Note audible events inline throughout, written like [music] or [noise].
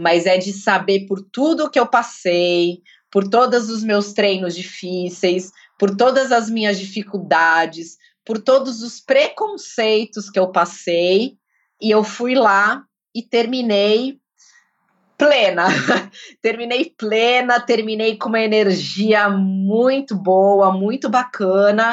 mas é de saber por tudo que eu passei, por todos os meus treinos difíceis, por todas as minhas dificuldades, por todos os preconceitos que eu passei, e eu fui lá e terminei plena. [laughs] terminei plena, terminei com uma energia muito boa, muito bacana.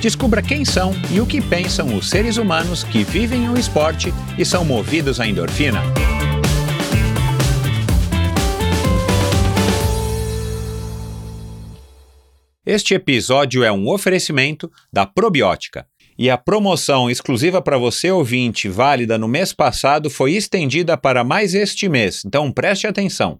Descubra quem são e o que pensam os seres humanos que vivem o esporte e são movidos à endorfina. Este episódio é um oferecimento da Probiótica. E a promoção exclusiva para você ouvinte, válida no mês passado, foi estendida para mais este mês, então preste atenção.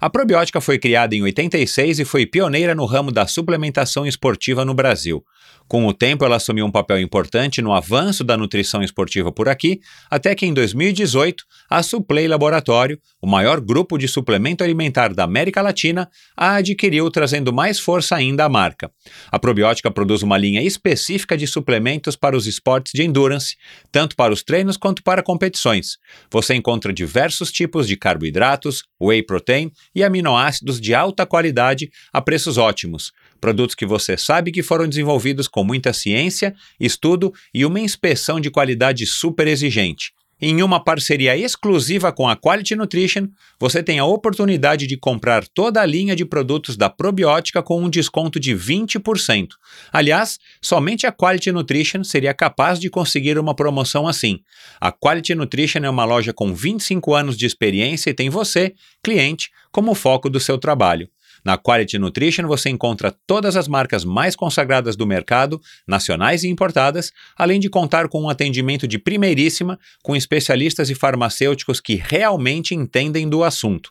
A probiótica foi criada em 86 e foi pioneira no ramo da suplementação esportiva no Brasil. Com o tempo, ela assumiu um papel importante no avanço da nutrição esportiva por aqui, até que em 2018, a Suplay Laboratório, o maior grupo de suplemento alimentar da América Latina, a adquiriu, trazendo mais força ainda à marca. A probiótica produz uma linha específica de suplementos para os esportes de endurance, tanto para os treinos quanto para competições. Você encontra diversos tipos de carboidratos, whey protein e aminoácidos de alta qualidade a preços ótimos. Produtos que você sabe que foram desenvolvidos com muita ciência, estudo e uma inspeção de qualidade super exigente. Em uma parceria exclusiva com a Quality Nutrition, você tem a oportunidade de comprar toda a linha de produtos da probiótica com um desconto de 20%. Aliás, somente a Quality Nutrition seria capaz de conseguir uma promoção assim. A Quality Nutrition é uma loja com 25 anos de experiência e tem você, cliente, como foco do seu trabalho. Na Quality Nutrition você encontra todas as marcas mais consagradas do mercado, nacionais e importadas, além de contar com um atendimento de primeiríssima, com especialistas e farmacêuticos que realmente entendem do assunto.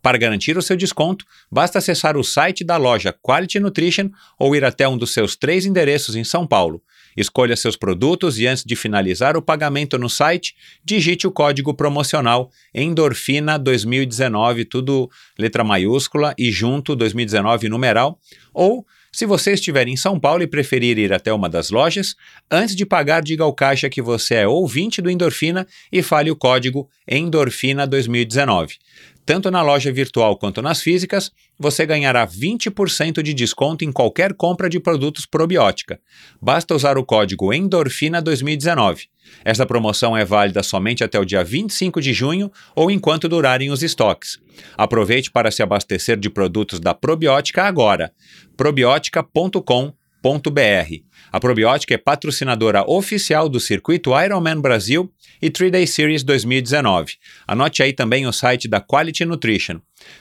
Para garantir o seu desconto, basta acessar o site da loja Quality Nutrition ou ir até um dos seus três endereços em São Paulo. Escolha seus produtos e antes de finalizar o pagamento no site, digite o código promocional Endorfina 2019, tudo letra maiúscula e junto 2019 numeral, ou se você estiver em São Paulo e preferir ir até uma das lojas, antes de pagar, diga ao caixa que você é ouvinte do Endorfina e fale o código Endorfina 2019. Tanto na loja virtual quanto nas físicas, você ganhará 20% de desconto em qualquer compra de produtos probiótica. Basta usar o código ENDORFINA2019. Esta promoção é válida somente até o dia 25 de junho ou enquanto durarem os estoques. Aproveite para se abastecer de produtos da probiótica agora. probiotica.com.br a Probiótica é patrocinadora oficial do circuito Ironman Brasil e 3-Day Series 2019. Anote aí também o site da Quality Nutrition,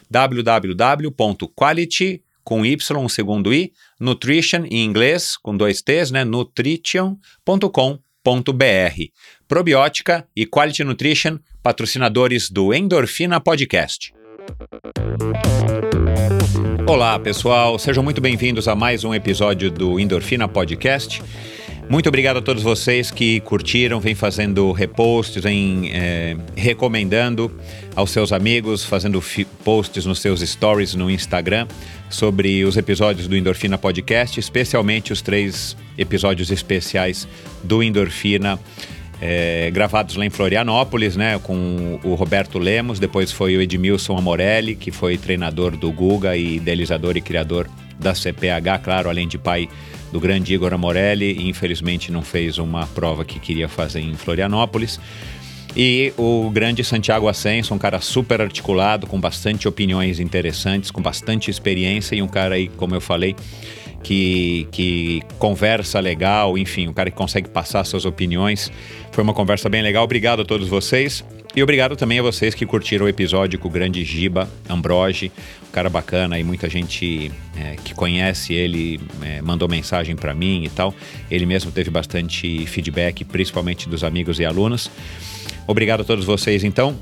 www.quality com Y, segundo I, nutrition em inglês, com dois T's, né, nutrition.com.br. Probiótica e Quality Nutrition, patrocinadores do Endorfina Podcast. Olá, pessoal. Sejam muito bem-vindos a mais um episódio do Endorfina Podcast. Muito obrigado a todos vocês que curtiram, vêm fazendo reposts, vêm é, recomendando aos seus amigos, fazendo posts nos seus stories no Instagram sobre os episódios do Endorfina Podcast, especialmente os três episódios especiais do Endorfina é, gravados lá em Florianópolis, né, com o Roberto Lemos, depois foi o Edmilson Amorelli, que foi treinador do Guga e idealizador e criador da CPH, claro, além de pai do grande Igor Amorelli, e infelizmente não fez uma prova que queria fazer em Florianópolis. E o grande Santiago Ascenso, um cara super articulado, com bastante opiniões interessantes, com bastante experiência e um cara aí, como eu falei, que, que conversa legal, enfim, um cara que consegue passar suas opiniões. Foi uma conversa bem legal. Obrigado a todos vocês. E obrigado também a vocês que curtiram o episódio com o grande Giba Ambroge, um cara bacana e muita gente é, que conhece ele é, mandou mensagem para mim e tal. Ele mesmo teve bastante feedback, principalmente dos amigos e alunos. Obrigado a todos vocês então.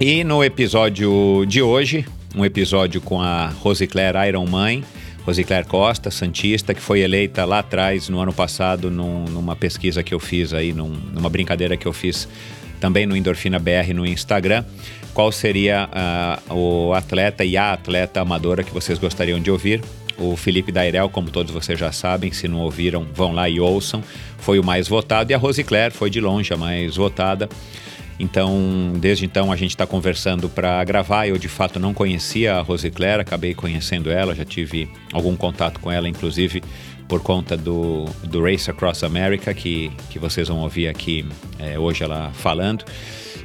E no episódio de hoje, um episódio com a Rosicler Iron Mãe, Rosicler Costa, Santista, que foi eleita lá atrás, no ano passado, num, numa pesquisa que eu fiz aí, num, numa brincadeira que eu fiz também no Endorfina BR no Instagram, qual seria uh, o atleta e a atleta amadora que vocês gostariam de ouvir. O Felipe Dairel, como todos vocês já sabem, se não ouviram, vão lá e ouçam. Foi o mais votado e a Rose Claire foi de longe a mais votada. Então, desde então a gente está conversando para gravar. Eu de fato não conhecia a Rose Claire, acabei conhecendo ela, já tive algum contato com ela, inclusive por conta do, do Race Across America, que, que vocês vão ouvir aqui é, hoje ela falando.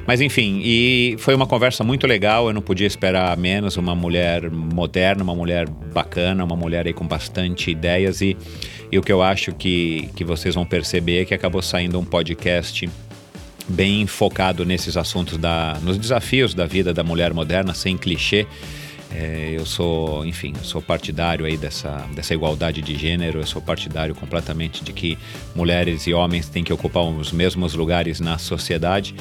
Mas enfim, e foi uma conversa muito legal, eu não podia esperar menos. Uma mulher moderna, uma mulher bacana, uma mulher aí com bastante ideias. E, e o que eu acho que, que vocês vão perceber é que acabou saindo um podcast bem focado nesses assuntos, da, nos desafios da vida da mulher moderna, sem clichê. É, eu sou, enfim, eu sou partidário aí dessa, dessa igualdade de gênero, eu sou partidário completamente de que mulheres e homens têm que ocupar os mesmos lugares na sociedade.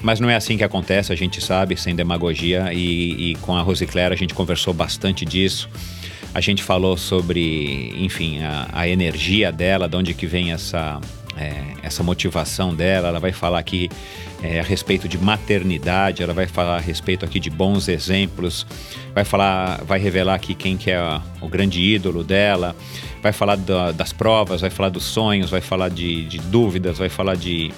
Mas não é assim que acontece, a gente sabe, sem demagogia, e, e com a Rosicléria a gente conversou bastante disso. A gente falou sobre, enfim, a, a energia dela, de onde que vem essa, é, essa motivação dela. Ela vai falar aqui é, a respeito de maternidade, ela vai falar a respeito aqui de bons exemplos, vai falar, vai revelar aqui quem que é o grande ídolo dela, vai falar da, das provas, vai falar dos sonhos, vai falar de, de dúvidas, vai falar de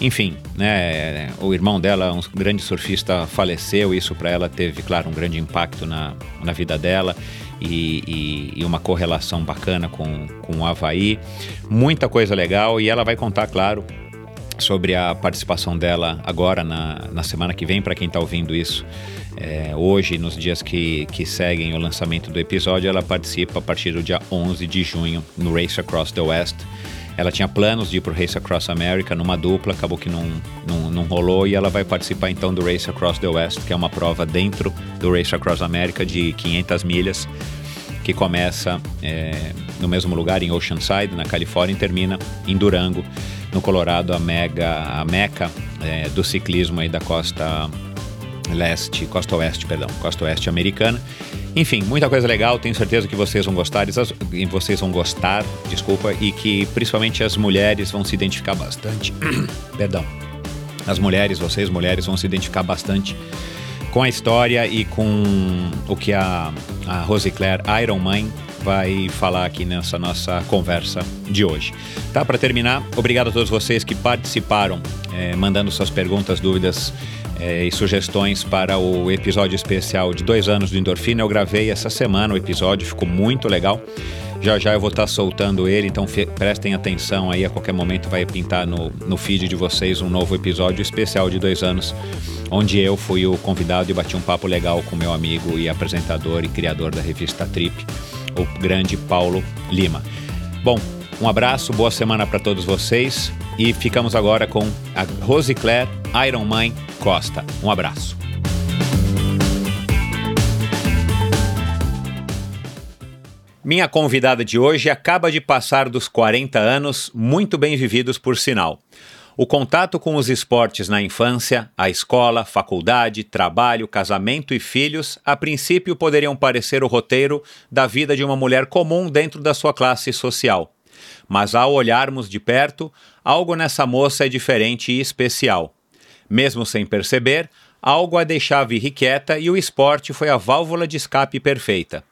enfim, né, o irmão dela, um grande surfista, faleceu. Isso para ela teve, claro, um grande impacto na, na vida dela e, e, e, uma correlação bacana com, com o Havaí. Muita coisa legal e ela vai contar, claro, sobre a participação dela agora na, na semana que vem, para quem está ouvindo isso. É, hoje, nos dias que, que seguem o lançamento do episódio, ela participa a partir do dia 11 de junho no Race Across the West. Ela tinha planos de ir para o Race Across America numa dupla, acabou que não, não, não, rolou e ela vai participar então do Race Across the West, que é uma prova dentro do Race Across America de 500 milhas, que começa é, no mesmo lugar, em Oceanside, na Califórnia, e termina em Durango, no Colorado, a, mega, a meca é, do ciclismo aí da costa leste, costa oeste, perdão, costa oeste americana. Enfim, muita coisa legal, tenho certeza que vocês vão gostar, vocês vão gostar, desculpa, e que principalmente as mulheres vão se identificar bastante. [clears throat] perdão. As mulheres, vocês mulheres vão se identificar bastante com a história e com o que a, a Rose Claire Iron Mãe vai falar aqui nessa nossa conversa de hoje. Tá, para terminar, obrigado a todos vocês que participaram, é, mandando suas perguntas, dúvidas é, e sugestões para o episódio especial de dois anos do Endorfina. Eu gravei essa semana o episódio, ficou muito legal. Já já eu vou estar soltando ele, então prestem atenção aí, a qualquer momento vai pintar no, no feed de vocês um novo episódio especial de dois anos, onde eu fui o convidado e bati um papo legal com meu amigo e apresentador e criador da revista Trip, o grande Paulo Lima. Bom, um abraço, boa semana para todos vocês e ficamos agora com a Rose Claire Iron Mãe Costa. Um abraço. Minha convidada de hoje acaba de passar dos 40 anos, muito bem vividos por sinal. O contato com os esportes na infância, a escola, faculdade, trabalho, casamento e filhos, a princípio poderiam parecer o roteiro da vida de uma mulher comum dentro da sua classe social. Mas ao olharmos de perto, algo nessa moça é diferente e especial. Mesmo sem perceber, algo a deixava irrequieta e o esporte foi a válvula de escape perfeita.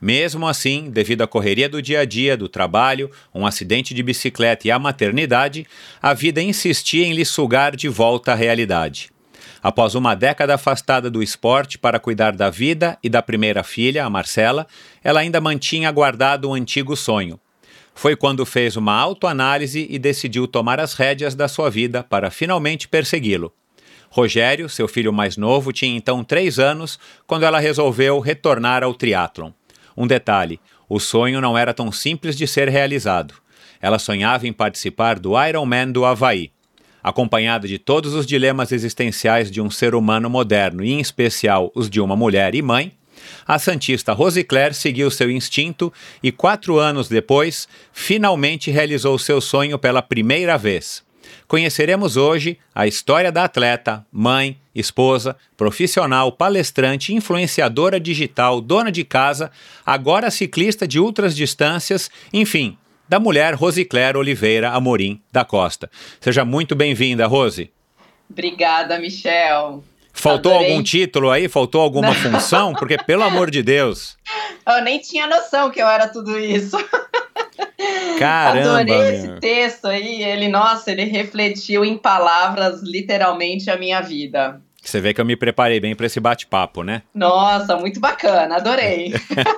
Mesmo assim, devido à correria do dia a dia, do trabalho, um acidente de bicicleta e a maternidade, a vida insistia em lhe sugar de volta à realidade. Após uma década afastada do esporte para cuidar da vida e da primeira filha, a Marcela, ela ainda mantinha guardado um antigo sonho. Foi quando fez uma autoanálise e decidiu tomar as rédeas da sua vida para finalmente persegui-lo. Rogério, seu filho mais novo, tinha então três anos quando ela resolveu retornar ao triatlon. Um detalhe: o sonho não era tão simples de ser realizado. Ela sonhava em participar do Ironman do Havaí. Acompanhada de todos os dilemas existenciais de um ser humano moderno, e em especial os de uma mulher e mãe, a Santista Rosicler seguiu seu instinto e, quatro anos depois, finalmente realizou seu sonho pela primeira vez. Conheceremos hoje a história da atleta, mãe, esposa, profissional, palestrante, influenciadora digital, dona de casa, agora ciclista de ultras distâncias, enfim, da mulher Rosicler Oliveira Amorim da Costa. Seja muito bem-vinda, Rose. Obrigada, Michel. Faltou Adorei. algum título aí? Faltou alguma Não. função? Porque, pelo amor de Deus. Eu nem tinha noção que eu era tudo isso. Caramba! Adorei meu. esse texto aí. Ele, nossa, ele refletiu em palavras literalmente a minha vida. Você vê que eu me preparei bem para esse bate-papo, né? Nossa, muito bacana, adorei.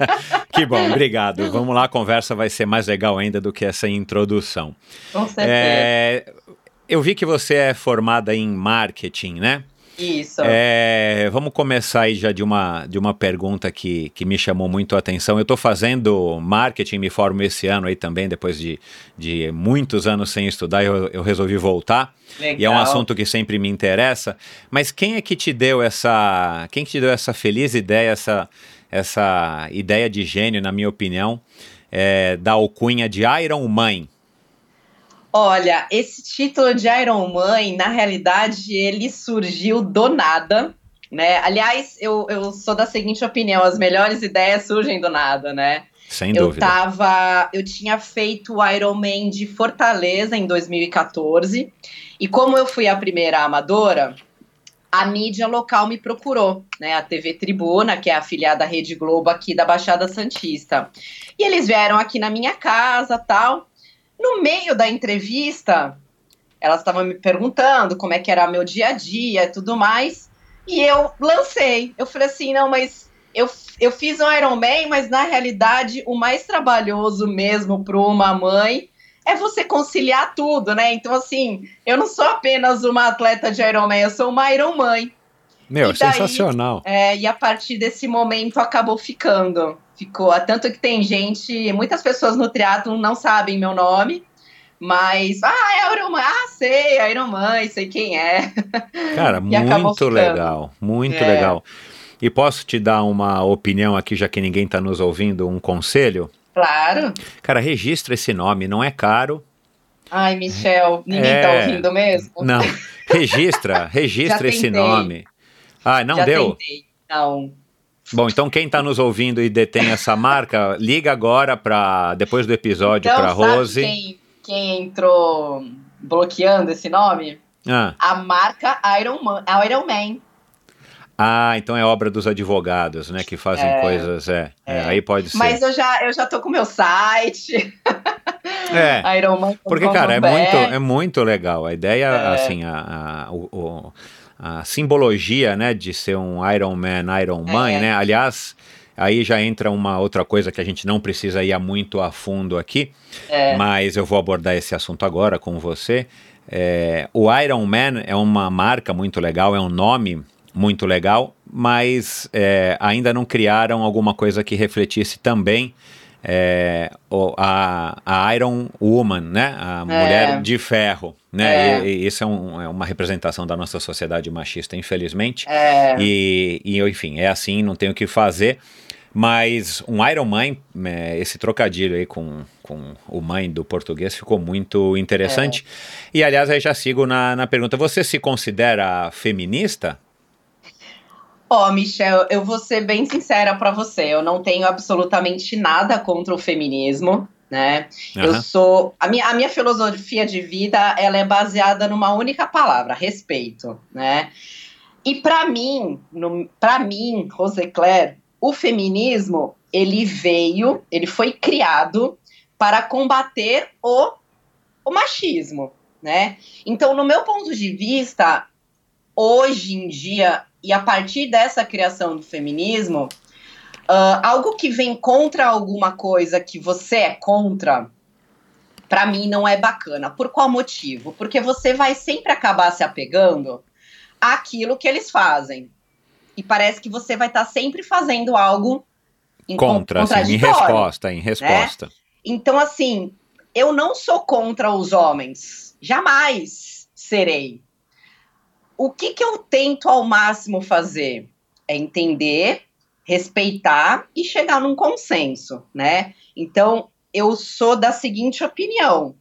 [laughs] que bom, obrigado. Vamos lá, a conversa vai ser mais legal ainda do que essa introdução. Com certeza. É, eu vi que você é formada em marketing, né? Isso. É, vamos começar aí já de uma, de uma pergunta que, que me chamou muito a atenção. Eu estou fazendo marketing, me formo esse ano aí também, depois de, de muitos anos sem estudar, eu, eu resolvi voltar. Legal. E é um assunto que sempre me interessa. Mas quem é que te deu essa. Quem que te deu essa feliz ideia, essa, essa ideia de gênio, na minha opinião, é, da alcunha de Iron Mãe? Olha, esse título de Iron Man, na realidade, ele surgiu do nada, né? Aliás, eu, eu sou da seguinte opinião: as melhores ideias surgem do nada, né? Sem dúvida. Eu tava, eu tinha feito o Iron Man de Fortaleza em 2014, e como eu fui a primeira amadora, a mídia local me procurou, né? A TV Tribuna, que é afiliada à Rede Globo aqui da Baixada Santista. E eles vieram aqui na minha casa, tal. No meio da entrevista, elas estavam me perguntando como é que era meu dia a dia e tudo mais. E eu lancei. Eu falei assim, não, mas eu, eu fiz um Iron Man, mas na realidade o mais trabalhoso mesmo para uma mãe é você conciliar tudo, né? Então, assim, eu não sou apenas uma atleta de Iron Man, eu sou uma Iron Mãe. Meu, daí, sensacional. É, e a partir desse momento acabou ficando. Ficou. Tanto que tem gente, muitas pessoas no triatlo não sabem meu nome. Mas, ah, é Iron Man, ah, sei, Iron Man, sei quem é. [laughs] Cara, [laughs] muito legal, muito é. legal. E posso te dar uma opinião aqui, já que ninguém está nos ouvindo, um conselho? Claro. Cara, registra esse nome, não é caro. Ai, Michel, ninguém tá é... tá ouvindo mesmo? Não, registra, [laughs] registra esse nome. Ah, não Já deu? Tentei. Não. Bom, então quem está nos ouvindo e detém essa marca, liga agora para depois do episódio então, para Rose. Quem, quem entrou bloqueando esse nome? Ah. A marca Iron Man, Iron Man. Ah, então é obra dos advogados, né, que fazem é, coisas, é, é. é, aí pode ser. Mas eu já, eu já tô com meu site. [laughs] É, Iron Man. Porque, cara, é muito, é muito legal. A ideia, é. assim, a, a o, o a simbologia, né, de ser um Iron Man, Iron Man, é. né? Aliás, aí já entra uma outra coisa que a gente não precisa ir muito a fundo aqui, é. mas eu vou abordar esse assunto agora com você. É, o Iron Man é uma marca muito legal, é um nome muito legal, mas é, ainda não criaram alguma coisa que refletisse também é, a, a Iron Woman, né? A é. mulher de ferro, né? É. E, e isso é, um, é, uma representação da nossa sociedade machista, infelizmente. É. E, e, enfim, é assim, não tem o que fazer. Mas um Iron Man, é, esse trocadilho aí com, com o mãe do português ficou muito interessante. É. E aliás, aí já sigo na, na pergunta: você se considera feminista? Ó, oh, Michel, eu vou ser bem sincera para você. Eu não tenho absolutamente nada contra o feminismo, né? Uhum. Eu sou a minha, a minha filosofia de vida, ela é baseada numa única palavra, respeito, né? E para mim, para mim, Roseclair, o feminismo, ele veio, ele foi criado para combater o, o machismo, né? Então, no meu ponto de vista, hoje em dia e a partir dessa criação do feminismo, uh, algo que vem contra alguma coisa que você é contra, para mim não é bacana. Por qual motivo? Porque você vai sempre acabar se apegando àquilo que eles fazem. E parece que você vai estar tá sempre fazendo algo em Contra, assim, em resposta, em resposta. Então, assim, eu não sou contra os homens. Jamais serei. O que, que eu tento ao máximo fazer? É entender, respeitar e chegar num consenso, né? Então, eu sou da seguinte opinião: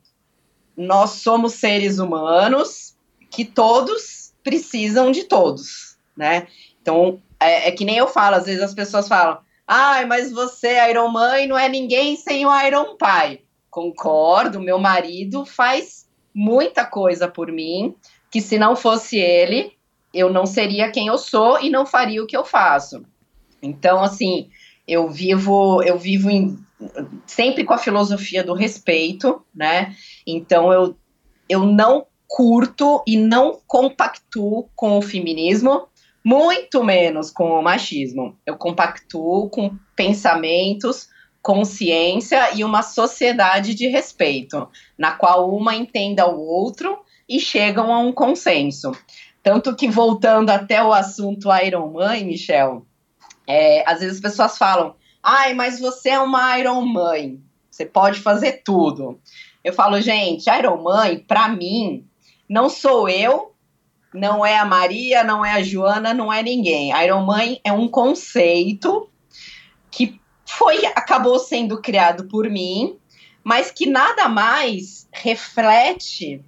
nós somos seres humanos que todos precisam de todos, né? Então, é, é que nem eu falo, às vezes as pessoas falam, ai, mas você, Iron Mãe, não é ninguém sem o Iron Pai. Concordo, meu marido faz muita coisa por mim, que se não fosse ele, eu não seria quem eu sou e não faria o que eu faço. Então, assim, eu vivo, eu vivo em, sempre com a filosofia do respeito, né? Então eu, eu não curto e não compactuo com o feminismo, muito menos com o machismo. Eu compactuo com pensamentos, consciência e uma sociedade de respeito, na qual uma entenda o outro e chegam a um consenso. Tanto que, voltando até o assunto Iron Mãe, Michel, é, às vezes as pessoas falam, ai, mas você é uma Iron Mãe, você pode fazer tudo. Eu falo, gente, Iron Mãe, para mim, não sou eu, não é a Maria, não é a Joana, não é ninguém. Iron Mãe é um conceito que foi acabou sendo criado por mim, mas que nada mais reflete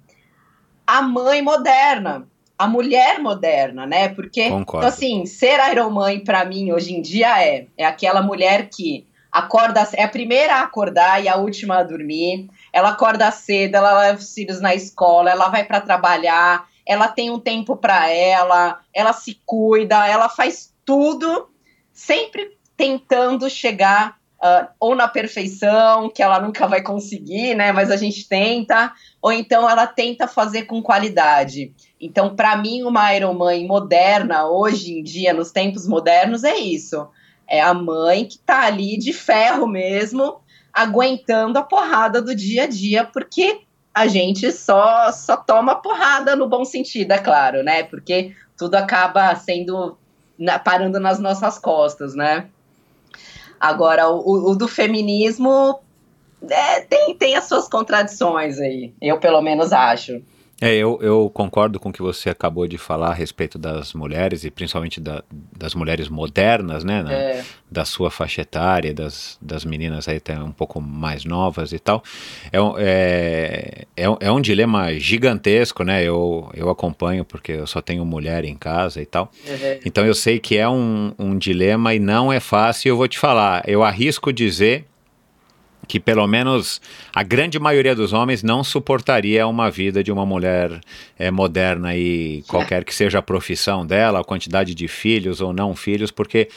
a mãe moderna, a mulher moderna, né? Porque Concordo. então, assim, ser Iron Mãe para mim hoje em dia é é aquela mulher que acorda é a primeira a acordar e a última a dormir. Ela acorda cedo, ela leva os filhos na escola, ela vai para trabalhar, ela tem um tempo para ela, ela se cuida, ela faz tudo, sempre tentando chegar uh, ou na perfeição, que ela nunca vai conseguir, né? Mas a gente tenta, ou então ela tenta fazer com qualidade. Então, para mim, uma Iron Mãe moderna, hoje em dia, nos tempos modernos, é isso. É a mãe que tá ali de ferro mesmo, aguentando a porrada do dia a dia, porque a gente só, só toma porrada no bom sentido, é claro, né? Porque tudo acaba sendo na, parando nas nossas costas, né? Agora, o, o do feminismo é, tem, tem as suas contradições aí, eu pelo menos acho. É, eu, eu concordo com o que você acabou de falar a respeito das mulheres e principalmente da, das mulheres modernas, né? na- É, da sua faixa etária, das, das meninas aí até um pouco mais novas e tal. É, um- é, é, é um dilema gigantesco, né? Eu, eu acompanho porque eu só tenho mulher em casa e tal. é, Então eu sei que é um, um dilema e não é fácil. Eu vou te falar, eu arrisco dizer que pelo menos a grande maioria dos homens não suportaria uma vida de uma mulher eh, moderna e qualquer que seja a profissão dela, a quantidade de filhos ou não filhos, porque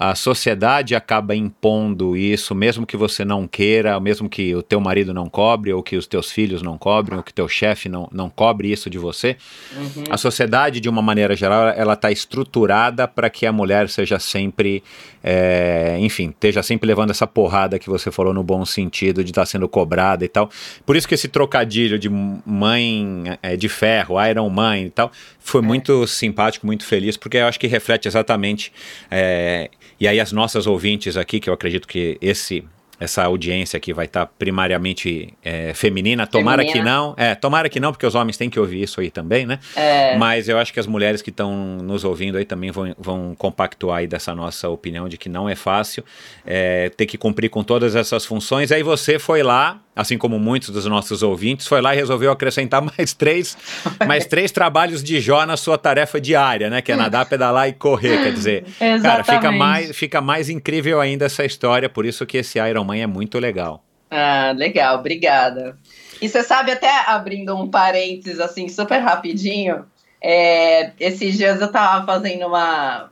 a sociedade acaba impondo isso, mesmo que você não queira, mesmo que o teu marido não cobre, ou que os teus filhos não cobrem, ou que teu chefe não, não cobre isso de você. uhum. A sociedade, de uma maneira geral, ela está estruturada para que a mulher seja sempre, é, enfim, esteja sempre levando essa porrada que você falou no bom sentido de estar sendo cobrada e tal. Por isso que esse trocadilho de mãe é, de ferro, Iron Mãe e tal, foi muito simpático, muito feliz, porque eu acho que reflete exatamente. é, e aí as nossas ouvintes aqui, que eu acredito que esse essa audiência aqui vai estar primariamente é, feminina, tomara Feminina. que não, é, tomara que não, porque os homens têm que ouvir isso aí também, né? É, Mas eu acho que as mulheres que estão nos ouvindo aí também vão, vão compactuar aí dessa nossa opinião de que não é fácil é, ter que cumprir com todas essas funções. Aí você foi lá, assim como muitos dos nossos ouvintes, foi lá e resolveu acrescentar [laughs] mais três, mais três trabalhos de Jó na sua tarefa diária, né? Que é nadar, pedalar e correr. Quer dizer, [laughs] cara, fica Exatamente. mais, fica mais incrível ainda essa história, por isso que esse Iron Man é muito legal. Ah, legal, obrigada. E você sabe, até abrindo um parênteses assim, super rapidinho, é, esses dias eu tava fazendo uma.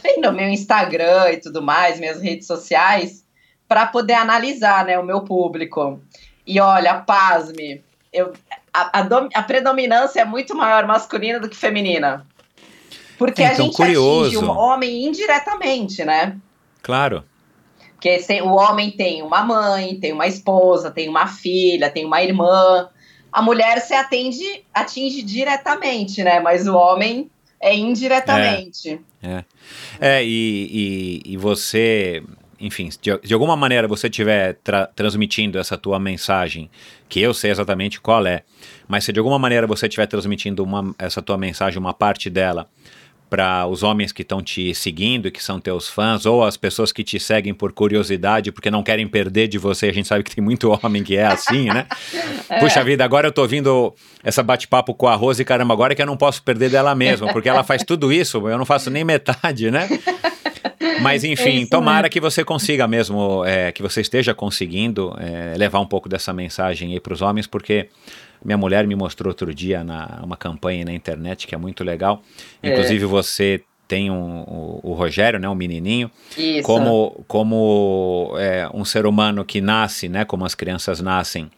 vendo meu Instagram e tudo mais, minhas redes sociais, para poder analisar né, o meu público. E olha, pasme, eu, a, a dom- a predominância é muito maior masculina do que feminina. Porque a Então, gente curioso. atinge o homem indiretamente, né? Claro. Porque se- o homem tem uma mãe, tem uma esposa, tem uma filha, tem uma irmã. A mulher se atende, atinge diretamente, né? Mas o homem é indiretamente. É, e, e, e você. Enfim, de, de alguma maneira você estiver tra transmitindo essa tua mensagem, que eu sei exatamente qual é, mas se de alguma maneira você estiver transmitindo uma, essa tua mensagem, uma parte dela, para os homens que estão te seguindo que são teus fãs, ou as pessoas que te seguem por curiosidade, porque não querem perder de você. A gente sabe que tem muito homem que é assim, né? [laughs] é. Puxa vida, agora eu tô ouvindo essa bate-papo com a Rose e caramba, agora é que eu não posso perder dela mesma, porque ela faz tudo isso, eu não faço nem metade, né? Mas [laughs] enfim, é tomara que você consiga mesmo, é, que você esteja conseguindo é, levar um pouco dessa mensagem aí para os homens, porque minha mulher me mostrou outro dia na, uma campanha na internet que é muito legal. É. Inclusive você tem um, o, o, Rogério, né, um menininho, Isso. como como é, um ser humano que nasce, né, como as crianças nascem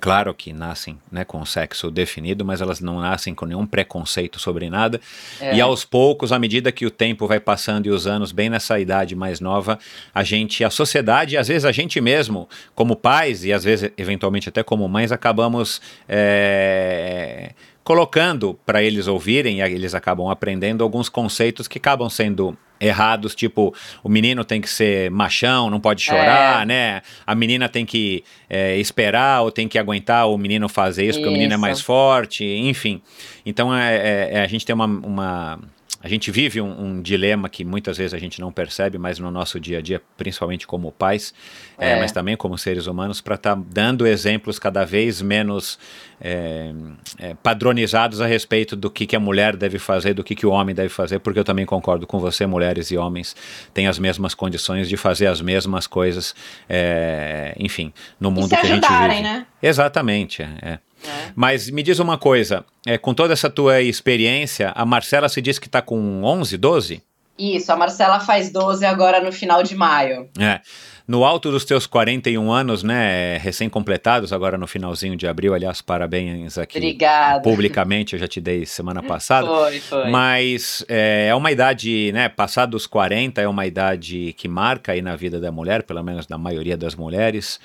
Claro que nascem né, com o sexo definido, mas elas não nascem com nenhum preconceito sobre nada. É. E aos poucos, à medida que o tempo vai passando e os anos, bem nessa idade mais nova, a gente, a sociedade, às vezes a gente mesmo, como pais e às vezes eventualmente até como mães, acabamos. É, colocando para eles ouvirem, e eles acabam aprendendo alguns conceitos que acabam sendo errados, tipo, o menino tem que ser machão, não pode chorar, é. né? A menina tem que é, esperar ou tem que aguentar o menino fazer isso, isso. porque o menino é mais forte, enfim. Então é, é, é a gente tem uma, uma a gente vive um, um, dilema que muitas vezes a gente não percebe, mas no nosso dia a dia, principalmente como pais, é. É, mas também como seres humanos, para estar tá dando exemplos cada vez menos é, é, padronizados a respeito do que, que a mulher deve fazer, do que, que o homem deve fazer, porque eu também concordo com você, mulheres e homens têm as mesmas condições de fazer as mesmas coisas, é, enfim, no mundo que a gente vive. Né? Exatamente, é. É. Mas me diz uma coisa, é, com toda essa tua experiência, a Marcela se diz que está com 11, 12? Isso, a Marcela faz 12 agora no final de maio. É. No alto dos teus 41 anos, né, recém-completados, agora no finalzinho de abril, aliás, parabéns aqui. Obrigada. Publicamente, eu já te dei semana [laughs] passada. Foi, foi. Mas é, é uma idade, né, passar dos 40 é uma idade que marca aí na vida da mulher, pelo menos na maioria das mulheres.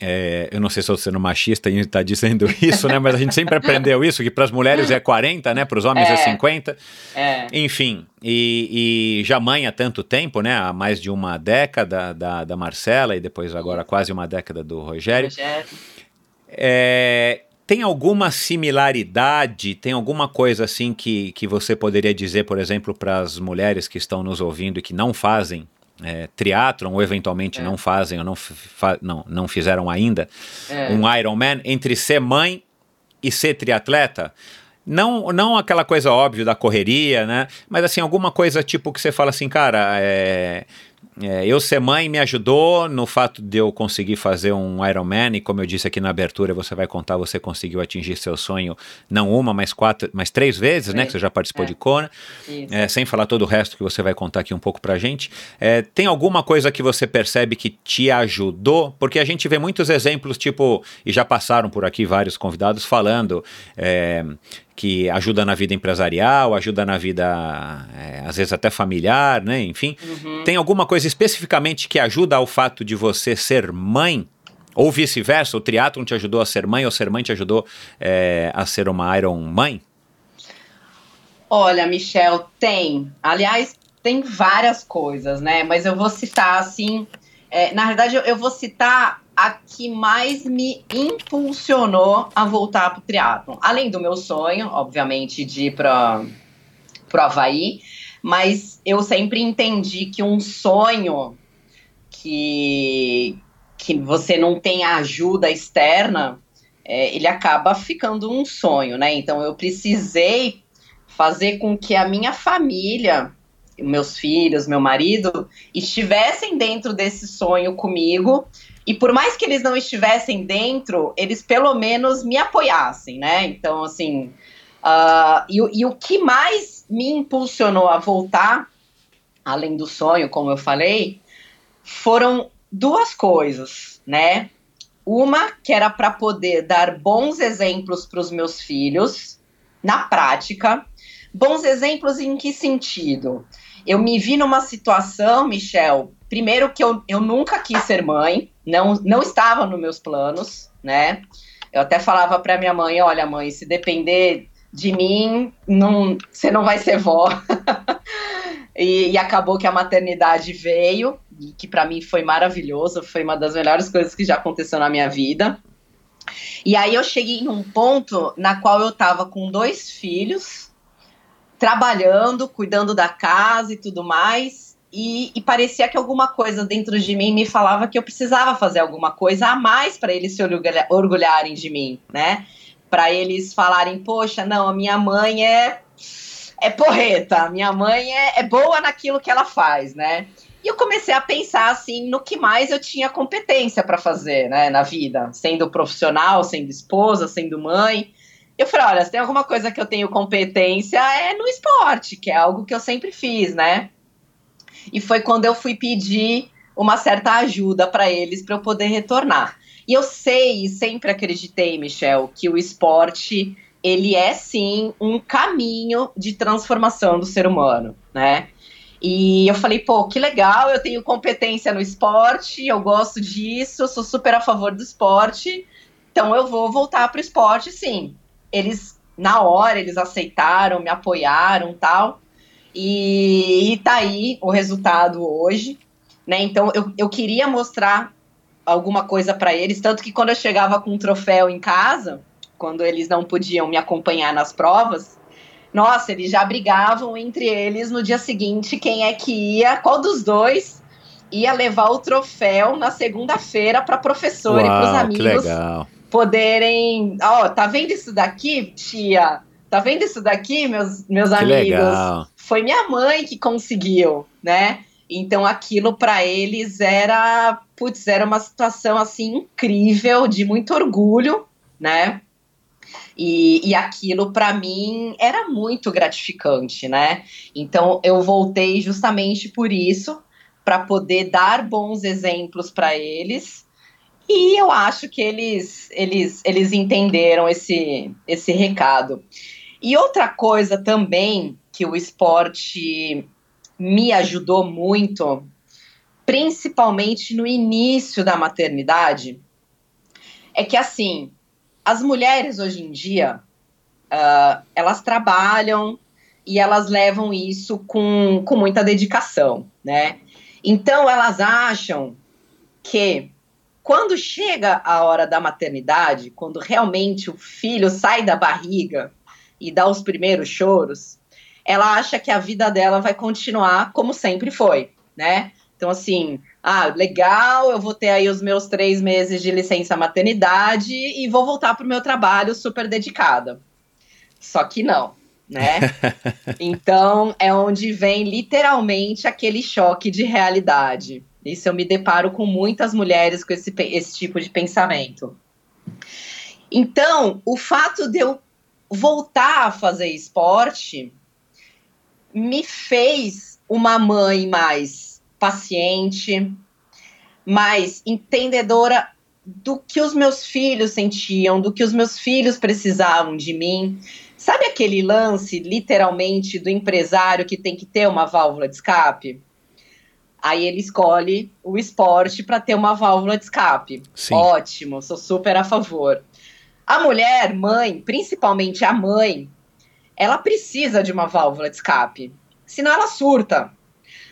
É, eu não sei se eu estou sendo machista e está dizendo [laughs] isso, né? Mas a gente sempre aprendeu isso, que para as mulheres é 40, né? Para os homens é, é 50. É. Enfim, e, e, já mãe há tanto tempo, né? Há mais de uma década da, da Marcela e depois agora quase uma década do Rogério. Rogério. É, tem alguma similaridade, tem alguma coisa assim que, que você poderia dizer, por exemplo, para as mulheres que estão nos ouvindo e que não fazem é, triatlon, ou eventualmente é. não fazem, ou não, fa não, não fizeram ainda, é. um Ironman, entre ser mãe e ser triatleta? Não, não aquela coisa óbvia da correria, né? Mas assim, alguma coisa tipo que você fala assim, cara, é, é, eu ser mãe me ajudou no fato de eu conseguir fazer um Ironman e como eu disse aqui na abertura, você vai contar, você conseguiu atingir seu sonho não uma, mas quatro, mas três vezes, né? Que você já participou é. de Kona, é, sem falar todo o resto que você vai contar aqui um pouco pra gente. É, tem alguma coisa que você percebe que te ajudou? Porque a gente vê muitos exemplos, tipo, e já passaram por aqui vários convidados falando é, que ajuda na vida empresarial, ajuda na vida, é, às vezes até familiar, né? Enfim. Uhum. Tem alguma coisa especificamente que ajuda ao fato de você ser mãe? Ou vice-versa, o triatlon te ajudou a ser mãe, ou ser mãe te ajudou é, a ser uma Iron mãe? Olha, Michel, tem. Aliás, tem várias coisas, né? Mas eu vou citar assim. É, na verdade, eu, eu vou citar a que mais me impulsionou a voltar para o triatlon. Além do meu sonho, obviamente, de ir para o Havaí, mas eu sempre entendi que um sonho que, que você não tem ajuda externa, é, ele acaba ficando um sonho, né? Então eu precisei fazer com que a minha família, meus filhos, meu marido, estivessem dentro desse sonho comigo e por mais que eles não estivessem dentro, eles pelo menos me apoiassem, né? Então, assim. Uh, e, e o que mais me impulsionou a voltar, além do sonho, como eu falei, foram duas coisas, né? Uma que era para poder dar bons exemplos para os meus filhos, na prática. Bons exemplos em que sentido? Eu me vi numa situação, Michel, primeiro que eu, eu nunca quis ser mãe, não, não estava nos meus planos, né? Eu até falava para minha mãe, olha mãe, se depender de mim, não, você não vai ser vó. [laughs] e, e, acabou que a maternidade veio que para mim foi maravilhoso, foi uma das melhores coisas que já aconteceu na minha vida. E aí eu cheguei num ponto na qual eu tava com dois filhos, trabalhando, cuidando da casa e tudo mais, e, e, parecia que alguma coisa dentro de mim me falava que eu precisava fazer alguma coisa a mais para eles se orgulha orgulharem de mim, né? Para eles falarem, poxa, não, a minha mãe é é porreta, minha mãe é, é boa naquilo que ela faz, né? E eu comecei a pensar assim no que mais eu tinha competência para fazer, né, na vida, sendo profissional, sendo esposa, sendo mãe. Eu falei, olha, se tem alguma coisa que eu tenho competência é no esporte, que é algo que eu sempre fiz, né? E foi quando eu fui pedir uma certa ajuda para eles para eu poder retornar. E eu sei e sempre acreditei, Michel, que o esporte ele é sim um caminho de transformação do ser humano, né? E eu falei, pô, que legal, eu tenho competência no esporte, eu gosto disso, eu sou super a favor do esporte, então eu vou voltar para o esporte, sim. Eles, na hora, eles aceitaram, me apoiaram tal. E, e tá aí o resultado hoje, né? Então eu, eu queria mostrar alguma coisa para eles, tanto que quando eu chegava com um troféu em casa, quando eles não podiam me acompanhar nas provas, nossa, eles já brigavam entre eles no dia seguinte quem é que ia, qual dos dois ia levar o troféu na segunda-feira para professor Uau, e para os amigos poderem. Ó, oh, tá vendo isso daqui, tia? Tá vendo isso daqui, meus, meus que amigos? Legal. Foi minha mãe que conseguiu, né? Então aquilo para eles era, putz, era uma situação assim incrível, de muito orgulho, né? E, e aquilo para mim era muito gratificante, né? Então eu voltei justamente por isso, para poder dar bons exemplos para eles. E eu acho que eles, eles, eles entenderam esse, esse recado. E outra coisa também que o esporte me ajudou muito, principalmente no início da maternidade, é que assim, as mulheres hoje em dia, uh, elas trabalham e elas levam isso com, com muita dedicação, né? Então elas acham que quando chega a hora da maternidade, quando realmente o filho sai da barriga e dá os primeiros choros, ela acha que a vida dela vai continuar como sempre foi, né? Então, assim, ah, legal, eu vou ter aí os meus três meses de licença maternidade e vou voltar para o meu trabalho super dedicada. Só que não, né? [laughs] então é onde vem literalmente aquele choque de realidade. Isso eu me deparo com muitas mulheres com esse, esse tipo de pensamento. Então, o fato de eu voltar a fazer esporte me fez uma mãe mais paciente, mais entendedora do que os meus filhos sentiam, do que os meus filhos precisavam de mim. Sabe aquele lance, literalmente, do empresário que tem que ter uma válvula de escape? Aí ele escolhe o esporte para ter uma válvula de escape. Sim. Ótimo, sou super a favor. A mulher, mãe, principalmente a mãe, ela precisa de uma válvula de escape. Senão ela surta.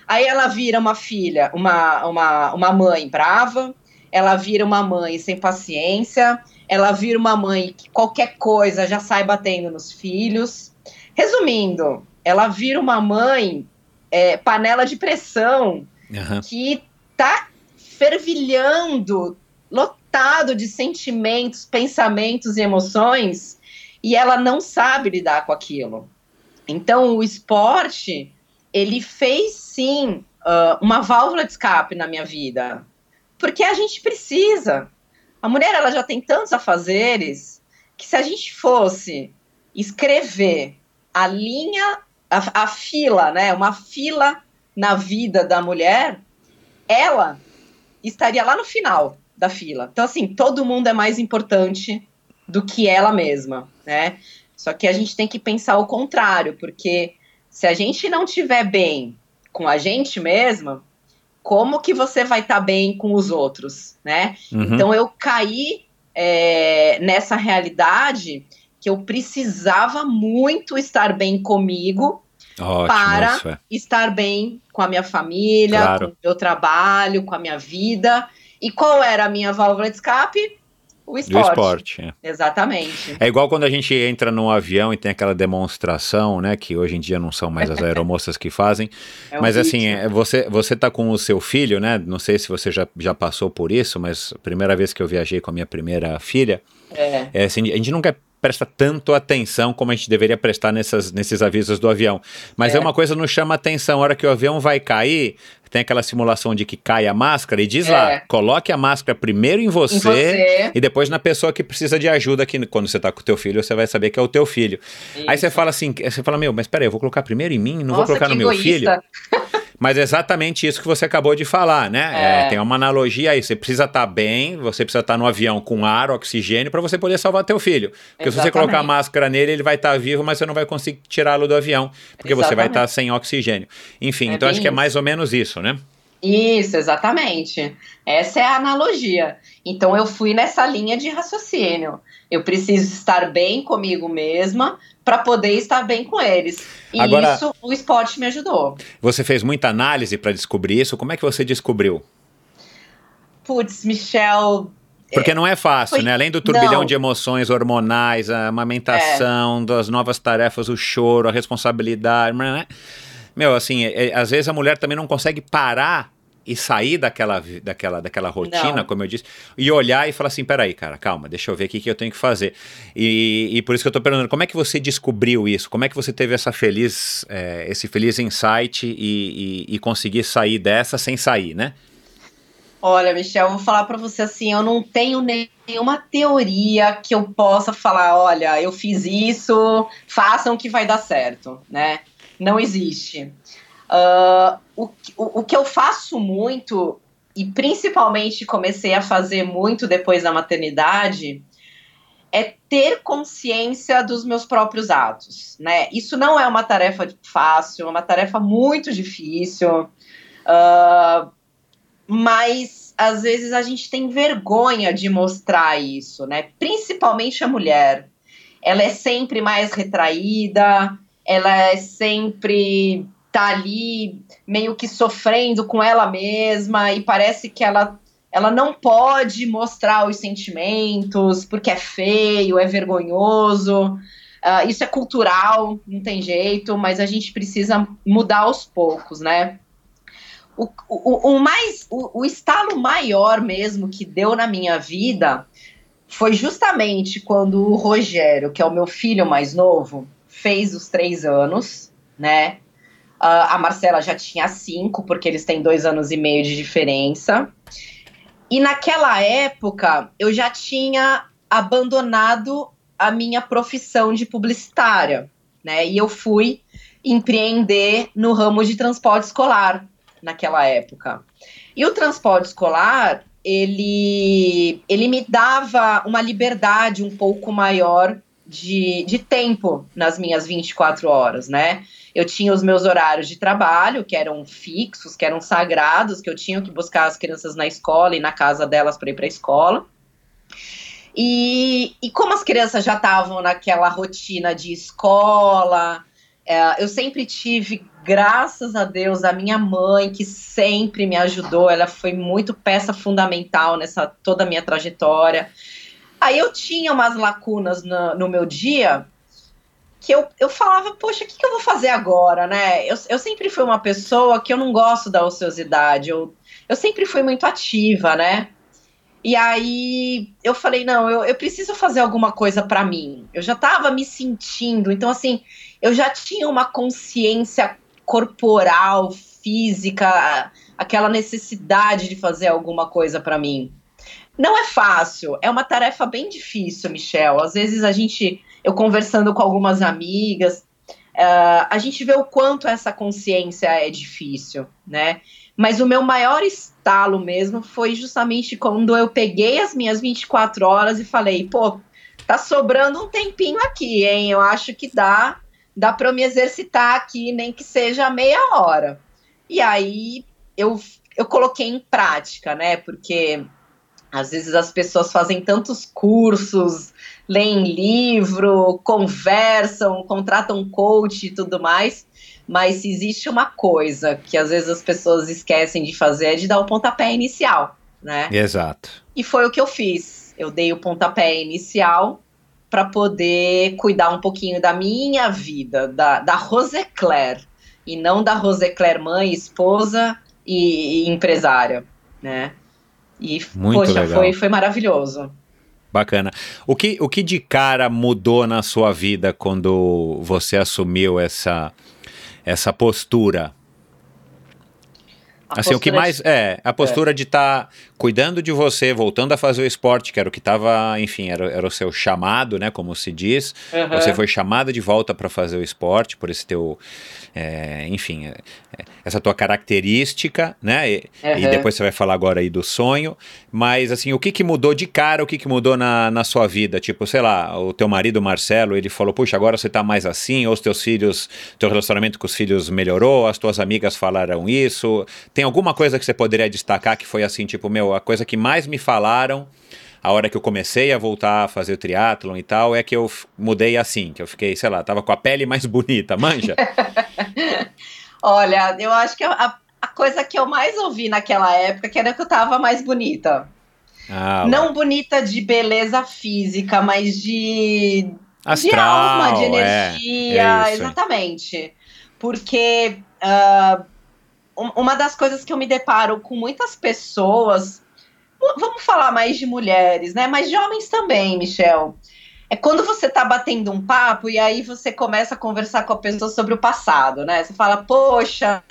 Aí ela vira uma filha, uma, uma, uma mãe brava, ela vira uma mãe sem paciência, ela vira uma mãe que qualquer coisa já sai batendo nos filhos. Resumindo, ela vira uma mãe é, panela de pressão uhum. que tá fervilhando, lotado de sentimentos, pensamentos e emoções, e ela não sabe lidar com aquilo. Então, o esporte ele fez sim uh, uma válvula de escape na minha vida, porque a gente precisa. A mulher ela já tem tantos afazeres que se a gente fosse escrever a linha, a, a fila, né, uma fila na vida da mulher, ela estaria lá no final da fila. Então assim, todo mundo é mais importante do que ela mesma, né? Só que a gente tem que pensar o contrário, porque se a gente não tiver bem com a gente mesma, como que você vai estar tá bem com os outros, né? Uhum. Então eu caí é, nessa realidade que eu precisava muito estar bem comigo Ótimo, Para- é. estar bem com a minha família, Claro. com o meu trabalho, com a minha vida. E qual era a minha válvula de escape? O Do esporte. esporte. é. Exatamente. É igual quando a gente entra num avião e tem aquela demonstração, né? Que hoje em dia não são mais as aeromoças que fazem. [laughs] É um mas assim, ritmo. é, você, você tá com o seu filho, né? Não sei se você já, já passou por isso, mas a primeira vez que eu viajei com a minha primeira filha, É. é assim, a gente nunca presta tanto atenção como a gente deveria prestar nessas, nesses avisos do avião. Mas é. É. uma coisa que nos chama atenção. A hora que o avião vai cair, tem aquela simulação de que cai a máscara e diz É. lá, coloque a máscara primeiro em você, Em você. e depois na pessoa que precisa de ajuda, que quando você tá com o teu filho, você vai saber que é o teu filho. Aí você Isso. fala assim, você fala, meu, mas peraí, eu vou colocar primeiro em mim, não vou Nossa, colocar que no meu egoísta. filho. Mas é exatamente isso que você acabou de falar, né? É. É, tem uma analogia aí. Você precisa estar bem, você precisa estar no avião com ar, oxigênio, para você poder salvar teu filho. Porque se você Exatamente. colocar a máscara nele, ele vai estar vivo, mas você não vai conseguir tirá-lo do avião, porque você vai Exatamente. estar sem oxigênio. Enfim, É então acho que é mais ou menos isso, né? Isso, exatamente. Essa é a analogia. Então eu fui nessa linha de raciocínio. Eu preciso estar bem comigo mesma para poder estar bem com eles. E Agora- isso o esporte me ajudou. Você fez muita análise para descobrir isso. Como é que você descobriu? Putz, Michel, Porque não é fácil, Foi- né? Além do turbilhão não. É. de emoções hormonais, a amamentação, das novas tarefas, o choro, a responsabilidade, né? Meu, assim, é- é- às vezes a mulher também não consegue parar e sair daquela, daquela, daquela rotina, Não. como eu disse, e olhar e falar assim, peraí, cara, calma, deixa eu ver o que, que eu tenho que fazer. E, e por isso que eu tô perguntando, como é que você descobriu isso? Como é que você teve essa feliz, é, esse feliz insight e, e, e conseguir sair dessa sem sair, né? olha, Michel, eu vou falar para você assim, eu não tenho nenhuma teoria que eu possa falar, olha, eu fiz isso, façam que vai dar certo, né? Não existe. Ah, o, que- o, o que eu faço muito, e principalmente comecei a fazer muito depois da maternidade, é ter consciência dos meus próprios atos, né? Isso não é uma tarefa fácil, é uma tarefa muito difícil, ah, mas às vezes a gente tem vergonha de mostrar isso, né? Principalmente a mulher. Ela é sempre mais retraída, ela é sempre tá ali meio que sofrendo com ela mesma e parece que ela ela não pode mostrar os sentimentos porque é feio, é vergonhoso. Ah, isso é cultural, não tem jeito, mas a gente precisa mudar aos poucos, né? O, o, o mais, o, o estalo maior mesmo que deu na minha vida foi justamente quando o Rogério, que é o meu filho mais novo, fez os três anos, né? Ah, a Marcela já tinha cinco, porque eles têm dois anos e meio de diferença. E naquela época eu já tinha abandonado a minha profissão de publicitária, né? E eu fui empreender no ramo de transporte escolar naquela época. E o transporte escolar, ele, ele me dava uma liberdade um pouco maior de, de tempo nas minhas 24 horas, né? Eu tinha os meus horários de trabalho, que eram fixos, que eram sagrados, que eu tinha que buscar as crianças na escola e na casa delas para ir para a escola. E, e como as crianças já estavam naquela rotina de escola, é, eu sempre tive, graças a Deus, a minha mãe, que sempre me ajudou, ela foi muito peça fundamental nessa toda a minha trajetória. Aí eu tinha umas lacunas no, no meu dia que eu, eu falava, poxa, o que, que eu vou fazer agora, né? Eu, eu sempre fui uma pessoa que eu não gosto da ociosidade, eu, eu sempre fui muito ativa, né? E aí eu falei, não, eu, eu preciso fazer alguma coisa para mim. Eu já estava me sentindo, então assim, eu já tinha uma consciência corporal, física, aquela necessidade de fazer alguma coisa para mim. Não é fácil, é uma tarefa bem difícil, Michel. Às vezes a gente, eu conversando com algumas amigas, uh, a gente vê o quanto essa consciência é difícil, né? Mas o meu maior estalo mesmo foi justamente quando eu peguei as minhas 24 horas e falei, pô, tá sobrando um tempinho aqui, hein? Eu acho que dá, dá para me exercitar aqui, nem que seja meia hora. E aí eu, eu coloquei em prática, né? Porque Às vezes as pessoas fazem tantos cursos, leem livro, conversam, contratam coach e tudo mais, mas se existe uma coisa que às vezes as pessoas esquecem de fazer é de dar o pontapé inicial, né? Exato. E foi o que eu fiz. Eu dei o pontapé inicial para poder cuidar um pouquinho da minha vida, da, da Roseclair, e não da Roseclair mãe, esposa e, e empresária, né? E, Muito poxa, legal. foi, foi maravilhoso. Bacana. O que, o que de cara mudou na sua vida quando você assumiu essa, essa postura? A assim, o que mais. É, a postura de estar cuidando de você, voltando a fazer o esporte, que era o que estava, enfim, era, era o seu chamado, né? Como se diz. Aham. Você foi chamada de volta para fazer o esporte, por esse teu. é, enfim, é, é, essa tua característica, né? E, e Aham. depois você vai falar agora aí do sonho. Mas, assim, o que, que mudou de cara, o que, que mudou na, na sua vida? Tipo, sei lá, o teu marido, Marcelo, ele falou: puxa, agora você tá mais assim, ou os teus filhos, teu relacionamento com os filhos melhorou, as tuas amigas falaram isso. Tem alguma coisa que você poderia destacar que foi assim, tipo, meu, a coisa que mais me falaram a hora que eu comecei a voltar a fazer o triatlon e tal, é que eu mudei assim, que eu fiquei, sei lá, tava com a pele mais [laughs] bonita, manja? [laughs] Olha, eu acho que a, a coisa que eu mais ouvi naquela época que era que eu tava mais bonita. Ah, lá. Não bonita de beleza física, mas de, de Astral, alma, de é, energia, é isso. exatamente. Porque um- uma das coisas que eu me deparo com muitas pessoas, vamos falar mais de mulheres, né? Mas de homens também, Michel. É quando você tá batendo um papo e aí você começa a conversar com a pessoa sobre o passado, né? Você fala, poxa,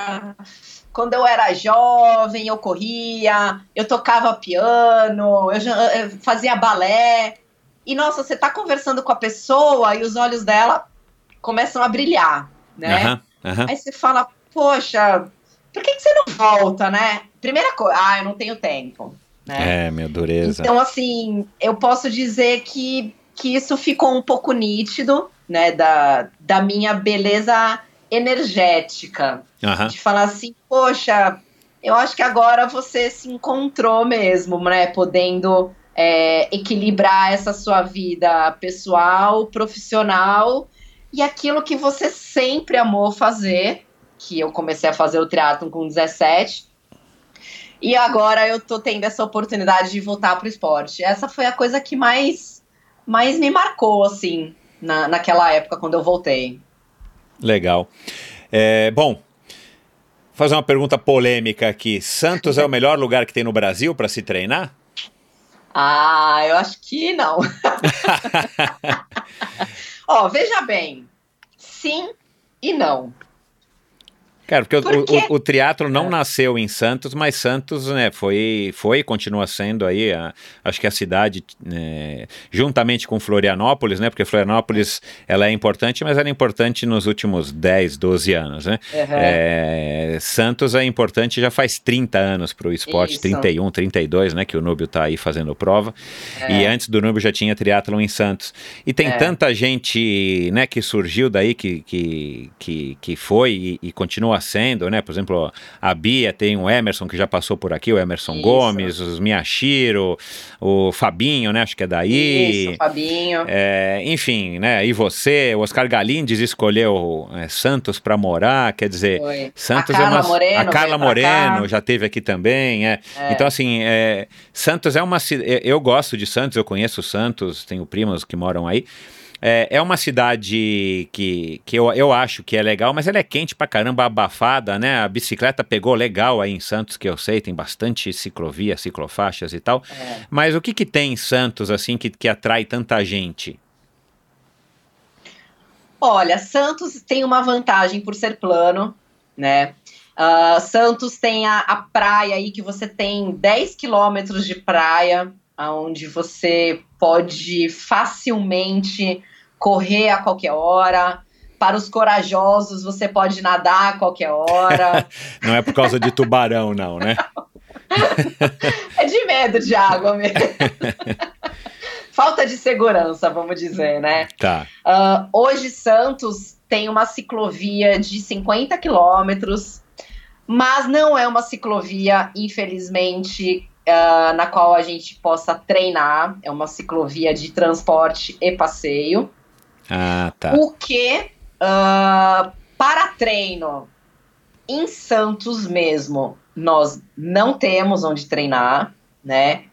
quando eu era jovem, eu corria, eu tocava piano, eu, eu fazia balé. E nossa, você tá conversando com a pessoa e os olhos dela começam a brilhar, né? Aham, aham. Aí você fala, poxa, por que, que você não volta, né? Primeira coisa, ah, eu não tenho tempo, né? É, meu dureza. Então, assim, eu posso dizer que, que isso ficou um pouco nítido, né, da, da minha beleza energética. De falar assim, poxa, eu acho que agora você se encontrou mesmo, né, podendo é, equilibrar essa sua vida pessoal, profissional e aquilo que você sempre amou fazer, que eu comecei a fazer o triatlon com 17, e agora eu tô tendo essa oportunidade de voltar pro esporte. Essa foi a coisa que mais, mais me marcou, assim, na, naquela época, quando eu voltei. Legal. É, bom, fazer uma pergunta polêmica aqui. Santos é o melhor [laughs] lugar que tem no Brasil para se treinar? Ah, eu acho que não. [laughs] Ó, veja bem. Sim e não. Cara, porque o- Por o, o, o triatlo não É. nasceu em Santos, mas Santos né, foi, foi e continua sendo aí, a- acho que a cidade, né, juntamente com Florianópolis, né? Porque Florianópolis ela é importante, mas ela é importante nos últimos 10, 12 anos, né? Uhum. É, Santos é importante já faz 30 anos para o esporte, Isso. 31, 32, né? Que o Núbio tá aí fazendo prova. É. E antes do Núbio já tinha triatlon em Santos. E tem É. tanta gente, né, que surgiu daí, que, que, que, que foi e, e continua sendo, né? Por exemplo, a Bia tem o Emerson que já passou por aqui, o Emerson Isso. Gomes, os Miyashiro, o Fabinho, né? Acho que é daí. Isso, Fabinho. É, enfim, né? E você, o Oscar Galindes escolheu é, Santos para morar, quer dizer, Foi. Santos a Carla é uma. Moreno a Carla Moreno já teve aqui também, é. É. Então, assim, é, Santos é uma cidade. Eu gosto de Santos, eu conheço Santos, tenho primos que moram aí. É, é uma cidade que, que eu, eu acho que é legal, mas ela é quente pra caramba, abafada, né? A bicicleta pegou legal aí em Santos, que eu sei, tem bastante ciclovia, ciclofaixas e tal. É. Mas o que, que tem em Santos, assim, que, que atrai tanta gente? Olha, Santos tem uma vantagem por ser plano, né? Ah, Santos tem a, a praia aí que você tem 10 quilômetros de praia, onde você pode facilmente correr a qualquer hora. Para os corajosos, você pode nadar a qualquer hora. [laughs] Não é por causa de tubarão, não, né? [laughs] é de medo de água mesmo. [laughs] Falta de segurança, vamos dizer, né? Tá. Ah, hoje, Santos tem uma ciclovia de 50 quilômetros, mas não é uma ciclovia, infelizmente, uh, na qual a gente possa treinar. É uma ciclovia de transporte e passeio. Ah, tá. O que, uh, para treino em Santos mesmo, nós não temos onde treinar, né?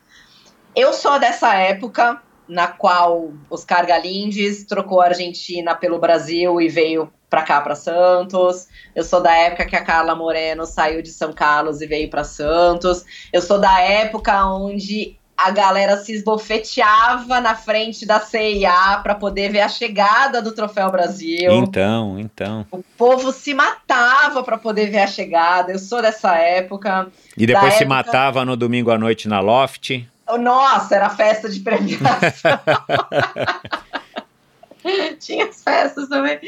Eu sou dessa época na qual Oscar Galindes trocou a Argentina pelo Brasil e veio para cá, para Santos. Eu sou da época que a Carla Moreno saiu de São Carlos e veio para Santos. Eu sou da época onde a galera se esbofeteava na frente da CIA para poder ver a chegada do Troféu Brasil. Então, então. O povo se matava para poder ver a chegada. Eu sou dessa época. E depois se época... matava no domingo à noite na Loft. Nossa, era festa de premiação. [laughs] [laughs] Tinha festas também.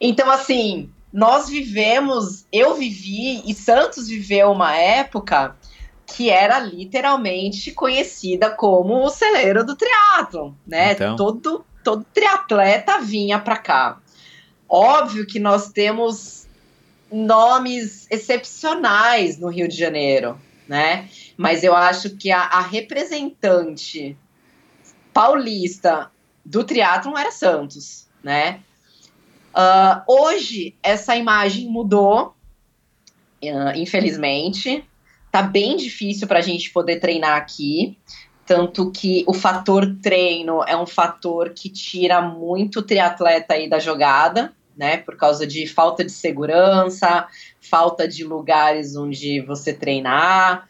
Então, assim, nós vivemos, eu vivi e Santos viveu uma época que era literalmente conhecida como o celeiro do triatlo, né? Então. Todo, todo triatleta vinha para cá. Óbvio que nós temos nomes excepcionais no Rio de Janeiro, né? Mas eu acho que a, a representante paulista do triatlon era Santos, né? Uh, hoje essa imagem mudou, uh, infelizmente. Tá bem difícil para a gente poder treinar aqui. Tanto que o fator treino é um fator que tira muito triatleta aí da jogada, né? Por causa de falta de segurança, falta de lugares onde você treinar.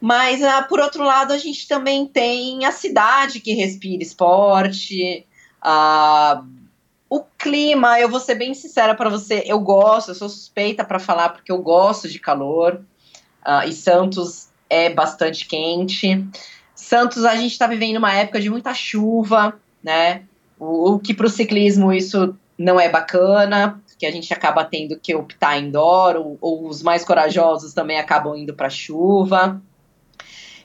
Mas, ah, por outro lado, a gente também tem a cidade que respira esporte, ah, o clima. Eu vou ser bem sincera para você, eu gosto, eu sou suspeita para falar porque eu gosto de calor. Ah, e Santos é bastante quente. Santos, a gente está vivendo uma época de muita chuva, né? O, o que para o ciclismo isso não é bacana, que a gente acaba tendo que optar indoor, ou, ou os mais corajosos também acabam indo para chuva.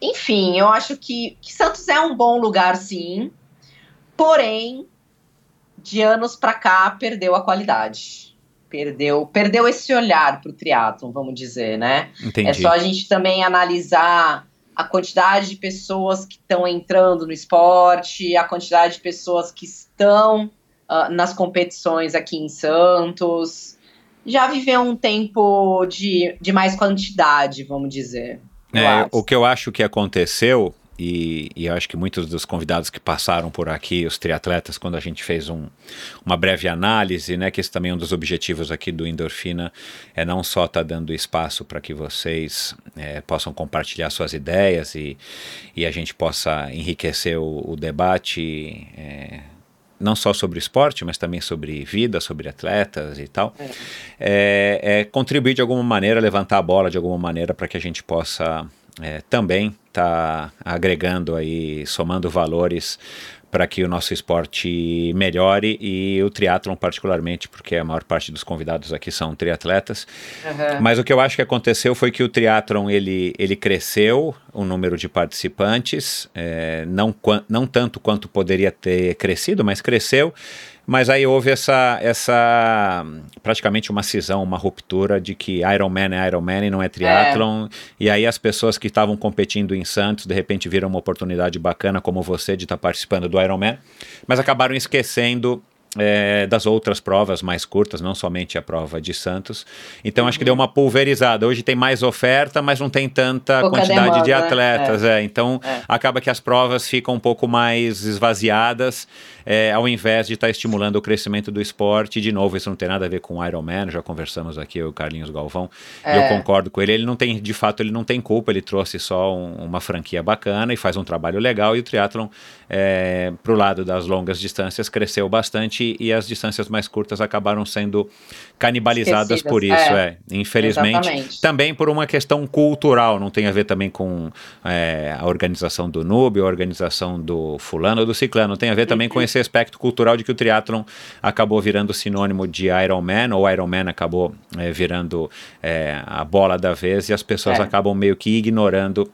Enfim, eu acho que, que Santos é um bom lugar, sim. Porém, de anos para cá, perdeu a qualidade. Perdeu, perdeu esse olhar para o triatlon, vamos dizer, né? Entendi. É só a gente também analisar a quantidade de pessoas que estão entrando no esporte, a quantidade de pessoas que estão uh, nas competições aqui em Santos. Já viveu um tempo de, de mais quantidade, vamos dizer. É, o que eu acho que aconteceu, e, e eu acho que muitos dos convidados que passaram por aqui, os triatletas, quando a gente fez um, uma breve análise, né, que esse também é um dos objetivos aqui do Endorfina, é não só estar tá dando espaço para que vocês é, possam compartilhar suas ideias e, e a gente possa enriquecer o, o debate. É, não só sobre esporte, mas também sobre vida, sobre atletas e tal, é. É, é contribuir de alguma maneira, levantar a bola de alguma maneira para que a gente possa é, também estar tá agregando aí, somando valores para que o nosso esporte melhore e o triatlon particularmente, porque a maior parte dos convidados aqui são triatletas. Uhum. Mas o que eu acho que aconteceu foi que o triatlon ele, ele cresceu, o número de participantes, é, não, não tanto quanto poderia ter crescido, mas cresceu. Mas aí houve essa, essa praticamente uma cisão, uma ruptura de que Ironman é Ironman e não é triatlon. É. E aí as pessoas que estavam competindo em Santos, de repente viram uma oportunidade bacana como você de estar tá participando do Ironman, mas acabaram esquecendo é, das outras provas mais curtas, não somente a prova de Santos. Então uhum. acho que deu uma pulverizada. Hoje tem mais oferta, mas não tem tanta Pouca quantidade demanda, de né? atletas. É. é. Então é. acaba que as provas ficam um pouco mais esvaziadas é, ao invés de estar tá estimulando o crescimento do esporte. De novo, isso não tem nada a ver com o Ironman, já conversamos aqui, o Carlinhos Galvão, é. eu concordo com ele. Ele não tem, de fato, ele não tem culpa, ele trouxe só um, uma franquia bacana e faz um trabalho legal, e o triatlon, é, pro lado das longas distâncias, cresceu bastante e as distâncias mais curtas acabaram sendo canibalizadas Esquecidas. por isso, é. é. Infelizmente. Exatamente. Também por uma questão cultural, não tem a ver também com é, a organização do Nube, a organização do fulano ou do ciclano, tem a ver também com esse aspecto cultural de que o triatlon acabou virando sinônimo de Ironman, ou Ironman acabou é, virando é, a bola da vez, e as pessoas é. acabam meio que ignorando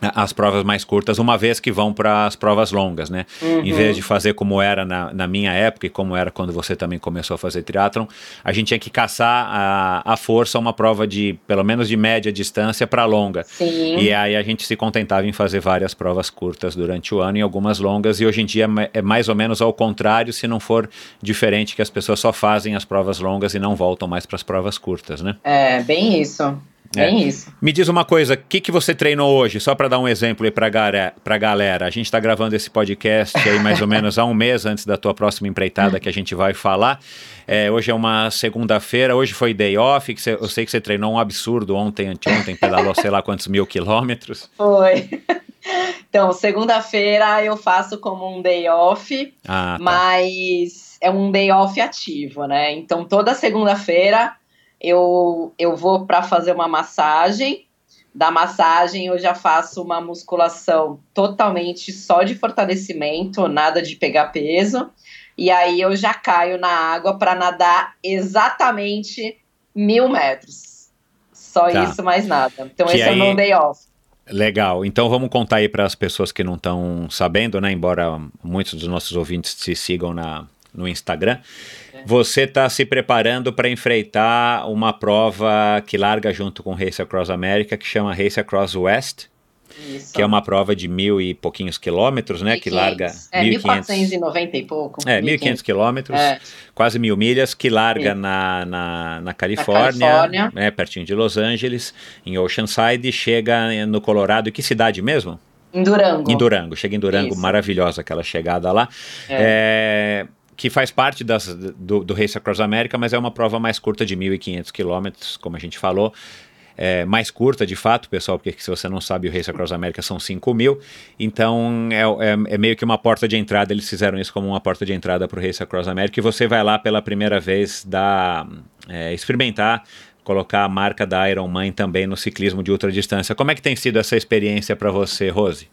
as provas mais curtas, uma vez que vão para as provas longas, né? Uhum. Em vez de fazer como era na, na, minha época e como era quando você também começou a fazer triatlon, a gente tinha que caçar a, a força uma prova de, pelo menos de média distância para longa. Sim. E aí a gente se contentava em fazer várias provas curtas durante o ano e algumas longas, e hoje em dia é mais ou menos ao contrário, se não for diferente, que as pessoas só fazem as provas longas e não voltam mais para as provas curtas, né? É, bem isso. Bem É. isso. Me diz uma coisa, o que, que você treinou hoje? Só para dar um exemplo aí para a galera. A gente está gravando esse podcast aí mais ou menos há um mês antes da tua próxima empreitada que a gente vai falar. É, hoje é uma segunda-feira, hoje foi day off. Que cê- eu sei que você treinou um absurdo ontem, anteontem, pedalou sei lá quantos mil quilômetros. Foi. [laughs] Então, segunda-feira eu faço como um day off, Ah, tá. mas é um day off ativo, né? Então, toda segunda-feira eu, eu vou para fazer uma massagem. Da massagem eu já faço uma musculação totalmente só de fortalecimento, nada de pegar peso. E aí eu já caio na água para nadar exatamente mil metros. Só Tá. isso, mais nada. Então Que esse é o aí- meu day off. Legal. Então vamos contar aí para as pessoas que não estão sabendo, né? Embora muitos dos nossos ouvintes te sigam na, no Instagram. Você está se preparando para enfrentar uma prova que larga junto com Race Across America, que chama Race Across West, Isso. que é uma prova de mil e pouquinhos quilômetros, né? Que 1.500. larga É, 1.500 1490 e pouco. é, 1.500 quilômetros, É, quase mil milhas, que larga Sim. na, na, na Califórnia, Califórnia. né, pertinho de Los Angeles, em Oceanside, e chega no Colorado. Que cidade mesmo? em Durango. Em Durango. Chega em Durango, Isso. maravilhosa aquela chegada lá. É, que faz parte das, do, do Race Across America, mas é uma prova mais curta de 1.500 quilômetros, como a gente falou. É, mais curta, de fato, pessoal, porque se você não sabe, o Race Across America são 5 mil. Então, é, é- é meio que uma porta de entrada. Eles fizeram isso como uma porta de entrada para o Race Across America. E você vai lá pela primeira vez dar, é, experimentar, colocar a marca da Iron Man também no ciclismo de ultradistância. Como é que tem sido essa experiência para você, Rose?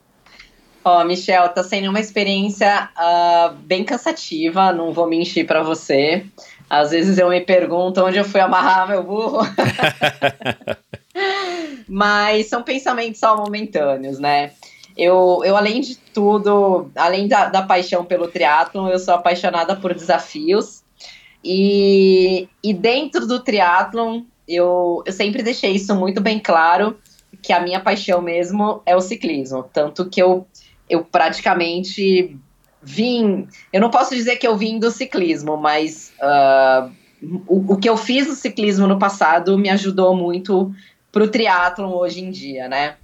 Ó, Michel, tá sendo uma experiência ah, bem cansativa, não vou mentir pra você. Às vezes eu me pergunto onde eu fui amarrar meu burro. [laughs] Mas são pensamentos só momentâneos, né? Eu, eu além de tudo, além da, da paixão pelo triatlon, eu sou apaixonada por desafios. E, e dentro do triatlon, eu, eu sempre deixei isso muito bem claro, que a minha paixão mesmo é o ciclismo. Tanto que eu, eu praticamente vim... Eu não posso dizer que eu vim do ciclismo, mas ah, o, o que eu fiz no ciclismo no passado me ajudou muito pro triatlon hoje em dia, né?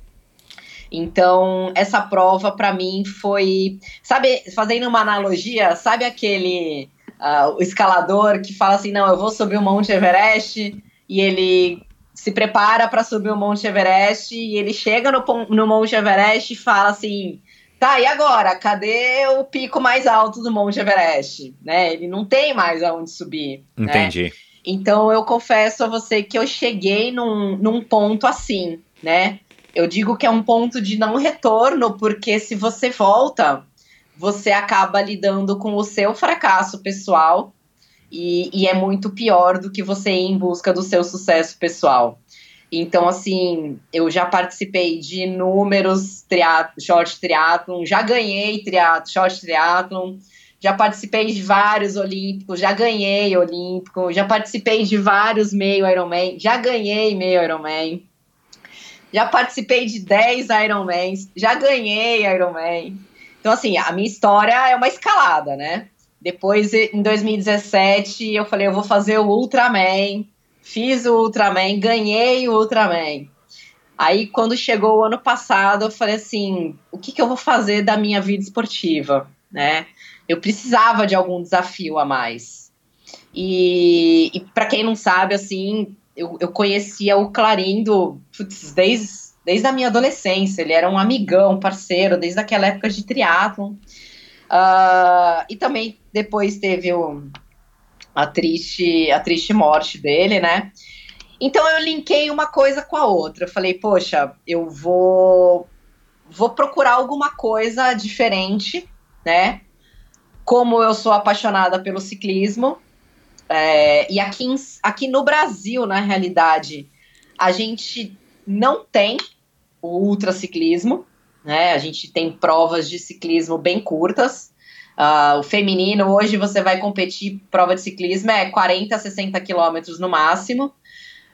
Então, essa prova para mim foi, sabe, fazendo uma analogia, sabe aquele ah, o escalador que fala assim, não, eu vou subir o Monte Everest e ele se prepara para subir o Monte Everest e ele chega no, no Monte Everest e fala assim, tá, e agora? Cadê o pico mais alto do Monte Everest? Né? Ele não tem mais aonde subir. né? Entendi. Então eu confesso a você que eu cheguei num, num ponto assim, né? Eu digo que é um ponto de não retorno, porque se você volta, você acaba lidando com o seu fracasso pessoal e, e é muito pior do que você ir em busca do seu sucesso pessoal. Então, assim, eu já participei de inúmeros short triatlon, já ganhei triat short triatlon, já participei de vários olímpicos, já ganhei olímpico, já participei de vários meio Ironman, já ganhei meio Ironman, já participei de 10 Ironmans, já ganhei Ironman. Então, assim, a minha história é uma escalada, né? Depois, em 2017, eu falei, eu vou fazer o Ultraman, fiz o Ultraman, ganhei o Ultraman. Aí, quando chegou o ano passado, eu falei assim, o que, que eu vou fazer da minha vida esportiva, né? Eu precisava de algum desafio a mais. E, e para quem não sabe, assim, eu, eu conhecia o Clarindo putz, desde, desde a minha adolescência. Ele era um amigão, parceiro, desde aquela época de triatlon. Ah, e também depois teve o, a, triste, a triste morte dele, né? Então eu linkei uma coisa com a outra. Eu falei, poxa, eu vou, vou procurar alguma coisa diferente, né? Como eu sou apaixonada pelo ciclismo, é, e aqui, em- aqui no Brasil, na realidade, a gente não tem o ultraciclismo, né? A gente tem provas de ciclismo bem curtas. Uh, o feminino, hoje você vai competir, prova de ciclismo é 40, 60 quilômetros no máximo.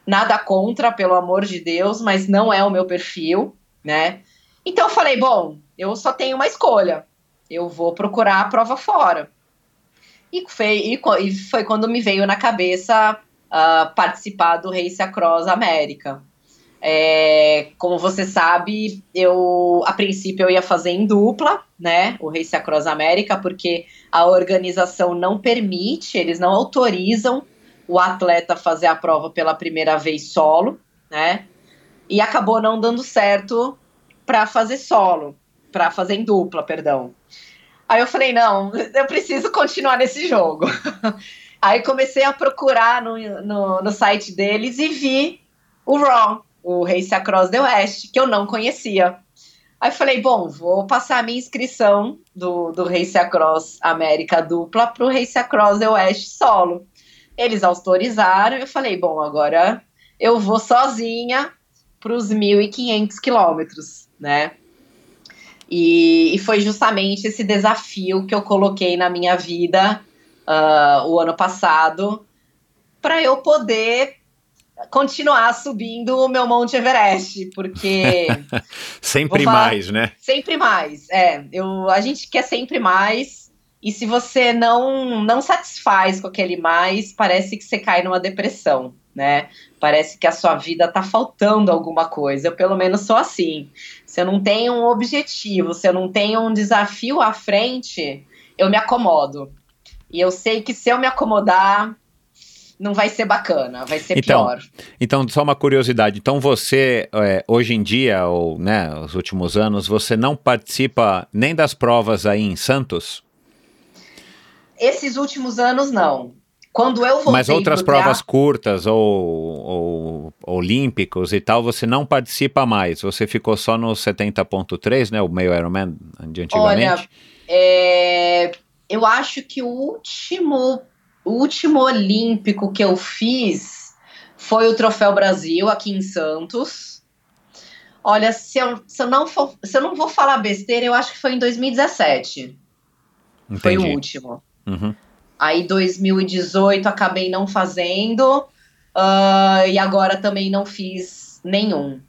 Nada contra, pelo amor de Deus, mas não é o meu perfil, né? Então eu falei, bom, eu só tenho uma escolha. Eu vou procurar a prova fora. E foi, e, foi quando me veio na cabeça uh, participar do Race Across América. É, como você sabe, eu a princípio eu ia fazer em dupla, né? O Race Across América, porque a organização não permite, eles não autorizam o atleta fazer a prova pela primeira vez solo, né? E acabou não dando certo para fazer solo, para fazer em dupla, perdão. Aí eu falei, não, eu preciso continuar nesse jogo. [laughs] Aí comecei a procurar no, no, no site deles e vi o Raw, o Race Across the West, que eu não conhecia. Aí falei, bom, vou passar a minha inscrição do, do Race Across América dupla para o Race Across the West solo. Eles autorizaram, eu falei, bom, agora eu vou sozinha para os 1.500 quilômetros, né? E, e, foi justamente esse desafio que eu coloquei na minha vida uh, o ano passado para eu poder continuar subindo o meu Monte Everest, porque [laughs] sempre falar, mais, né? Sempre mais. É, eu a gente quer sempre mais. E se você não não satisfaz com aquele mais, parece que você cai numa depressão, né? Parece que a sua vida tá faltando alguma coisa. Eu pelo menos sou assim. Se eu não tenho um objetivo, se eu não tenho um desafio à frente, eu me acomodo. E eu sei que se eu me acomodar, não vai ser bacana, vai ser então, pior. Então, só uma curiosidade. Então, você, é, hoje em dia, ou né, os últimos anos, você não participa nem das provas aí em Santos? Esses últimos anos, não. Quando eu voltei Mas outras provas curtas ou, ou, olímpicos e tal, você não participa mais. Você ficou só no 70.3, né? O meio Ironman de antigamente. Olha, é, eu acho que o último o último olímpico que eu fiz foi o Troféu Brasil aqui em Santos. Olha, se eu, se eu, não, for, se eu não vou falar besteira, eu acho que foi em 2017. Entendi. Foi o último. Uhum. Aí 2018 acabei não fazendo. Uh, e agora também não fiz nenhum.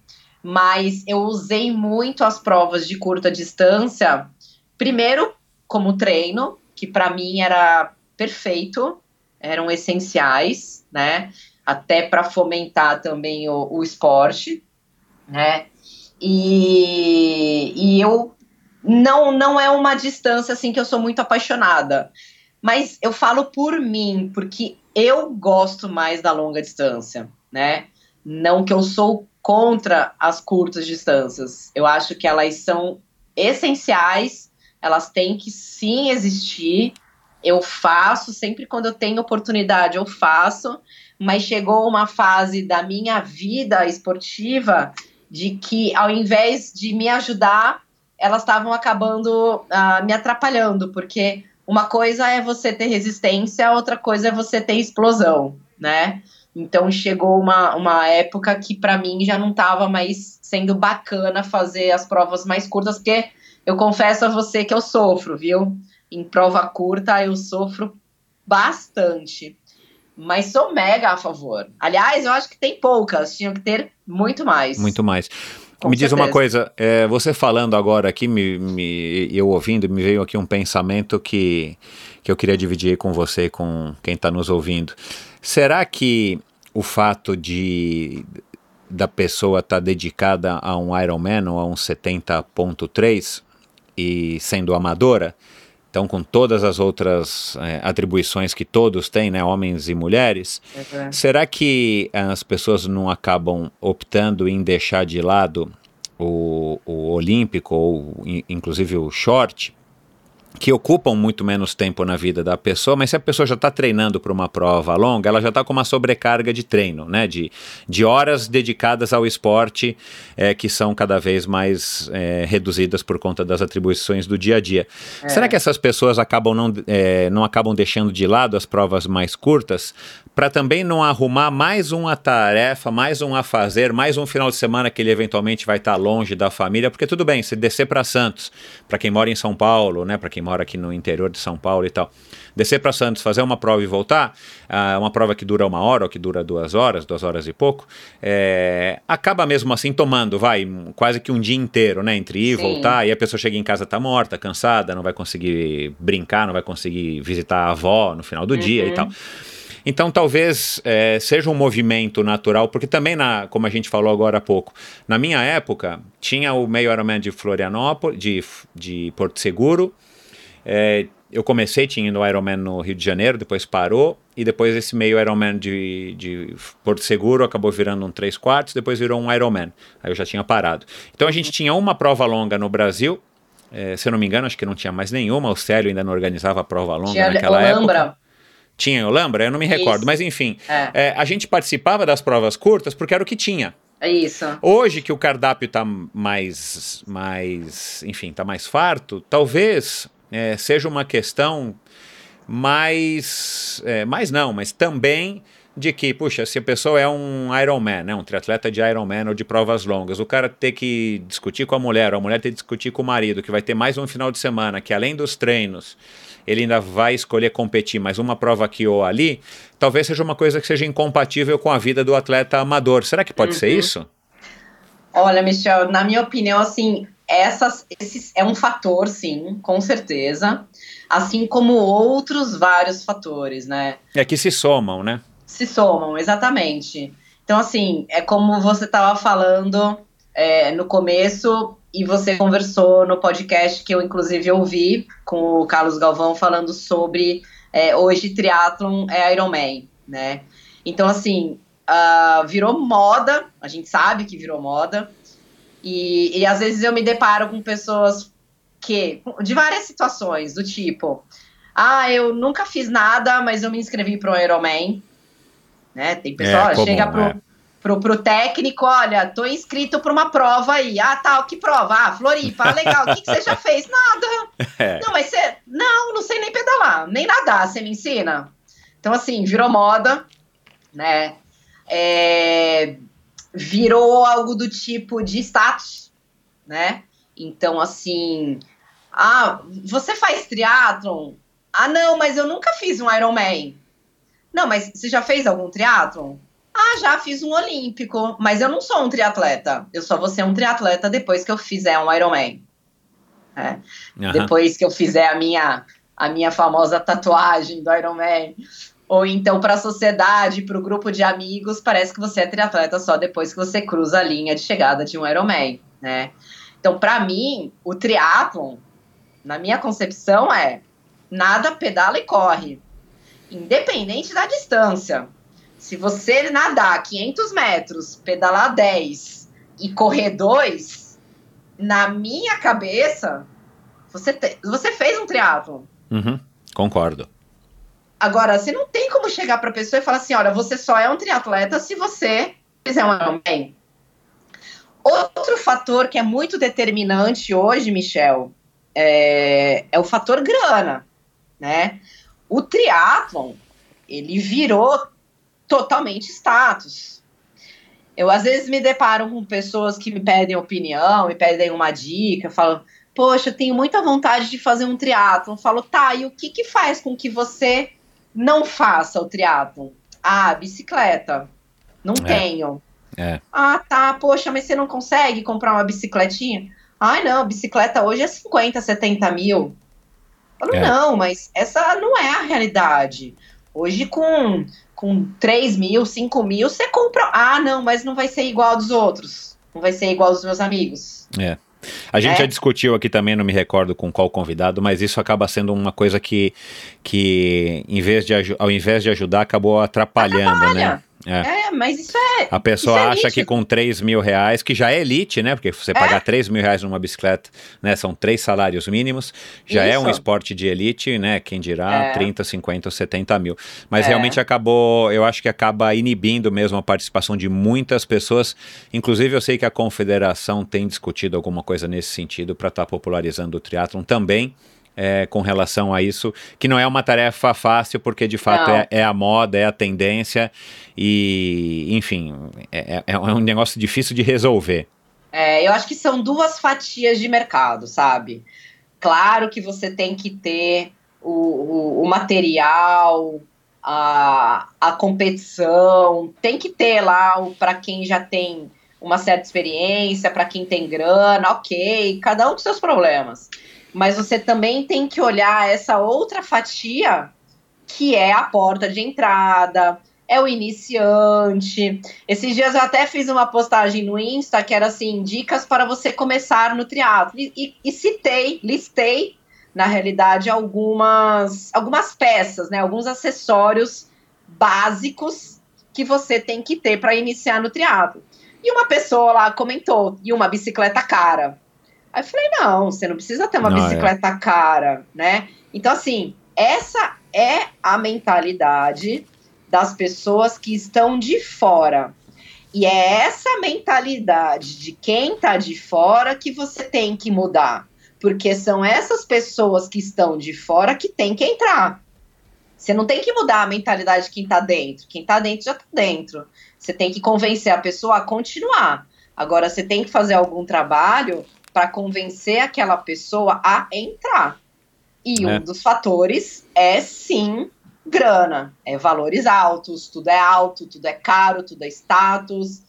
Mas eu usei muito as provas de curta distância. Primeiro, como treino, que para mim era perfeito eram essenciais, né? Até para fomentar também o, o esporte, né? E, e eu não não é uma distância assim que eu sou muito apaixonada, mas eu falo por mim, porque eu gosto mais da longa distância, né? Não que eu sou contra as curtas distâncias. Eu acho que elas são essenciais, elas têm que sim existir, eu faço, sempre quando eu tenho oportunidade eu faço, mas chegou uma fase da minha vida esportiva de que ao invés de me ajudar, elas estavam acabando uh, me atrapalhando, porque uma coisa é você ter resistência, outra coisa é você ter explosão, né? Então chegou uma, uma época que para mim já não estava mais sendo bacana fazer as provas mais curtas, porque eu confesso a você que eu sofro, viu? Em prova curta eu sofro bastante. Mas sou mega a favor. Aliás, eu acho que tem poucas, tinham que ter muito mais. Muito mais. Com me certeza. diz uma coisa, é, você falando agora aqui, me, me, eu ouvindo, me veio aqui um pensamento que, que eu queria dividir com você e com quem está nos ouvindo. Será que o fato de da pessoa estar tá dedicada a um Ironman ou a um 70.3 e sendo amadora, então, com todas as outras é, atribuições que todos têm, né, homens e mulheres, uhum. será que as pessoas não acabam optando em deixar de lado o, o olímpico ou inclusive o short que ocupam muito menos tempo na vida da pessoa, mas se a pessoa já está treinando para uma prova longa, ela já está com uma sobrecarga de treino, né? De, de horas dedicadas ao esporte, é, que são cada vez mais é, reduzidas por conta das atribuições do dia a dia. É. Será que essas pessoas acabam não, é, não acabam deixando de lado as provas mais curtas para também não arrumar mais uma tarefa, mais um a fazer, mais um final de semana que ele eventualmente vai estar longe da família? Porque tudo bem, se descer para Santos, para quem mora em São Paulo, né? Para quem mora aqui no interior de São Paulo e tal. Descer para Santos, fazer uma prova e voltar, uh, uma prova que dura uma hora ou que dura duas horas, duas horas e pouco, é, acaba mesmo assim tomando, vai, quase que um dia inteiro, né? Entre ir e voltar, e a pessoa chega em casa, tá morta, cansada, não vai conseguir brincar, não vai conseguir visitar a avó no final do uhum. dia e tal. Então, talvez é, seja um movimento natural, porque também, na, como a gente falou agora há pouco, na minha época, tinha o meio Ironman de Florianópolis, de, de Porto Seguro, é, eu comecei, tinha no Ironman no Rio de Janeiro, depois parou, e depois esse meio Ironman de, de Porto Seguro acabou virando um 3 quartos, depois virou um Ironman. Aí eu já tinha parado. Então a gente tinha uma prova longa no Brasil, é, se eu não me engano, acho que não tinha mais nenhuma, o Célio ainda não organizava prova longa tinha naquela Olambra. época. Tinha Olambra? Eu não me recordo, Isso. mas enfim, é. É, a gente participava das provas curtas porque era o que tinha. É isso. Hoje que o cardápio está mais, mais, enfim, está mais farto, talvez é, seja uma questão mais, é, mais não, mas também de que, puxa, se a pessoa é um Ironman, né, um triatleta de Ironman ou de provas longas, o cara ter que discutir com a mulher, ou a mulher ter que discutir com o marido, que vai ter mais um final de semana, que além dos treinos, ele ainda vai escolher competir mais uma prova aqui ou ali, talvez seja uma coisa que seja incompatível com a vida do atleta amador. Será que pode uhum. ser isso? Olha, Michel, na minha opinião, assim, essas, esse é um fator, sim, com certeza, assim como outros vários fatores, né? É que se somam, né? Se somam, exatamente. Então, assim, é como você estava falando é, no começo e você conversou no podcast que eu, inclusive, ouvi com o Carlos Galvão falando sobre é, hoje triatlon é Ironman, né? Então, assim, uh, virou moda, a gente sabe que virou moda, e, e às vezes eu me deparo com pessoas que, de várias situações, do tipo, ah, eu nunca fiz nada, mas eu me inscrevi para o Ironman. Né? Tem pessoa, é, chega pro, é. Pro, pro técnico, olha, tô inscrito para uma prova aí. Ah, tal, que prova? Ah, Floripa, legal. O que, que você já fez? Nada. [laughs] É. Não, mas você. Não, não sei nem pedalar, nem nadar, você me ensina. Então, assim, virou moda, né? É, virou algo do tipo de status, né? Então, assim, ah, você faz triatlon? Ah, não, mas eu nunca fiz um Ironman. Não, mas você já fez algum triatlon? Ah, já fiz um olímpico, mas eu não sou um triatleta. Eu só vou ser um triatleta depois que eu fizer um Ironman. É. Uhum. Depois que eu fizer a minha, a minha famosa tatuagem do Ironman. Ou então para a sociedade, para o grupo de amigos, parece que você é triatleta só depois que você cruza a linha de chegada de um Ironman, né? Então, para mim, o triatlon, na minha concepção, é nada, pedala e corre, independente da distância. Se você nadar 500 metros, pedalar 10 e correr 2, na minha cabeça, você, te, você fez um triatlon. Uhum, concordo. Agora, você não tem como chegar para a pessoa e falar assim: olha, você só é um triatleta se você fizer um Ironman. Outro fator que é muito determinante hoje, Michel, é, é o fator grana, né? O triatlon, ele virou totalmente status. Eu às vezes me deparo com pessoas que me pedem opinião, me pedem uma dica, falam, poxa, eu tenho muita vontade de fazer um triatlon. Eu falo, tá, e o que que faz com que você não faça o triatlo. Ah, bicicleta. Não é. tenho. É. Ah, tá. Poxa, mas você não consegue comprar uma bicicletinha? Ai, não, bicicleta hoje é 50, 70 mil. Falo, é. Não, mas essa não é a realidade. Hoje, com, com 3 mil, 5 mil, você compra. Ah, não, mas não vai ser igual dos outros. Não vai ser igual dos meus amigos. É. A gente é. já discutiu aqui também, não me recordo com qual convidado, mas isso acaba sendo uma coisa que, que em vez de, ao invés de ajudar, acabou atrapalhando, né? É. é. mas isso é. A pessoa Isso é acha que com 3 mil reais, que já é elite, né? Porque você pagar 3 mil reais numa bicicleta, né? São três salários mínimos, já é um Isso. esporte de elite, né? Quem dirá É. 30, 50 ou 70 mil. Mas É. realmente acabou, eu acho que acaba inibindo mesmo a participação de muitas pessoas. Inclusive, eu sei que a confederação tem discutido alguma coisa nesse sentido para estar popularizando o triatlon também. É, com relação a isso, que não é uma tarefa fácil, porque de fato é, é a moda, é a tendência, e enfim, é, é- é um negócio difícil de resolver. É, eu acho que são duas fatias de mercado, sabe? Claro que você tem que ter o, o, o material, a, a competição, tem que ter lá para quem já tem uma certa experiência, para quem tem grana, ok, cada um com seus problemas. Mas você também tem que olhar essa outra fatia, que é a porta de entrada, é o iniciante. Esses dias eu até fiz uma postagem no Insta que era assim: dicas para você começar no triatlo. E, e- e citei, listei, na realidade, algumas, algumas peças, né? Alguns acessórios básicos que você tem que ter para iniciar no triatlo. E uma pessoa lá comentou: e uma bicicleta cara. Aí eu falei: não, você não precisa ter uma Não, é. bicicleta cara, né? Então, assim, essa é a mentalidade das pessoas que estão de fora. E é essa mentalidade de quem está de fora que você tem que mudar. Porque são essas pessoas que estão de fora que tem que entrar. Você não tem que mudar a mentalidade de quem está dentro. Quem está dentro já está dentro. Você tem que convencer a pessoa a continuar. Agora, você tem que fazer algum trabalho para convencer aquela pessoa a entrar. E É. um dos fatores é sim grana, é valores altos, tudo é alto, tudo é caro, tudo é status.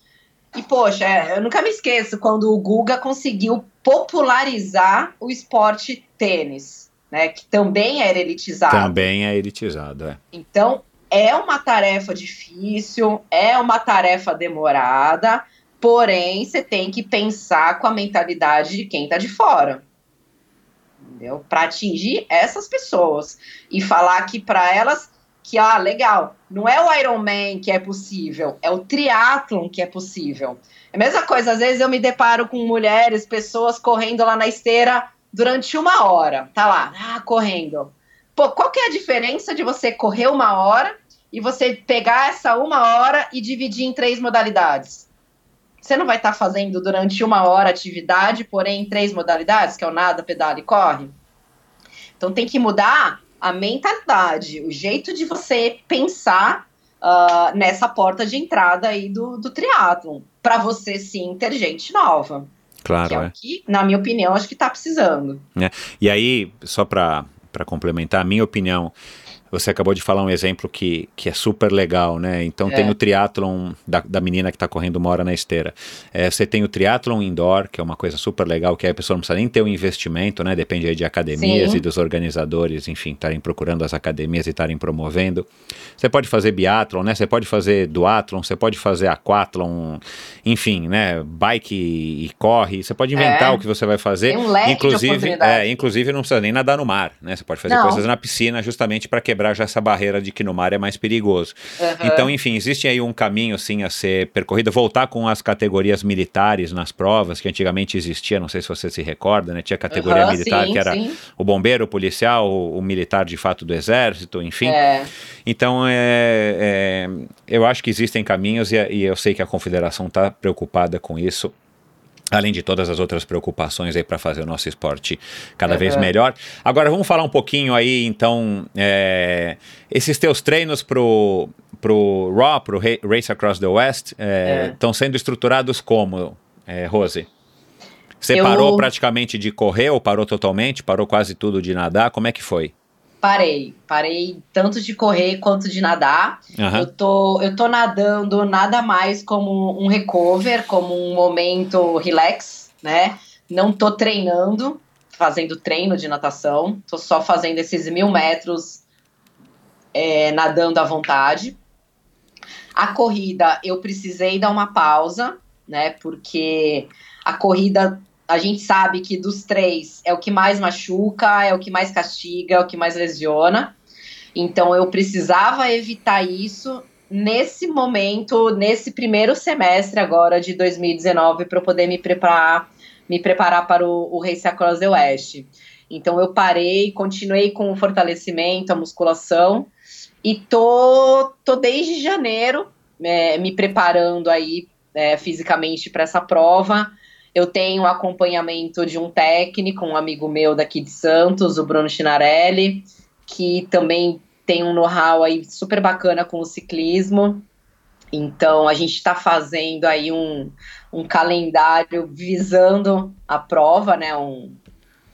E, poxa, é, eu nunca me esqueço quando o Guga conseguiu popularizar o esporte tênis, né? Que também era elitizado. Também é elitizado, é. Então, é uma tarefa difícil, é uma tarefa demorada, porém, você tem que pensar com a mentalidade de quem tá de fora. Entendeu? Para atingir essas pessoas e falar que para elas que ah, legal, não é o Ironman que é possível, é o triatlon que é possível. É a mesma coisa, às vezes eu me deparo com mulheres, pessoas correndo lá na esteira durante uma hora, tá lá, ah, correndo. Pô, qual que é a diferença de você correr uma hora e você pegar essa uma hora e dividir em três modalidades? Você não vai estar fazendo durante uma hora atividade, porém em três modalidades, que é o nada, pedala e corre? Então tem que mudar a mentalidade, o jeito de você pensar ah, nessa porta de entrada aí do, do triatlon, para você sim ter gente nova, Claro, que é é. o que, na minha opinião, acho que está precisando. E aí, só para complementar, a minha opinião, você acabou de falar um exemplo que, que é super legal, né? Então É. tem o triatlon da, da menina que está correndo uma hora na esteira. É, você tem o triatlon indoor, que é uma coisa super legal, que aí a pessoa não precisa nem ter um investimento, né? Depende aí de academias Sim. e dos organizadores, enfim, estarem procurando as academias e estarem promovendo. Você pode fazer biatlon, né? Você pode fazer duatlon, você pode fazer aquatlon, enfim, né? Bike e, e corre. Você pode inventar É. o que você vai fazer. Tem um leque de inclusive, oportunidades. é, inclusive não precisa nem nadar no mar, né? Você pode fazer Não. coisas na piscina justamente para quebrar já essa barreira de que no mar é mais perigoso. Aham. Então, enfim, existe aí um caminho assim a ser percorrido, voltar com as categorias militares nas provas, que antigamente existia, não sei se você se recorda, né? Tinha categoria Aham, militar sim, que era sim. o bombeiro, o policial, o, o militar de fato do exército, enfim. É. Então, é, é, eu acho que existem caminhos e, e eu sei que a confederação está preocupada com isso. Além de todas as outras preocupações aí para fazer o nosso esporte cada vez melhor. Agora vamos falar um pouquinho aí, então, é, esses teus treinos pro, pro RAW, pro Ra- Race Across the West, É. estão sendo estruturados como, é, Rose? Você Eu- parou praticamente de correr ou parou totalmente? Parou quase tudo de nadar? Como é que foi? Parei, parei tanto de correr quanto de nadar. Aham. Eu, tô, eu tô nadando nada mais como um recover, como um momento relax, né? Não tô treinando, fazendo treino de natação, tô só fazendo esses mil metros é, nadando à vontade. A corrida, eu precisei dar uma pausa, né? Porque a corrida, a gente sabe que dos três é o que mais machuca, é o que mais castiga, é o que mais lesiona. Então eu precisava evitar isso nesse momento, nesse primeiro semestre agora de 2019, para poder me preparar, me preparar para o, o Race Across the West. Então eu parei, continuei com o fortalecimento, a musculação e tô, tô desde janeiro é, me preparando aí é, fisicamente para essa prova. Eu tenho acompanhamento de um técnico, um amigo meu daqui de Santos, o Bruno Chinarelli, que também tem um know-how aí super bacana com o ciclismo. Então a gente está fazendo aí um, um calendário visando a prova, né? Um,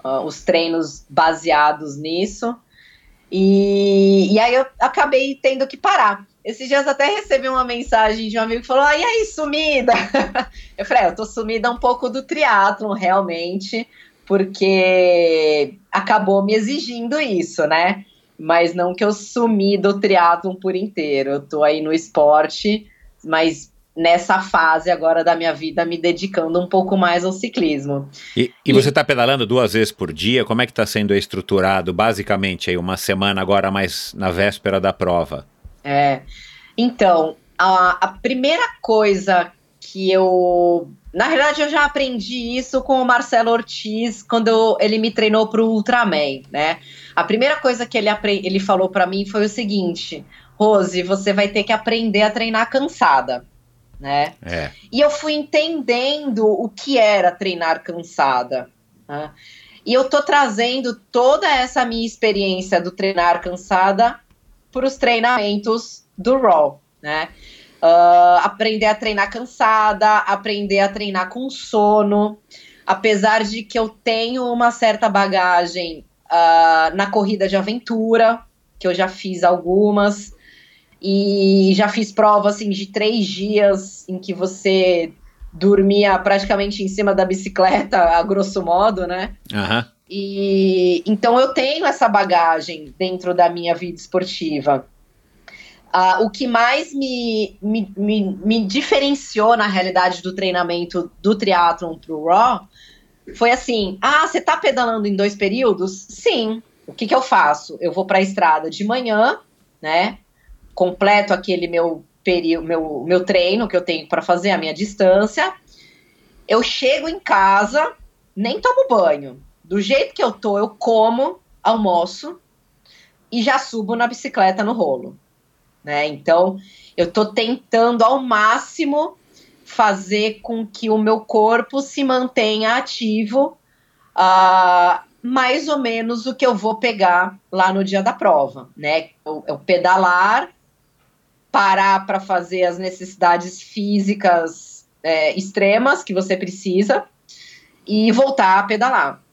uh, os treinos baseados nisso. E, e aí eu acabei tendo que parar. Esses dias até recebi uma mensagem de um amigo que falou: ah, e aí, sumida? [laughs] Eu falei: é, eu tô sumida um pouco do triatlon, realmente, porque acabou me exigindo isso, né? Mas não que eu sumi do triatlon por inteiro. Eu tô aí no esporte, mas nessa fase agora da minha vida me dedicando um pouco mais ao ciclismo. E, e, e você está pedalando duas vezes por dia? Como é que está sendo estruturado, basicamente, aí uma semana agora mais na véspera da prova? É, então, a, a primeira coisa que eu... Na verdade, eu já aprendi isso com o Marcelo Ortiz quando eu, ele me treinou para o Ultraman, né? A primeira coisa que ele, ele falou para mim foi o seguinte: Rose, você vai ter que aprender a treinar cansada né? É. E eu fui entendendo o que era treinar cansada. Né? E eu tô trazendo toda essa minha experiência do treinar cansada para os treinamentos do Raw, né? Uh, aprender a treinar cansada, aprender a treinar com sono. Apesar de que eu tenho uma certa bagagem uh, na corrida de aventura, que eu já fiz algumas, e já fiz prova assim de três dias em que você dormia praticamente em cima da bicicleta, a grosso modo, né? Uhum. E então eu tenho essa bagagem dentro da minha vida esportiva. Uh, o que mais me, me, me, me, diferenciou na realidade do treinamento do triatlon pro Raw foi assim: ah, você tá pedalando em dois períodos? Sim. O que, que eu faço? Eu vou para a estrada de manhã, né? completo aquele meu período, meu, meu treino que eu tenho para fazer, a minha distância. Eu chego em casa, nem tomo banho. Do jeito que eu tô, eu como, almoço e já subo na bicicleta no rolo. Né? Então, eu tô tentando ao máximo fazer com que o meu corpo se mantenha ativo, uh, mais ou menos o que eu vou pegar lá no dia da prova, né? Eu, eu pedalar parar para fazer as necessidades físicas é, extremas que você precisa e voltar a pedalar.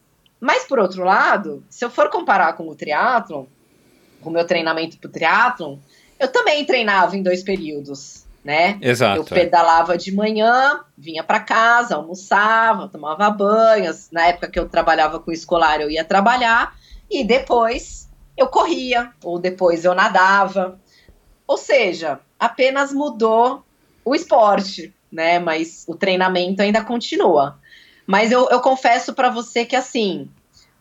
Mas por outro lado, se eu for comparar com o triatlon, com o meu treinamento para o triatlon, eu também treinava em dois períodos, né? Exato. Eu pedalava de manhã, vinha para casa, almoçava, tomava banhos. Na época que eu trabalhava com escolar, eu ia trabalhar e depois eu corria ou depois eu nadava. Ou seja, apenas mudou o esporte, né? Mas o treinamento ainda continua. Mas eu, eu confesso para você que assim,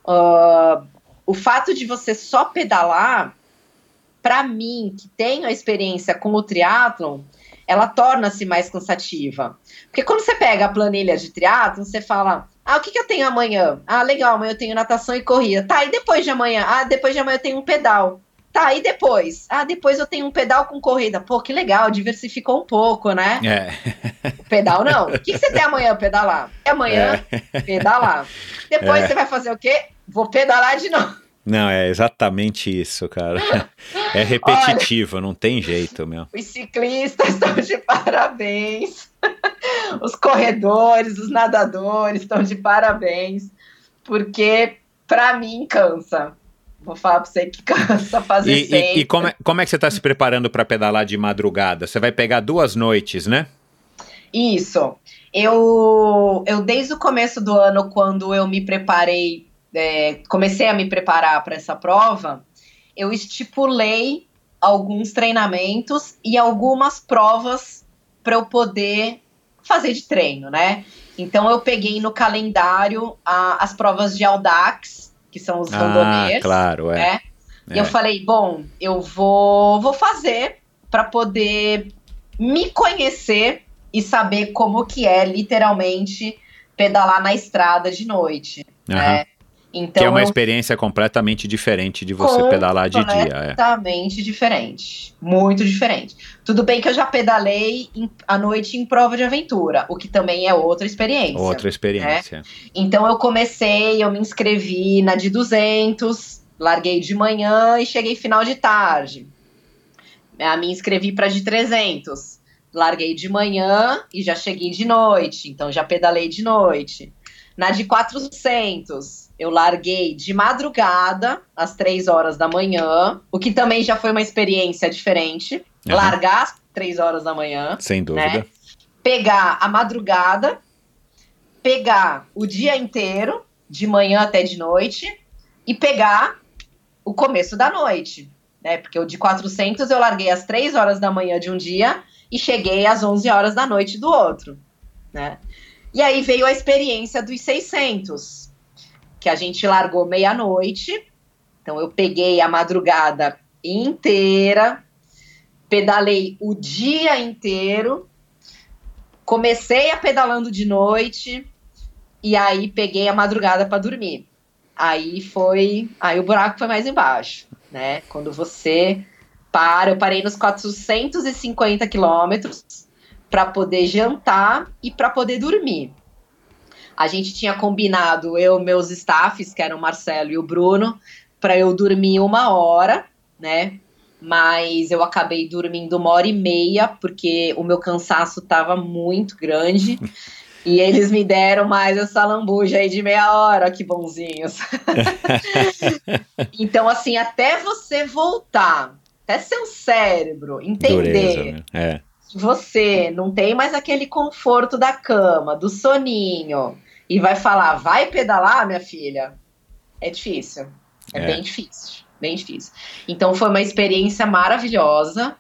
uh, o fato de você só pedalar, para mim, que tenho a experiência com o triatlon, ela torna-se mais cansativa. Porque quando você pega a planilha de triatlon, você fala, ah, o que, que eu tenho amanhã? Ah, legal, amanhã eu tenho natação e corrida. Tá, e depois de amanhã? Ah, depois de amanhã eu tenho um pedal. Tá, e depois? Ah, depois eu tenho um pedal com corrida. Pô, que legal, diversificou um pouco, né? É. Pedal não. O que, você tem amanhã pedalar? E [laughs] amanhã, é. pedalar. Depois é. você vai fazer o quê? Vou pedalar de novo. Não, é exatamente isso, cara. [laughs] É repetitivo, Olha, não tem jeito, meu. Os ciclistas [laughs] estão de parabéns. Os corredores, os nadadores estão de parabéns. Porque, para mim, cansa Vou falar pra você que [laughs] cansa fazer e, sempre. E, e como, é, como é que você está se preparando para pedalar de madrugada? Você vai pegar duas noites, né? Isso. Eu, eu desde o começo do ano, quando eu me preparei, é, comecei a me preparar para essa prova, eu estipulei alguns treinamentos e algumas provas para eu poder fazer de treino, né? Então eu peguei no calendário a, as provas de Audax, que são os ah, Claro, é. Né? E eu é. falei, bom, eu vou, vou fazer para poder me conhecer e saber como que é literalmente pedalar na estrada de noite. Aham. Né? Então, que é uma experiência completamente diferente de você pedalar de dia. É. Completamente diferente. Muito diferente. Tudo bem que eu já pedalei em- à noite em prova de aventura, o que também é outra experiência. Outra experiência. Então eu comecei, eu me inscrevi na de 200, larguei de manhã e cheguei final de tarde. A me inscrevi para de 300. Larguei de manhã e já cheguei de noite, então já pedalei de noite. Na de 400, eu larguei de madrugada, às 3 horas da manhã, o que também já foi uma experiência diferente. Aham. Largar às 3 horas da manhã Sem dúvida. né? Pegar a madrugada, pegar o dia inteiro, de manhã até de noite, e pegar o começo da noite, né? Porque o de 400 eu larguei às 3 horas da manhã de um dia e cheguei às 11 horas da noite do outro, né? E aí veio a experiência dos 600, que a gente largou meia-noite. Então eu peguei a madrugada inteira, pedalei o dia inteiro, comecei a pedalando de noite e aí peguei a madrugada para dormir. Aí foi, aí o buraco foi mais embaixo, né? Quando você para, eu parei nos 450 quilômetros para poder jantar e para poder dormir. A gente tinha combinado, eu e meus staffs, que eram o Marcelo e o Bruno, para eu dormir uma hora, né? Mas eu acabei dormindo uma hora e meia, porque o meu cansaço estava muito grande. [laughs] E eles me deram mais essa lambuja aí de meia hora, que bonzinhos. [laughs] então, assim, até você voltar, até seu cérebro entender Dureza, né? É. você não tem mais aquele conforto da cama, do soninho, e vai falar, vai pedalar, minha filha, é difícil. É, É. bem difícil, bem difícil. Então foi uma experiência maravilhosa.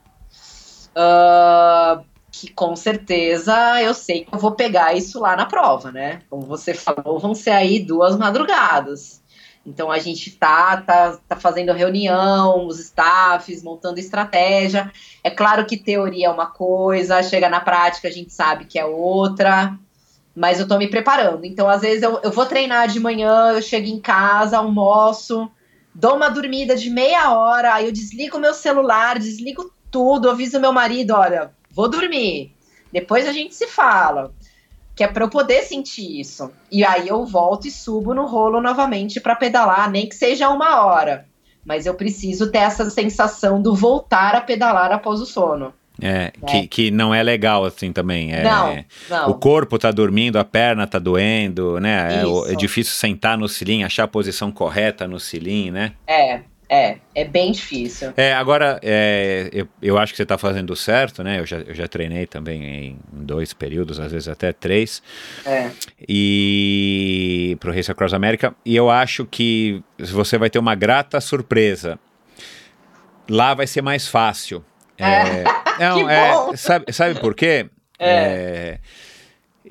ah, que com certeza eu sei que eu vou pegar isso lá na prova, né? Como você falou, vão ser aí duas madrugadas. Então a gente tá, tá, tá fazendo reunião, os staffs, montando estratégia. É claro que teoria é uma coisa, chega na prática a gente sabe que é outra, mas eu tô me preparando. Então, às vezes, eu, eu vou treinar de manhã, eu chego em casa, almoço, dou uma dormida de meia hora, aí eu desligo meu celular, desligo tudo, aviso meu marido, olha, vou dormir. Depois a gente se fala. Que é para eu poder sentir isso. E aí eu volto e subo no rolo novamente para pedalar, nem que seja uma hora. Mas eu preciso ter essa sensação do voltar a pedalar após o sono. É, Que, que não é legal assim também. É, não, não. O corpo tá dormindo, a perna tá doendo, né? É, é difícil sentar no cilim, achar a posição correta no cilim, né? É, é, é bem difícil. É, agora, é, eu, eu acho que você está fazendo certo, né? Eu já, eu já treinei também em dois períodos, às vezes até três, É, e pro Race Across America, e eu acho que você vai ter uma grata surpresa. Lá vai ser mais fácil. É, [laughs] não, Que é, sabe, sabe por quê? É,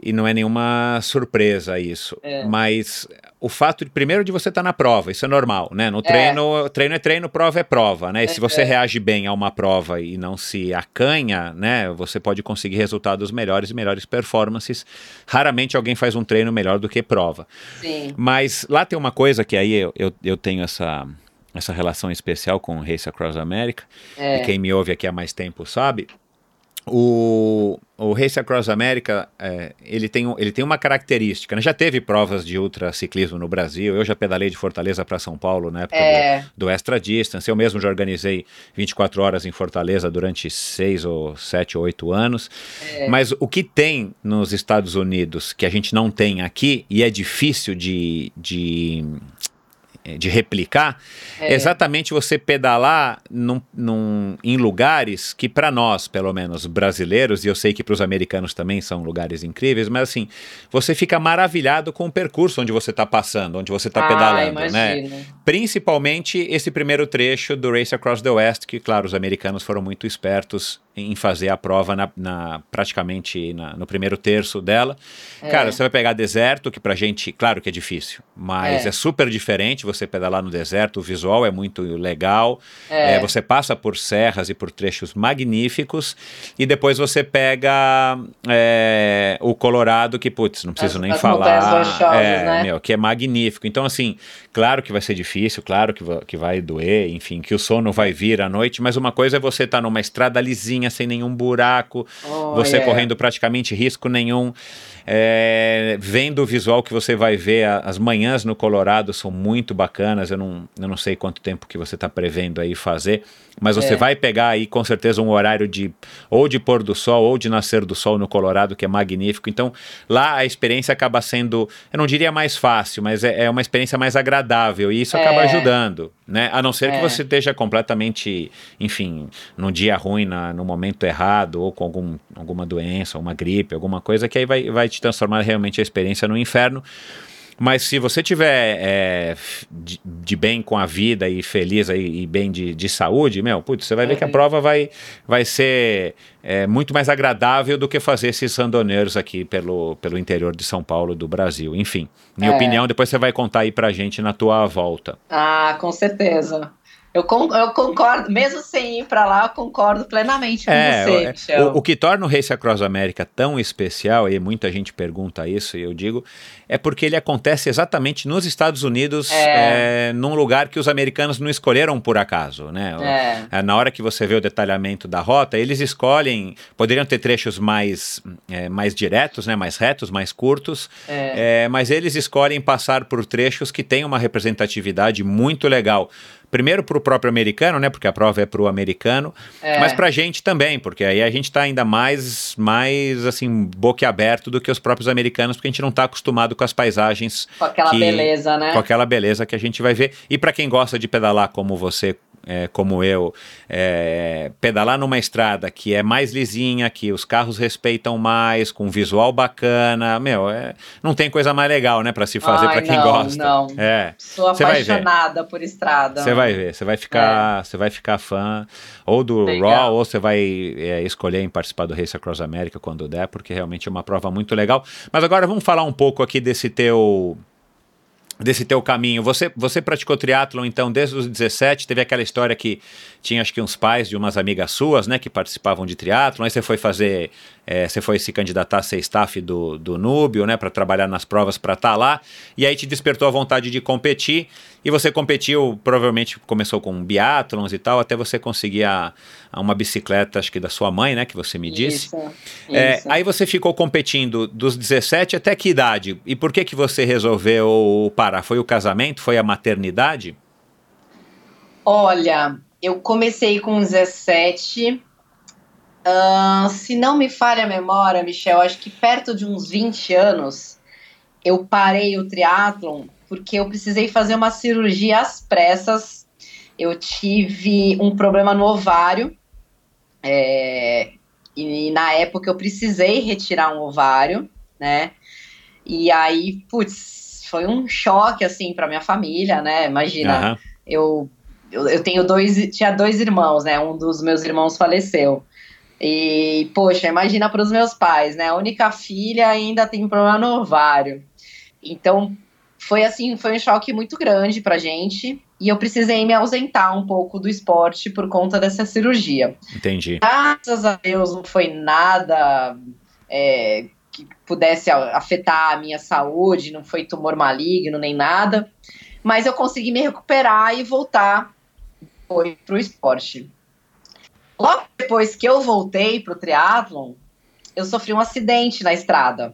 e não é nenhuma surpresa isso, É. mas o fato de primeiro de você estar na prova, isso é normal, né? No É. treino, treino é treino, prova é prova, né? E se você É. reage bem a uma prova e não se acanha, né? Você pode conseguir resultados melhores e melhores performances. Raramente alguém faz um treino melhor do que prova. sim. Mas lá tem uma coisa que aí eu, eu, eu tenho essa, essa relação especial com o Race Across America, É, e quem me ouve aqui há mais tempo sabe. O, o Race Across America, é, ele, tem, ele tem uma característica, né? Já teve provas de ultraciclismo no Brasil, eu já pedalei de Fortaleza para São Paulo na época É. do, do Extra Distance, eu mesmo já organizei 24 horas em Fortaleza durante 6 ou 7 ou 8 anos. É. Mas o que tem nos Estados Unidos que a gente não tem aqui e é difícil de, de, de replicar é. exatamente você pedalar num, num- em lugares que para nós, pelo menos brasileiros, e eu sei que para os americanos também são lugares incríveis, mas assim, você fica maravilhado com o percurso onde você está passando, onde você está ah, pedalando, né? Principalmente esse primeiro trecho do Race Across the West, que, claro, os americanos foram muito espertos em fazer a prova na, na- praticamente na- no primeiro terço dela. É. Cara, você vai pegar deserto, que pra gente, claro que é difícil, mas é, É. super diferente. Você pedalar no deserto, o visual é muito legal. É. É, você passa por serras e por trechos magníficos, e depois você pega é, o Colorado, que, putz, não preciso As- nem as falar. rochosas, é, né? meu, que é magnífico. Então, assim, claro que vai ser difícil, claro que, que vai doer, enfim, que o sono vai vir à noite, mas uma coisa é você estar numa estrada lisinha, sem nenhum buraco, Oh, você yeah. correndo praticamente risco nenhum. É, vendo o visual que você vai ver, as manhãs no Colorado são muito bacanas. Eu não, eu não sei quanto tempo que você está prevendo aí fazer, mas você É. vai pegar aí com certeza um horário de ou de pôr do sol ou de nascer do sol no Colorado, que é magnífico. Então lá a experiência acaba sendo, eu não diria mais fácil, mas é, é uma experiência mais agradável e isso É. acaba ajudando, né? A não ser que É. você esteja completamente, enfim, num dia ruim, na, no momento errado, ou com algum, alguma doença, uma gripe, alguma coisa, que aí vai, vai te transformar realmente a experiência no inferno. Mas se você tiver é, de, de bem com a vida e feliz aí, e bem de, de saúde, meu, putz, você vai ver que a Uhum. prova vai, vai ser é, muito mais agradável do que fazer esses randoneiros aqui pelo, pelo interior de São Paulo, do Brasil. Enfim, minha É. opinião, depois você vai contar aí pra gente na tua volta. Ah, com certeza. Eu, con- eu concordo, mesmo sem ir pra lá, eu concordo plenamente com É, você, é, Michel. o, o que torna o Race Across America tão especial, e muita gente pergunta isso, e eu digo, é porque ele acontece exatamente nos Estados Unidos, É. é, num lugar que os americanos não escolheram por acaso, né? É. É, Na hora que você vê o detalhamento da rota, eles escolhem, poderiam ter trechos mais, mais diretos, né, mais retos, mais curtos, mas eles escolhem passar por trechos que têm uma representatividade muito legal. Primeiro para o próprio americano, né? Porque a prova é para o americano, É. mas para a gente também, porque aí a gente está ainda mais, mais assim, boquiaberto do que os próprios americanos, porque a gente não está acostumado com as paisagens Com aquela que- beleza, né? com aquela beleza que a gente vai ver. E para quem gosta de pedalar como você, é, como eu, é, pedalar numa estrada que é mais lisinha, que os carros respeitam mais, com visual bacana, meu, é, não tem coisa mais legal, né, para se fazer para quem gosta. não. É. Sou apaixonada por estrada. Você vai ver, você vai ficar, você vai ficar fã ou do Legal. Raw ou você vai é, escolher em participar do Race Across America quando der, porque realmente é uma prova muito legal. Mas agora vamos falar um pouco aqui desse teu desse teu caminho. Você você praticou triatlon então desde os 17, teve aquela história que tinha acho que uns pais de umas amigas suas, né, que participavam de triatlon, aí você foi fazer, é, você foi se candidatar a ser staff do, do Núbio, né, para trabalhar nas provas para estar lá, e aí te despertou a vontade de competir, e você competiu, provavelmente começou com biatlons e tal, até você conseguir a, a uma bicicleta, acho que da sua mãe, né, que você me disse. Isso, É, isso. aí você ficou competindo dos 17 até que idade? E por que que você resolveu parar? Foi o casamento? Foi a maternidade? Olha, eu comecei com 17. Ahn, se não me falha a memória, Michel, acho que perto de uns 20 anos eu parei o triatlon porque eu precisei fazer uma cirurgia às pressas. Eu tive um problema no ovário. é, e na época eu precisei retirar um ovário, né? E aí, putz, foi um choque assim para minha família, né? Imagina, Aham. eu, eu, eu tenho dois, tinha dois irmãos, né? Um dos meus irmãos faleceu. E, poxa, imagina para os meus pais, né? A única filha ainda tem problema no ovário. Então, foi assim, foi um choque muito grande pra gente. E eu precisei me ausentar um pouco do esporte por conta dessa cirurgia. Entendi. Graças a Deus não foi nada é, que pudesse afetar a minha saúde, não foi tumor maligno nem nada, mas eu consegui me recuperar e voltar para o esporte. Logo depois que eu voltei para o triatlon, eu sofri um acidente na estrada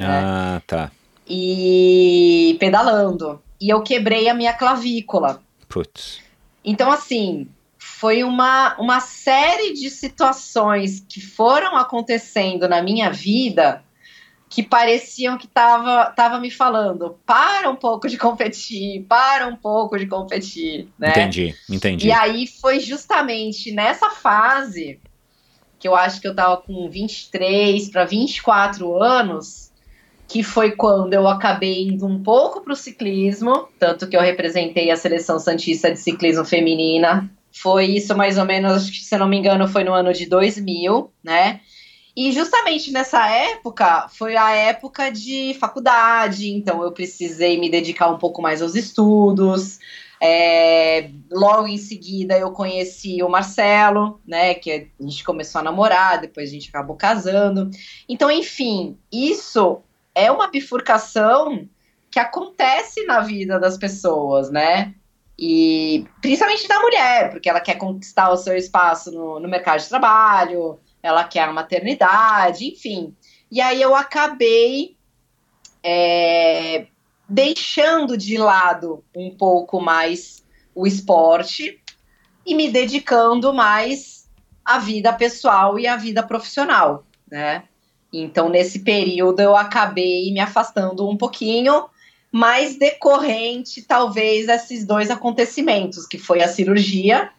Ah, tá. e pedalando e eu quebrei a minha clavícula. Putz. Então, assim, foi uma, uma série de situações que foram acontecendo na minha vida que pareciam que tava, tava me falando, para um pouco de competir, para um pouco de competir, né? Entendi, entendi. E aí foi justamente nessa fase que eu acho que eu tava com 23 para 24 anos, que foi quando eu acabei indo um pouco pro ciclismo, tanto que eu representei a seleção santista de ciclismo feminina. Foi isso mais ou menos, acho que se eu não me engano, foi no ano de 2000, né? E justamente nessa época foi a época de faculdade, então eu precisei me dedicar um pouco mais aos estudos. É, logo em seguida eu conheci o Marcelo, né? Que a gente começou a namorar, depois a gente acabou casando. Então, enfim, isso é uma bifurcação que acontece na vida das pessoas, né? E principalmente da mulher, porque ela quer conquistar o seu espaço no, no mercado de trabalho, ela quer a maternidade, enfim. E aí eu acabei é, deixando de lado um pouco mais o esporte e me dedicando mais à vida pessoal e à vida profissional, né? Então, nesse período, eu acabei me afastando um pouquinho, mais decorrente, talvez, desses dois acontecimentos, que foi a cirurgia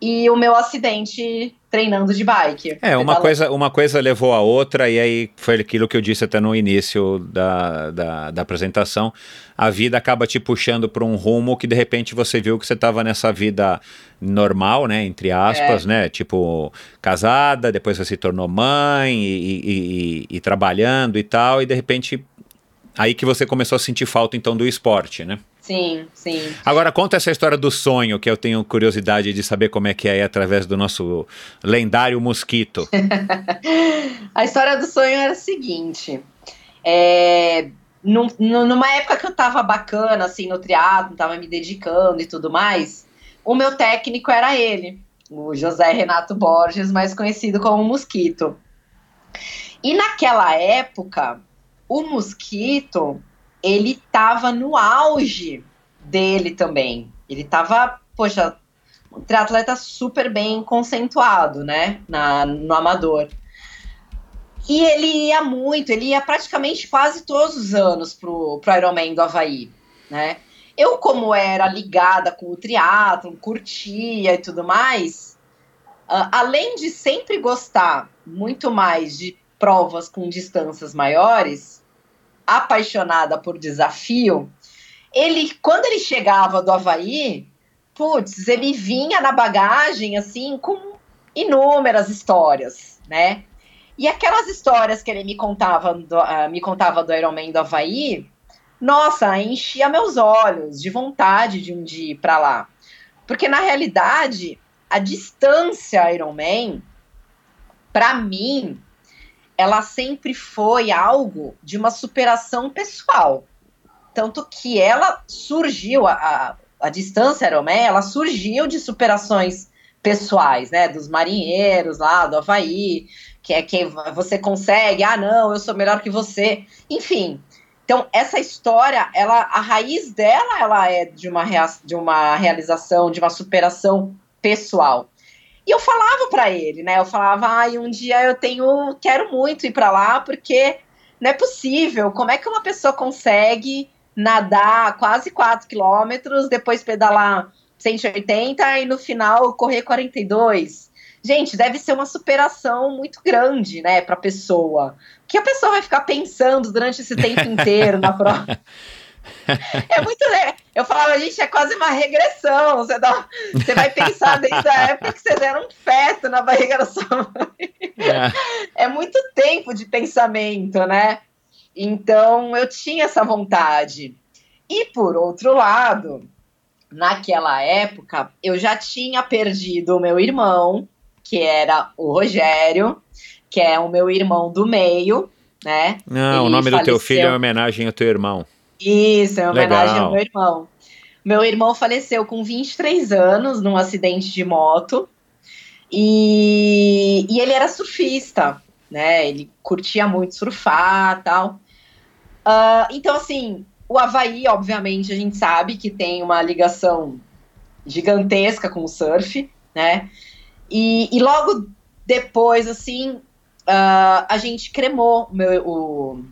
e o meu acidente treinando de bike. É, uma coisa, uma coisa levou a outra, e aí foi aquilo que eu disse até no início da, da, da apresentação. A vida acaba te puxando para um rumo que de repente você viu que você estava nessa vida normal, né? Entre aspas, é. né? Tipo, casada, depois você se tornou mãe e, e, e, e trabalhando e tal, e de repente aí que você começou a sentir falta então do esporte, né? Sim, sim. Agora conta essa história do sonho, que eu tenho curiosidade de saber como é que é através do nosso lendário mosquito. [laughs] a história do sonho era a seguinte. É, num, numa época que eu tava bacana, assim, no triatlo, tava me dedicando e tudo mais, o meu técnico era ele, o José Renato Borges, mais conhecido como Mosquito. E naquela época, o Mosquito ele estava no auge dele também. Ele estava, poxa, um triatleta super bem conceituado, né, na, no amador. E ele ia muito, ele ia praticamente quase todos os anos pro, pro Ironman do Havaí, né? Eu, como era ligada com o triatlon, curtia e tudo mais, uh, além de sempre gostar muito mais de provas com distâncias maiores, apaixonada por desafio, ele, quando ele chegava do Havaí, putz, ele vinha na bagagem, assim, com inúmeras histórias, né? E aquelas histórias que ele me contava do, uh, me contava do Ironman do Havaí, nossa, enchia meus olhos de vontade de um dia ir para lá. Porque, na realidade, a distância Ironman, para mim, ela sempre foi algo de uma superação pessoal. Tanto que ela surgiu, a, a, a distância Ironman, ela surgiu de superações pessoais, né? Dos marinheiros lá do Havaí, que é quem você consegue, ah, não, eu sou melhor que você. Enfim. Então, essa história, ela, a raiz dela, ela é de uma, de uma realização, de uma superação pessoal. E eu falava para ele, né? Eu falava, ai, um dia eu tenho, quero muito ir para lá, porque não é possível. Como é que uma pessoa consegue nadar quase 4 quilômetros, depois pedalar 180 e no final correr 42? Gente, deve ser uma superação muito grande, né, para a pessoa. Que a pessoa vai ficar pensando durante esse tempo [laughs] inteiro na prova? [laughs] É muito legal. Eu falava, gente, é quase uma regressão. Você, dá, você vai pensar desde a época que vocês eram um feto na barriga da sua mãe. É. é muito tempo de pensamento, né? Então eu tinha essa vontade. E por outro lado, naquela época, eu já tinha perdido o meu irmão, que era o Rogério, que é o meu irmão do meio, né? Não, Ele o nome faleceu... do teu filho é homenagem ao teu irmão. Isso, é uma homenagem ao meu irmão. Meu irmão faleceu com 23 anos num acidente de moto. E, e ele era surfista, né? Ele curtia muito surfar tal. Uh, então, assim, o Havaí, obviamente, a gente sabe que tem uma ligação gigantesca com o surf, né? E, e logo depois, assim, uh, a gente cremou meu, o,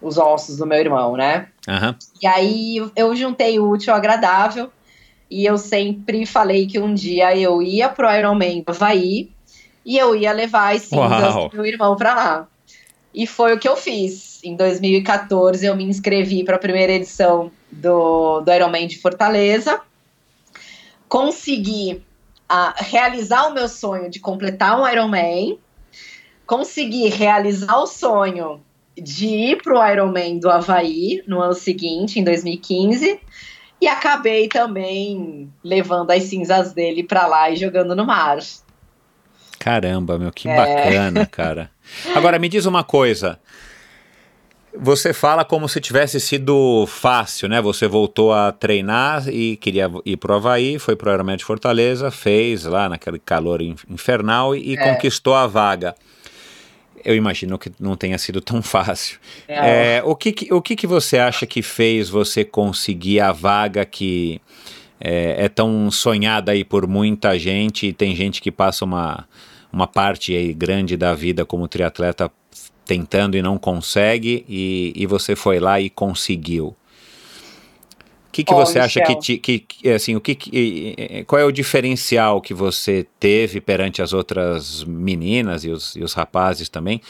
os ossos do meu irmão, né? Uhum. E aí eu juntei o útil ao agradável e eu sempre falei que um dia eu ia pro Ironman do Havaí e eu ia levar as cinzas do meu irmão para lá. E foi o que eu fiz. Em 2014 eu me inscrevi para a primeira edição do, do Ironman de Fortaleza. Consegui uh, realizar o meu sonho de completar um Ironman consegui realizar o sonho de ir pro Ironman do Havaí no ano seguinte, em 2015, e acabei também levando as cinzas dele para lá e jogando no mar. Caramba, meu, que É. bacana, [laughs] cara. Agora, me diz uma coisa. Você fala como se tivesse sido fácil, né? Você voltou a treinar e queria ir pro Havaí, foi pro Ironman de Fortaleza, fez lá naquele calor in- infernal e, e É. conquistou a vaga. Eu imagino que não tenha sido tão [laughs] fácil. É, É, o que, que- o que, que você acha que fez você conseguir a vaga que é, é tão sonhada aí por muita gente e tem gente que passa uma, uma parte aí grande da vida como triatleta tentando e não consegue e, e você foi lá e conseguiu. O que, que Ó, você acha que, Michel. te- que, que, assim, o que, que- qual é o diferencial que você teve perante as outras meninas e os, e os rapazes também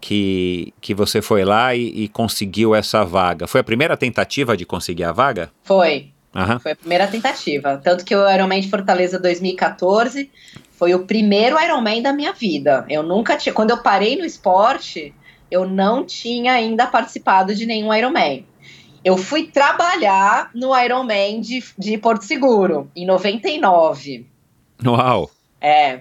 que, que você foi lá e, e conseguiu essa vaga? Foi a primeira tentativa de conseguir a vaga? foi. Aham. Foi a primeira tentativa. Tanto que o Ironman de Fortaleza 2014 foi o primeiro Ironman da minha vida. Eu nunca tinha. Quando eu parei no esporte, eu não tinha ainda participado de nenhum Ironman. Eu fui trabalhar no Ironman de, de Porto Seguro, em 99. Uau! É,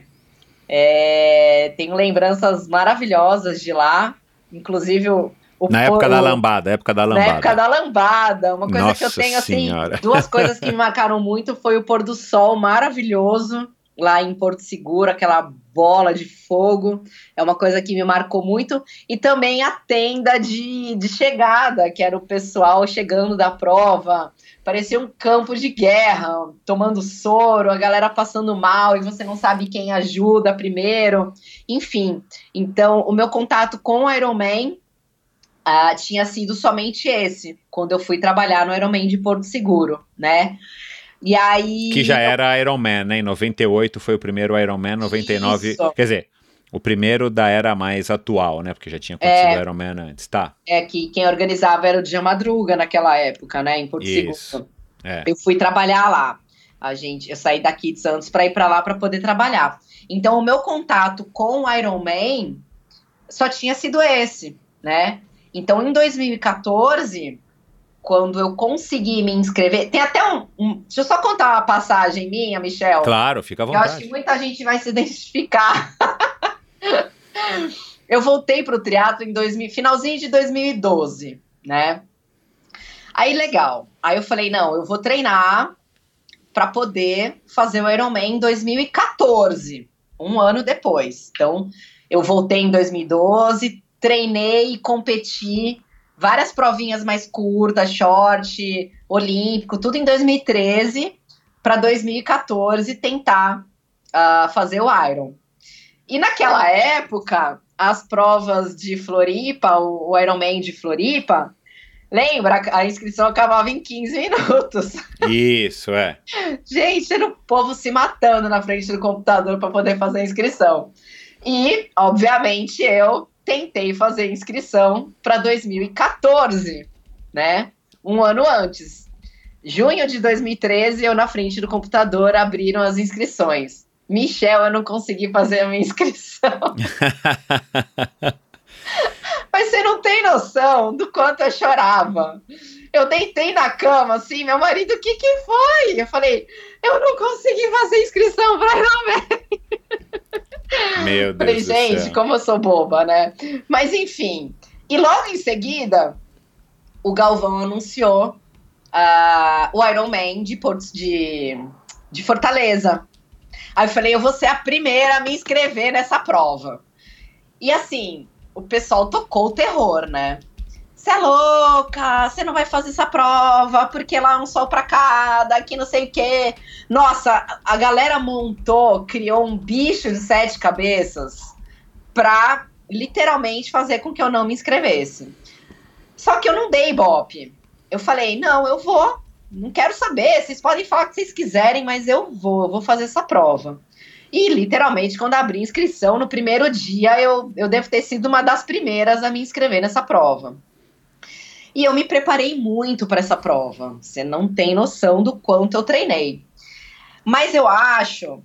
é, tenho lembranças maravilhosas de lá. Inclusive o. o Na época o- da lambada, época da na lambada. época da lambada. Uma coisa que eu Nossa tenho, assim, Senhora. duas coisas que [laughs] me marcaram muito foi o pôr do sol maravilhoso lá em Porto Seguro, aquela bola de fogo. É uma coisa que me marcou muito. E também a tenda de, de chegada, que era o pessoal chegando da prova. Parecia um campo de guerra, tomando soro, a galera passando mal e você não sabe quem ajuda primeiro. Enfim, então o meu contato com o Ironman ah, tinha sido somente esse, quando eu fui trabalhar no Ironman de Porto Seguro, né? E aí. Que já era Iron Man, né? Em 98 foi o primeiro Iron Man, 99. Isso. Quer dizer, o primeiro da era mais atual, né? Porque já tinha acontecido Iron Man antes. Tá. É que quem organizava era o Dia Madruga naquela época, né? Em Porto Isso. Seguro. É. Eu fui trabalhar lá. A gente, eu saí daqui de Santos para ir para lá para poder trabalhar. Então, o meu contato com o Ironman só tinha sido esse, né? Então, em 2014, quando eu consegui me inscrever, tem até um, um- deixa eu só contar uma passagem minha, Michel. Claro, fica à Eu acho que vontade. muita gente vai se [laughs] identificar. eu voltei pro triatlo em 2000, finalzinho de 2012, né? Aí legal. Aí eu falei, não, eu vou treinar para poder fazer o Ironman em 2014, um ano depois. Então, eu voltei em 2012, treinei e competi várias provinhas mais curtas, short, olímpico, tudo em 2013 para 2014 tentar ah, fazer o Iron. E naquela época, as provas de Floripa, o, o Ironman de Floripa, lembra? A inscrição acabava em 15 minutos. [laughs] Isso, é. Gente, era o povo se matando na frente do computador para poder fazer a inscrição. E, obviamente, eu tentei fazer inscrição para 2014, né? Um ano antes. Junho de 2013, eu na frente do computador abriram as inscrições. Michel, eu não consegui fazer a minha inscrição. [laughs] Mas você não tem noção do quanto eu chorava. Eu deitei na cama, assim, meu marido, o que que foi? Eu falei, eu não consegui fazer inscrição para Ironman. Meu Deus Falei, gente, céu. como eu sou boba, né? Mas enfim. E logo em seguida, o Galvão anunciou ah, o Ironman de, Porto, de, de Fortaleza. Aí eu falei, eu vou ser a primeira a me inscrever nessa prova. E assim, o pessoal tocou o terror, né? Você é louca, você não vai fazer essa prova, porque lá é um sol pra cada, que não sei o quê. Nossa, a galera montou, criou um bicho de sete cabeças pra literalmente fazer com que eu não me inscrevesse. Só que eu não dei ibope. Eu falei, não, eu vou. Não quero saber. Vocês podem falar o que vocês quiserem, mas eu vou, eu vou fazer essa prova. E literalmente, quando abri inscrição, no primeiro dia, eu, eu devo ter sido uma das primeiras a me inscrever nessa prova. E eu me preparei muito para essa prova. Você não tem noção do quanto eu treinei. Mas eu acho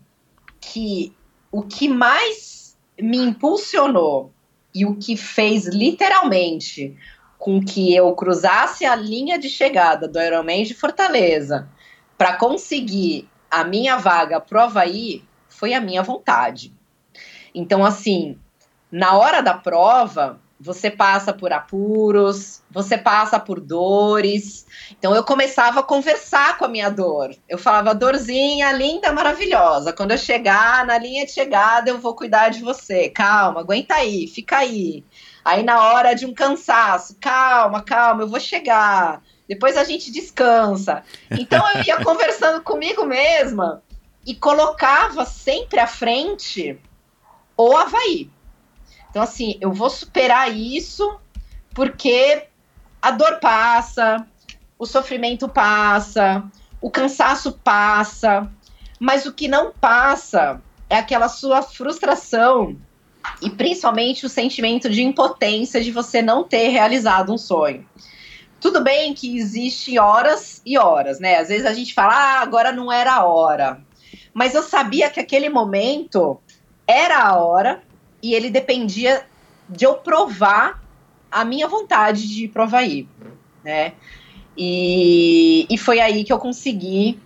que o que mais me impulsionou e o que fez literalmente com que eu cruzasse a linha de chegada do Ironman de Fortaleza para conseguir a minha vaga pro Havaí foi a minha vontade. Então, assim, na hora da prova, você passa por apuros, você passa por dores. Então eu começava a conversar com a minha dor. Eu falava, dorzinha, linda, maravilhosa. Quando eu chegar na linha de chegada, eu vou cuidar de você. Calma, aguenta aí, fica aí. Aí na hora de um cansaço, calma, calma, eu vou chegar. Depois a gente descansa. Então eu ia [laughs] conversando comigo mesma e colocava sempre à frente o Havaí. Então, assim, eu vou superar isso porque a dor passa, o sofrimento passa, o cansaço passa, mas o que não passa é aquela sua frustração e principalmente o sentimento de impotência de você não ter realizado um sonho. Tudo bem que existe horas e horas, né? Às vezes a gente fala, ah, agora não era a hora. Mas eu sabia que aquele momento era a hora e ele dependia de eu provar a minha vontade de ir pro Havaí, né? E, e foi aí que eu consegui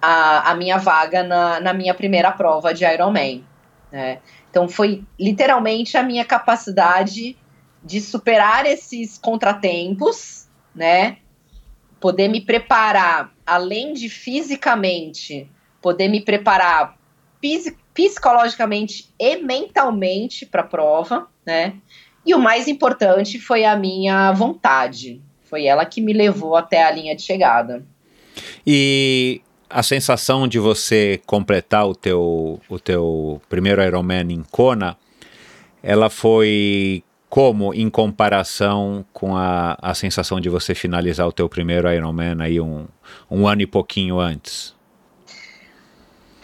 a, a minha vaga na, na minha primeira prova de Ironman, né? Então foi literalmente a minha capacidade de superar esses contratempos, né? Poder me preparar, além de fisicamente, poder me preparar psicologicamente e mentalmente para a prova, né? E o mais importante foi a minha vontade. Foi ela que me levou até a linha de chegada. E a sensação de você completar o teu, o teu primeiro Ironman em Kona, ela foi como em comparação com a, a sensação de você finalizar o teu primeiro Ironman aí um, um ano e pouquinho antes?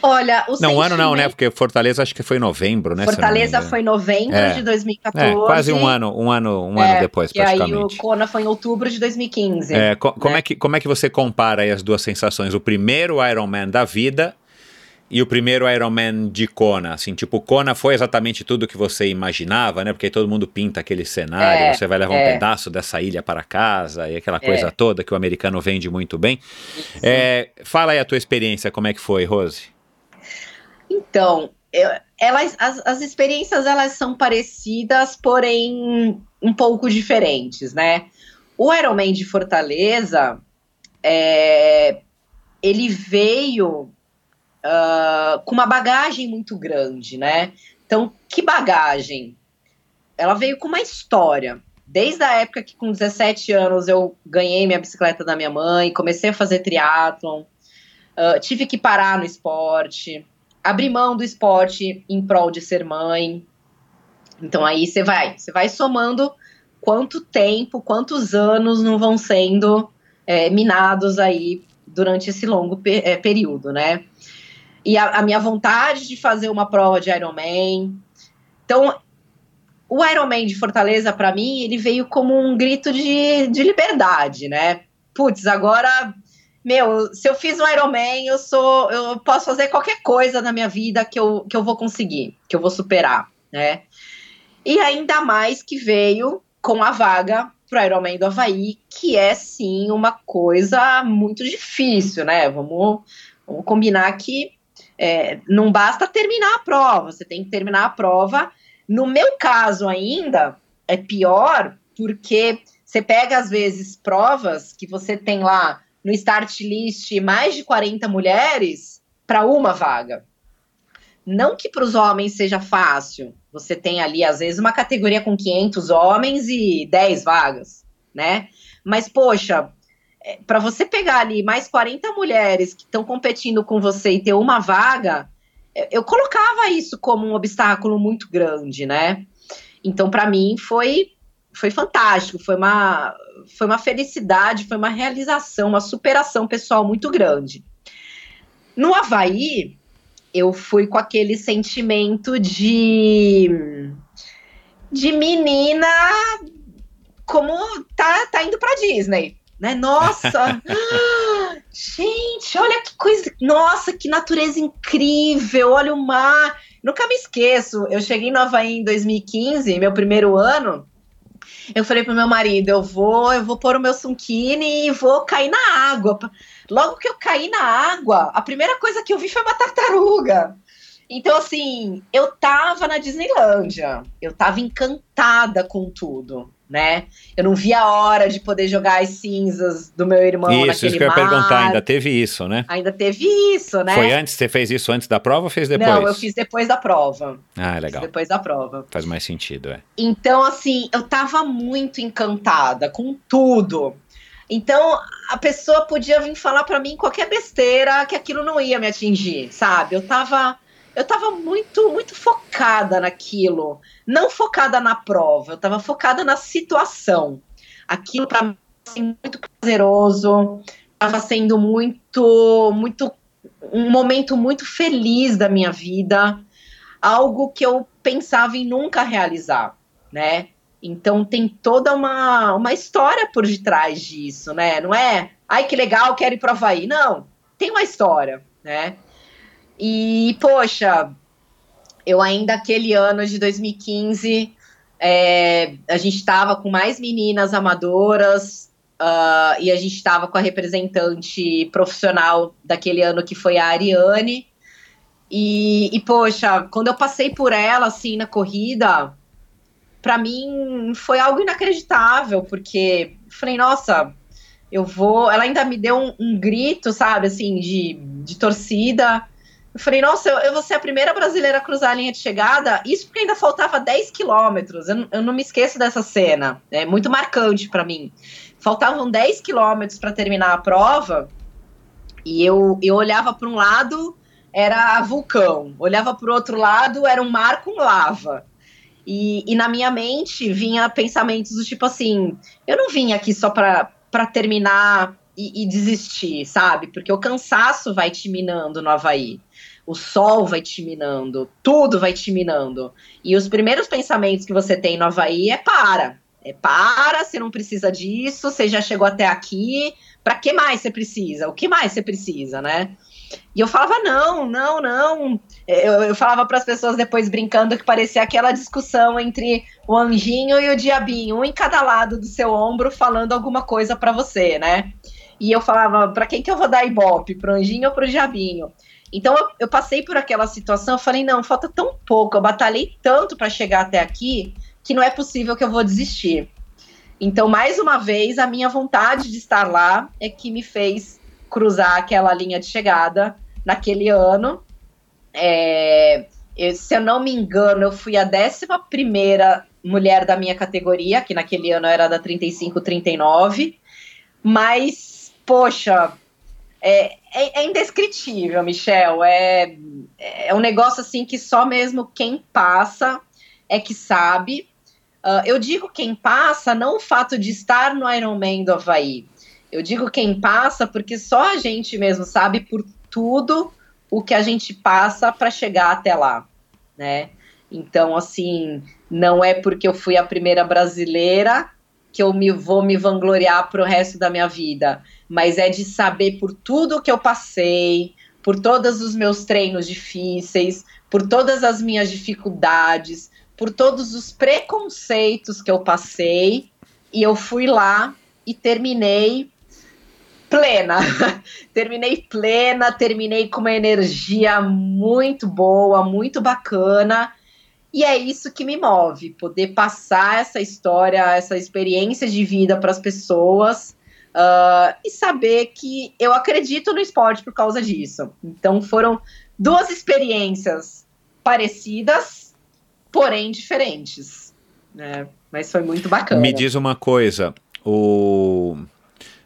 Olha, o Não, ano não, né? Porque Fortaleza acho que foi em novembro, né? Fortaleza foi em novembro é. de 2014. É, quase um ano, um ano, um é, ano depois, praticamente. E aí o Kona foi em outubro de 2015. É, co né? como, é que, como é que você compara as duas sensações? O primeiro Ironman da vida e o primeiro Ironman de Kona, assim, tipo, Kona foi exatamente tudo que você imaginava, né? Porque todo mundo pinta aquele cenário, é, você vai levar é. um pedaço dessa ilha para casa e aquela coisa é. toda que o americano vende muito bem. É, fala aí a tua experiência, como é que foi, Rose? Então, elas, as, as experiências elas são parecidas, porém um pouco diferentes, né? O Ironman de Fortaleza, é, ele veio uh, com uma bagagem muito grande, né? Então, que bagagem? Ela veio com uma história. Desde a época que, com 17 anos, eu ganhei minha bicicleta da minha mãe, comecei a fazer triatlon, uh, tive que parar no esporte, abrir mão do esporte em prol de ser mãe. Então aí você vai, você vai somando quanto tempo, quantos anos não vão sendo é, minados aí durante esse longo é, período, né? E a, a, minha vontade de fazer uma prova de Ironman. Então, o Ironman de Fortaleza, para mim, ele veio como um grito de, de liberdade, né? Putz, agora meu, se eu fiz um Ironman, eu sou, eu posso fazer qualquer coisa na minha vida que eu, que eu vou conseguir, que eu vou superar, né? E ainda mais que veio com a vaga pro Ironman do Havaí, que é sim uma coisa muito difícil, né? Vamos, vamos combinar que é, não basta terminar a prova, você tem que terminar a prova. No meu caso ainda, é pior, porque você pega às vezes provas que você tem lá no start list mais de 40 mulheres para uma vaga. Não que para os homens seja fácil. Você tem ali, às vezes, uma categoria com 500 homens e 10 vagas, né? Mas, poxa, é, para você pegar ali mais 40 mulheres que estão competindo com você e ter uma vaga, eu colocava isso como um obstáculo muito grande, né? Então, para mim, foi foi fantástico, foi uma, foi uma felicidade, foi uma realização, uma superação pessoal muito grande. No Havaí, eu fui com aquele sentimento de de menina como tá, tá indo para Disney, né? Nossa, [laughs] Gente, olha que coisa. Nossa, que natureza incrível. Olha o mar. Nunca me esqueço. Eu cheguei em Nova Havaí em 2015, meu primeiro ano. Eu falei pro meu marido, eu vou, eu vou pôr o meu sunkini e vou cair na água. Logo que eu caí na água, a primeira coisa que eu vi foi uma tartaruga. Então, assim, eu tava na Disneylândia, eu tava encantada com tudo, né? Eu não via a hora de poder jogar as cinzas do meu irmão isso, naquele isso que eu ia perguntar, ainda teve isso, né? Ainda teve isso, né? Foi antes, você fez isso antes da prova ou fez depois? Não, eu fiz depois da prova. Ah, Fiz legal. depois da prova. Faz mais sentido, é. Então, assim, eu tava muito encantada com tudo. Então, a pessoa podia vir falar pra mim qualquer besteira que aquilo não ia me atingir, sabe? Eu tava eu tava muito muito focada naquilo, não focada na prova, eu tava focada na situação. Aquilo para mim assim, muito prazeroso, tava sendo muito muito um momento muito feliz da minha vida, algo que eu pensava em nunca realizar, né? Então tem toda uma, uma história por detrás disso, né? Não é, ai que legal, quero ir para Havaí. Não, tem uma história, né? E, poxa, eu ainda aquele ano de 2015, é, a gente estava com mais meninas amadoras uh, e a gente estava com a representante profissional daquele ano que foi a Ariane. E, e, poxa, quando eu passei por ela, assim, na corrida, para mim foi algo inacreditável, porque falei, nossa, eu vou. Ela ainda me deu um, um grito, sabe, assim, de, de torcida. Eu falei, nossa, eu, eu vou ser a primeira brasileira a cruzar a linha de chegada. Isso porque ainda faltava 10 quilômetros. Eu, eu, não me esqueço dessa cena. É muito marcante para mim. Faltavam 10 quilômetros para terminar a prova. E eu, eu olhava para um lado, era vulcão. Olhava para o outro lado, era um mar com lava. E, e, na minha mente vinha pensamentos do tipo assim: eu não vim aqui só para terminar e, e, desistir, sabe? Porque o cansaço vai te minando no Havaí. O sol vai te minando, tudo vai te minando. E os primeiros pensamentos que você tem no Havaí é para. É para, você não precisa disso, você já chegou até aqui, para que mais você precisa? O que mais você precisa, né? E eu falava, não, não, não. Eu, eu falava para as pessoas depois brincando que parecia aquela discussão entre o anjinho e o diabinho, um em cada lado do seu ombro falando alguma coisa para você, né? E eu falava, para quem que eu vou dar ibope? Pro anjinho ou pro diabinho? Então eu, eu, passei por aquela situação, eu falei, não, falta tão pouco, eu batalhei tanto para chegar até aqui que não é possível que eu vou desistir. Então, mais uma vez, a minha vontade de estar lá é que me fez cruzar aquela linha de chegada naquele ano. É, eu, se eu não me engano, eu fui a 11 mulher da minha categoria, que naquele ano era da 35-39, mas, poxa, é, é, é, indescritível, Michel. É, é um negócio assim que só mesmo quem passa é que sabe. Uh, eu digo quem passa, não o fato de estar no Ironman do Havaí. Eu digo quem passa porque só a gente mesmo sabe por tudo o que a gente passa para chegar até lá, né? Então, assim, não é porque eu fui a primeira brasileira que eu me vou me vangloriar pro resto da minha vida, mas é de saber por tudo que eu passei, por todos os meus treinos difíceis, por todas as minhas dificuldades, por todos os preconceitos que eu passei, e eu fui lá e terminei plena. [laughs] terminei plena, terminei com uma energia muito boa, muito bacana. E é isso que me move, poder passar essa história, essa experiência de vida para as pessoas uh, e saber que eu acredito no esporte por causa disso. Então foram duas experiências parecidas, porém diferentes. Né? Mas foi muito bacana. Me diz uma coisa, o...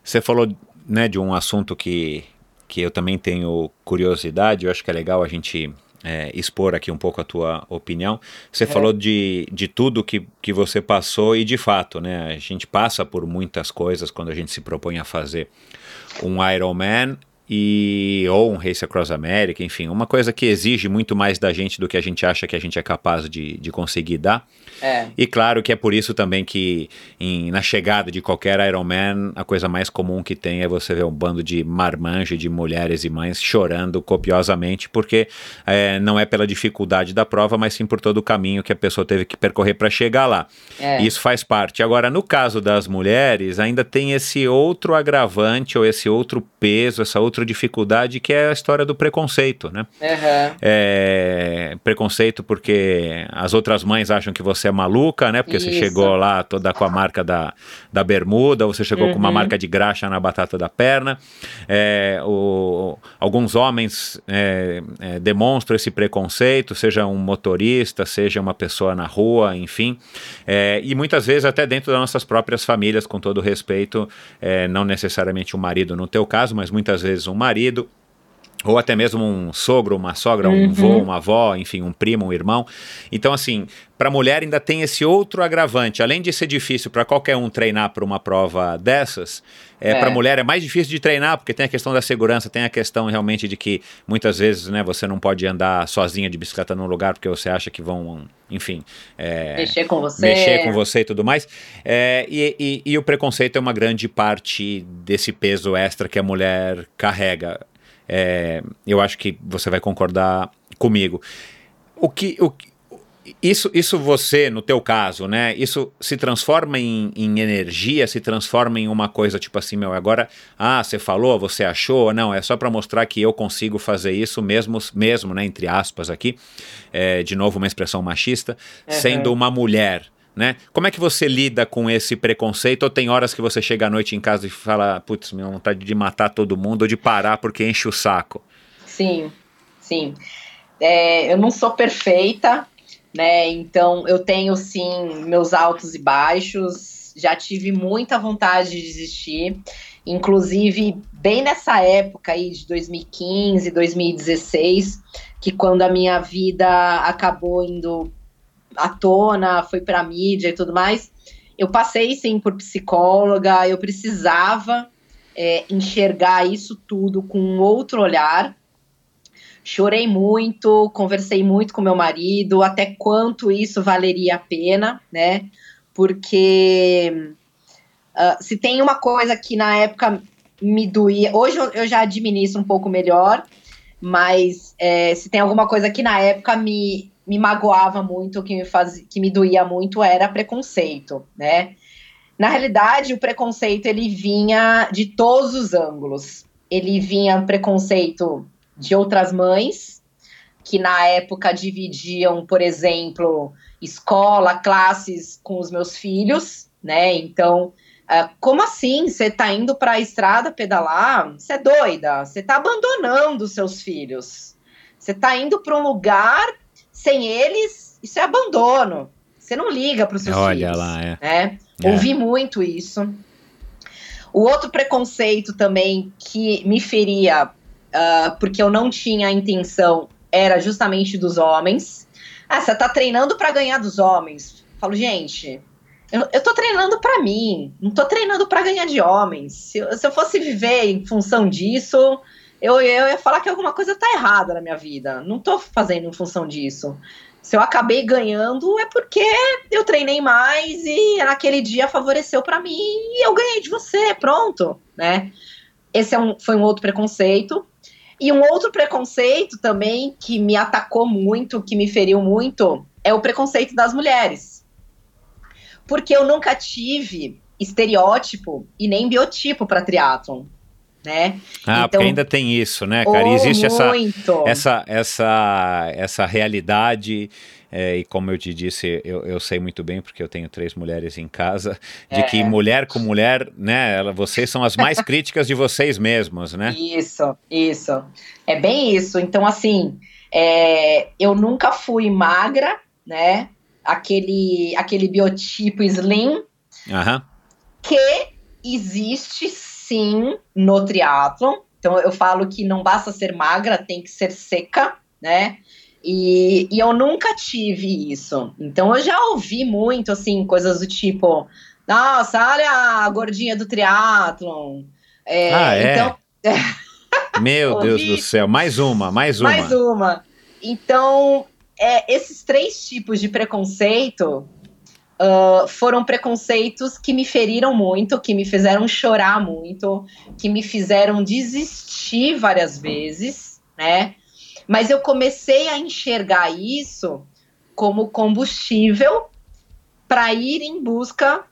você falou né, de um assunto que, que eu também tenho curiosidade, eu acho que é legal a gente é, expor aqui um pouco a tua opinião. Você é. falou de, de tudo que, que você passou e de fato, né? A gente passa por muitas coisas quando a gente se propõe a fazer um Ironman e ou um Race Across America, enfim, uma coisa que exige muito mais da gente do que a gente acha que a gente é capaz de, de conseguir dar. É. E claro que é por isso também que em- na chegada de qualquer Ironman, a coisa mais comum que tem é você ver um bando de marmanjos, de mulheres e mães chorando copiosamente, porque é, não é pela dificuldade da prova, mas sim por todo o caminho que a pessoa teve que percorrer para chegar lá. É. Isso faz parte. Agora, no caso das mulheres, ainda tem esse outro agravante ou esse outro peso, essa outra dificuldade que é a história do preconceito, né? Aham. É, preconceito porque as outras mães acham que você é maluca, né? Porque você Isso. chegou lá toda com a marca da, da bermuda, você chegou com uma Uhum. marca de graxa na batata da perna. É, o- alguns homens é, é, demonstram esse preconceito, seja um motorista, seja uma pessoa na rua, enfim. É, e muitas vezes até dentro das nossas próprias famílias, com todo respeito, é, não necessariamente um marido no teu caso, mas muitas vezes um marido ou até mesmo um sogro, uma sogra, um Uhum. vô, uma avó, enfim, um primo, um irmão. Então, assim, para a mulher ainda tem esse outro agravante. Além de ser difícil para qualquer um treinar para uma prova dessas, é, É. para a mulher é mais difícil de treinar, porque tem a questão da segurança, tem a questão realmente de que muitas vezes né, você não pode andar sozinha de bicicleta num lugar porque você acha que vão, enfim. é, Mexer com você. mexer com você e tudo mais. É, e, e- e o preconceito é uma grande parte desse peso extra que a mulher carrega. É, eu acho que você vai concordar comigo. O que, o, que- isso, isso você, no teu caso, né? Isso se transforma em, em energia, se transforma em uma coisa tipo assim, meu, agora, ah, você falou, você achou, não, é só para mostrar que eu consigo fazer isso mesmo, mesmo, né, entre aspas aqui, é, de novo uma expressão machista, Uhum. sendo uma mulher, né? Como é que você lida com esse preconceito? Ou tem horas que você chega à noite em casa e fala, putz, minha vontade de matar todo mundo ou de parar porque enche o saco? Sim, sim. É, eu não sou perfeita, né? Então eu tenho sim meus altos e baixos. Já tive muita vontade de desistir. Inclusive, bem nessa época aí de 2015, 2016, que quando a minha vida acabou indo à tona, foi pra mídia e tudo mais, eu passei sim por psicóloga, eu precisava é, enxergar isso tudo com um outro olhar. Chorei muito, conversei muito com meu marido, até quanto isso valeria a pena, né? Porque ah, se tem uma coisa que na época me doía, hoje eu, eu já administro um pouco melhor, mas é, se tem alguma coisa que na época me, me magoava muito, que me, faz, que me doía muito, era preconceito, né? Na realidade, o preconceito ele vinha de todos os ângulos. Ele vinha preconceito de outras mães, que na época dividiam, por exemplo, escola, classes com os meus filhos, né? Então, ah, como assim? Você tá indo para a estrada pedalar? Você é doida? Você tá abandonando seus filhos. Você tá indo para um lugar sem eles? Isso é abandono. Você não liga para os seus Olha filhos. lá, é. né? É. Ouvi muito isso. O outro preconceito também que me feria, ah, porque eu não tinha a intenção, era justamente dos homens. Ah, você tá treinando para ganhar dos homens. Falo, gente, eu, eu tô treinando para mim, não tô treinando para ganhar de homens. Se, se eu fosse viver em função disso, eu, eu ia falar que alguma coisa tá errada na minha vida. Não tô fazendo em função disso. Se eu acabei ganhando, é porque eu treinei mais e naquele dia favoreceu para mim e eu ganhei de você, pronto, né? Esse é um, foi um outro preconceito. E um outro preconceito também que me atacou muito, que me feriu muito, é o preconceito das mulheres. Porque eu nunca tive estereótipo e nem biotipo para triatlon, né? Ah, Então- porque ainda tem isso, né, cara? Oh, existe essa, muito. essa, essa, essa realidade, é, e como eu te disse, eu, eu sei muito bem, porque eu tenho três mulheres em casa, de É. que mulher com mulher, né, ela, vocês são as mais [laughs] críticas de vocês mesmos, né? Isso, isso. É bem isso. Então, assim, é, eu nunca fui magra, né? Aquele, aquele biotipo slim Aham. que existe sim no triatlon. Então, eu falo que não basta ser magra, tem que ser seca, né? E, e eu nunca tive isso. Então, eu já ouvi muito, assim, coisas do tipo: nossa, olha a gordinha do triatlon. É, Ah, é? Então, [laughs] Meu [laughs] Deus do céu, mais uma, mais uma. Mais uma. Então, é, esses três tipos de preconceito uh, foram preconceitos que me feriram muito, que me fizeram chorar muito, que me fizeram desistir várias vezes, né? Mas eu comecei a enxergar isso como combustível para ir em busca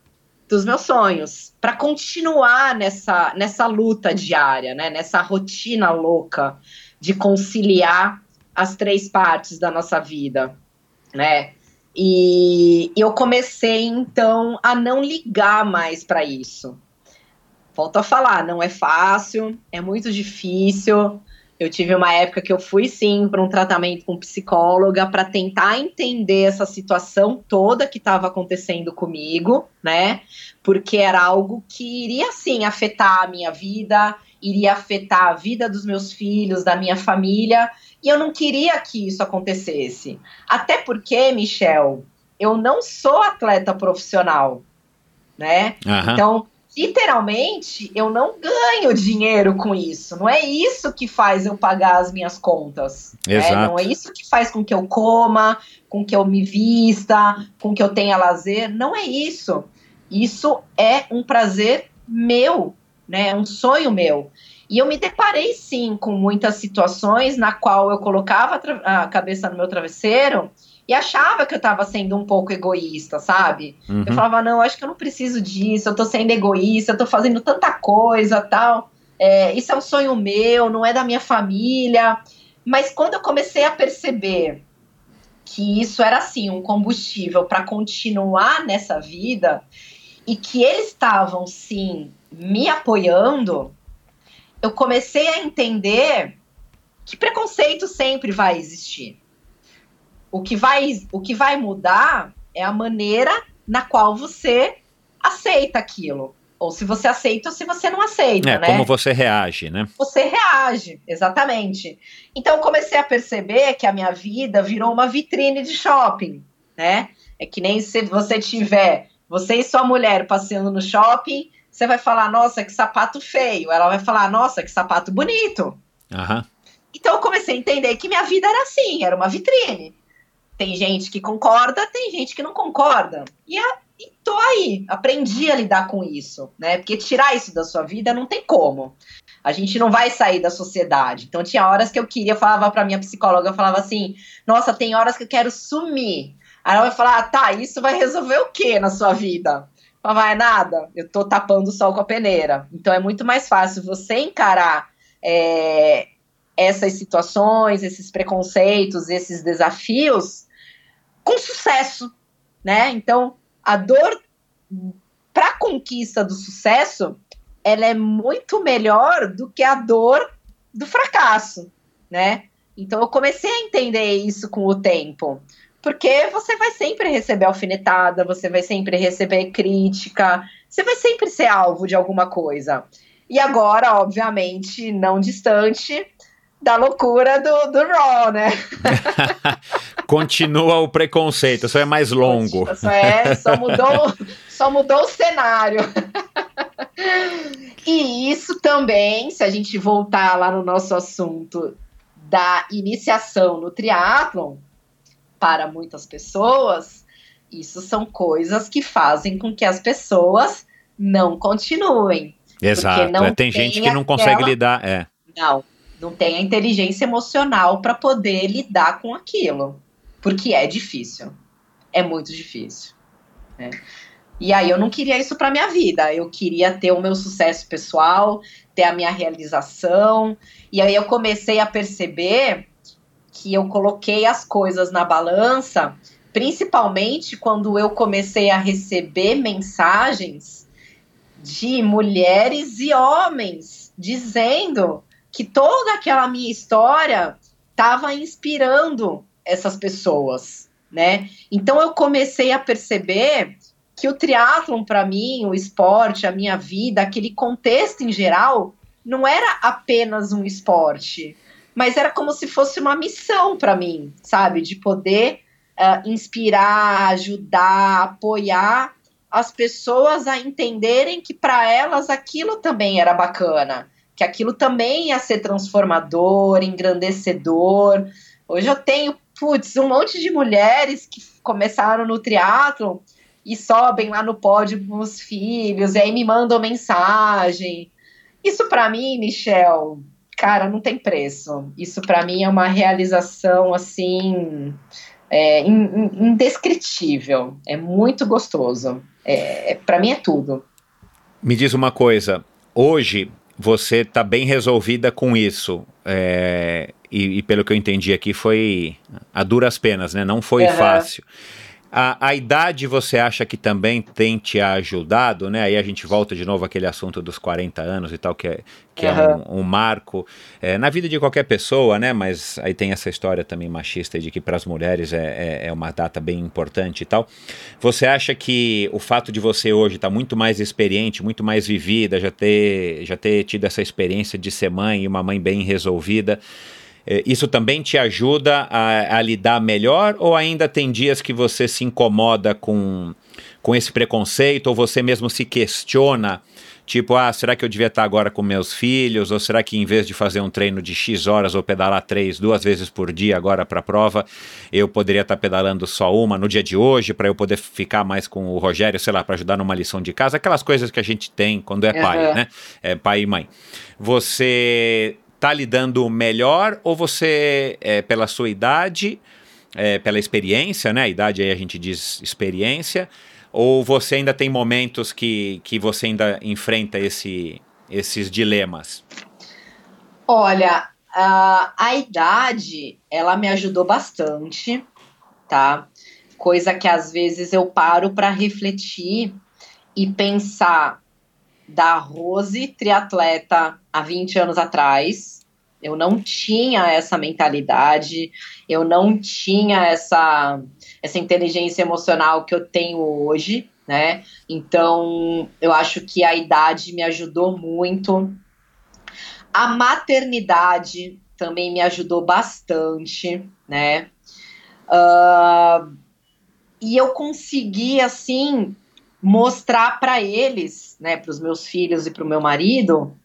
dos meus sonhos, para continuar nessa, nessa luta diária, né? nessa rotina louca de conciliar as três partes da nossa vida, né? E eu comecei então a não ligar mais para isso. Volto a falar, não é fácil, é muito difícil. Eu tive uma época que eu fui sim para um tratamento com psicóloga para tentar entender essa situação toda que estava acontecendo comigo, né? Porque era algo que iria sim afetar a minha vida, iria afetar a vida dos meus filhos, da minha família, e eu não queria que isso acontecesse. Até porque, Michel, eu não sou atleta profissional, né? Aham. Então, literalmente, eu não ganho dinheiro com isso. Não é isso que faz eu pagar as minhas contas. né? Exato. Não é isso que faz com que eu coma, com que eu me vista, com que eu tenha lazer. Não é isso. Isso é um prazer meu, né? É um sonho meu. E eu me deparei sim com muitas situações na qual eu colocava a cabeça no meu travesseiro e achava que eu estava sendo um pouco egoísta, sabe? Uhum. Eu falava, não, acho que eu não preciso disso, eu tô sendo egoísta, eu tô fazendo tanta coisa, tal. É, isso é um sonho meu, não é da minha família. Mas quando eu comecei a perceber que isso era assim um combustível para continuar nessa vida e que eles estavam sim me apoiando, eu comecei a entender que preconceito sempre vai existir. O que vai, o que vai mudar é a maneira na qual você aceita aquilo. Ou se você aceita ou se você não aceita, É, né? como você reage, né? você reage, exatamente. Então eu comecei a perceber que a minha vida virou uma vitrine de shopping, né? É que nem se você tiver, você e sua mulher passeando no shopping, você vai falar, nossa, que sapato feio. Ela vai falar, nossa, que sapato bonito. Aham. Então eu comecei a entender que minha vida era assim, era uma vitrine. Tem gente que concorda, tem gente que não concorda. E, a, e tô aí, aprendi a lidar com isso, né? Porque tirar isso da sua vida não tem como. A gente não vai sair da sociedade. Então tinha horas que eu queria, eu falava pra minha psicóloga, eu falava assim: "Nossa, tem horas que eu quero sumir". Aí ela vai falar: ah, "Tá, isso vai resolver o que na sua vida?" Não vai nada, eu tô tapando o sol com a peneira. Então é muito mais fácil você encarar é, essas situações, esses preconceitos, esses desafios com sucesso, né? Então, a dor para conquista do sucesso, ela é muito melhor do que a dor do fracasso, né? Então, eu comecei a entender isso com o tempo. Porque você vai sempre receber alfinetada, você vai sempre receber crítica, você vai sempre ser alvo de alguma coisa. E agora, obviamente, não distante da loucura do, do Raw, né? [laughs] Continua o preconceito, só é mais longo. Só, é, só, mudou, só mudou o cenário. e isso também, se a gente voltar lá no nosso assunto da iniciação no triatlon, para muitas pessoas, isso são coisas que fazem com que as pessoas não continuem. Exato. não é, tem tem gente que não consegue aquela- lidar. É. Não, não tem a inteligência emocional para poder lidar com aquilo. Porque é difícil. É muito difícil. né? E aí eu não queria isso para minha vida. Eu queria ter o meu sucesso pessoal, ter a minha realização. E aí eu comecei a perceber que eu coloquei as coisas na balança, principalmente quando eu comecei a receber mensagens de mulheres e homens dizendo que toda aquela minha história estava inspirando essas pessoas, né? Então eu comecei a perceber que o triatlon para mim, o esporte, a minha vida, aquele contexto em geral, não era apenas um esporte, mas era como se fosse uma missão para mim, sabe? De poder ah, inspirar, ajudar, apoiar as pessoas a entenderem que para elas aquilo também era bacana, que aquilo também ia ser transformador, engrandecedor. Hoje eu tenho, putz, um monte de mulheres que começaram no triatlo e sobem lá no pódio com os filhos, e aí me mandam mensagem. Isso para mim, Michel, cara, não tem preço. Isso para mim é uma realização assim é, indescritível. É muito gostoso. É, para mim é tudo. Me diz uma coisa. Hoje você está bem resolvida com isso. É, e, e, pelo que eu entendi aqui, foi a duras penas, né? Não foi uhum. fácil. A, a idade você acha que também tem te ajudado, né? Aí a gente volta de novo àquele assunto dos 40 anos e tal, que é, que uhum. é um, um marco é, na vida de qualquer pessoa, né? Mas aí tem essa história também machista de que para as mulheres é, é, é, uma data bem importante e tal. Você acha que o fato de você hoje estar tá muito mais experiente, muito mais vivida, já ter, já ter tido essa experiência de ser mãe e uma mãe bem resolvida, isso também te ajuda a, a, lidar melhor ou ainda tem dias que você se incomoda com, com esse preconceito ou você mesmo se questiona? Tipo, ah, será que eu devia estar agora com meus filhos? Ou será que em vez de fazer um treino de X horas ou pedalar três, duas vezes por dia agora para a prova, eu poderia estar pedalando só uma no dia de hoje para eu poder ficar mais com o Rogério, sei lá, para ajudar numa lição de casa? Aquelas coisas que a gente tem quando é pai, uhum. né? É, pai e mãe. Você está lidando melhor ou você, é, pela sua idade, é, pela experiência, né? A idade aí a gente diz experiência, ou você ainda tem momentos que, que você ainda enfrenta esse, esses dilemas? Olha, a, a idade, ela me ajudou bastante, tá? Coisa que às vezes eu paro para refletir e pensar da Rose, triatleta há 20 anos atrás. Eu não tinha essa mentalidade, eu não tinha essa, essa inteligência emocional que eu tenho hoje, né? Então, eu acho que a idade me ajudou muito. A maternidade também me ajudou bastante, né? Uh, e eu consegui, assim, mostrar para eles, né, para os meus filhos e para o meu marido,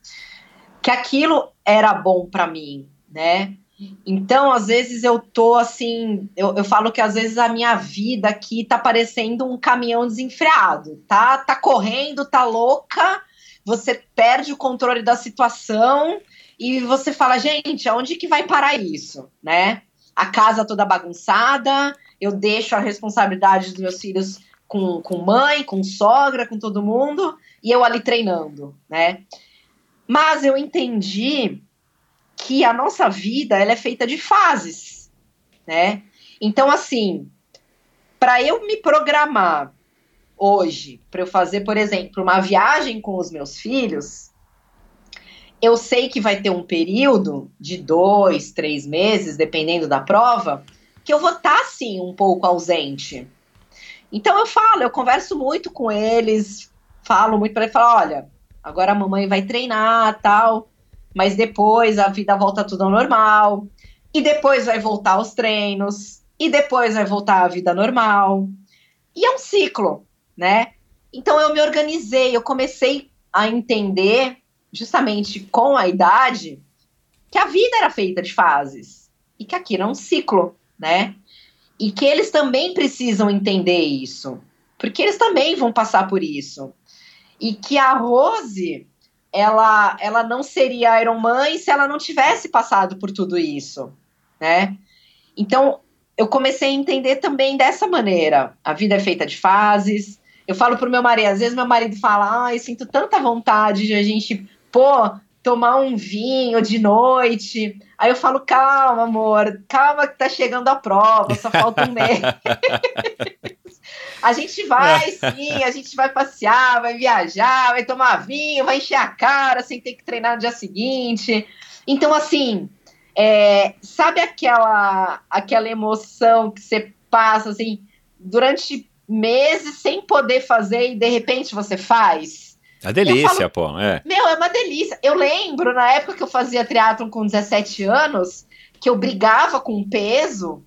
que aquilo era bom para mim, né? Então, às vezes eu tô assim, eu, eu falo que às vezes a minha vida aqui tá parecendo um caminhão desenfreado, tá? Tá correndo, tá louca, você perde o controle da situação e você fala, gente, aonde que vai parar isso, né? A casa toda bagunçada, eu deixo a responsabilidade dos meus filhos com, com mãe, com sogra, com todo mundo, e eu ali treinando, né? Mas eu entendi que a nossa vida ela é feita de fases, né? Então, assim, para eu me programar hoje, para eu fazer, por exemplo, uma viagem com os meus filhos, eu sei que vai ter um período de dois, três meses, dependendo da prova, que eu vou estar, tá, assim, um pouco ausente. Então eu falo, eu converso muito com eles, falo muito para ele, falo, olha, agora a mamãe vai treinar, tal, mas depois a vida volta tudo ao normal, e depois vai voltar aos treinos, e depois vai voltar a vida normal. E é um ciclo, né? Então eu me organizei, eu comecei a entender, justamente com a idade, que a vida era feita de fases e que aqui era um ciclo, né? E que eles também precisam entender isso, porque eles também vão passar por isso. E que a Rose, ela, ela não seria Iron Man se ela não tivesse passado por tudo isso, né? Então, eu comecei a entender também dessa maneira. A vida é feita de fases. Eu falo pro meu marido, às vezes meu marido fala: "Ah, eu sinto tanta vontade de a gente, pô, tomar um vinho de noite". Aí eu falo, calma, amor, calma que tá chegando a prova, só falta um mês. [laughs] a gente vai sim, a gente vai passear, vai viajar, vai tomar vinho, vai encher a cara sem ter que treinar no dia seguinte. Então, assim, é, sabe aquela, aquela emoção que você passa assim durante meses sem poder fazer e de repente você faz? A delícia, falo, pô. É. Meu, é uma delícia. Eu lembro, na época que eu fazia triatlon com 17 anos, que eu brigava com peso,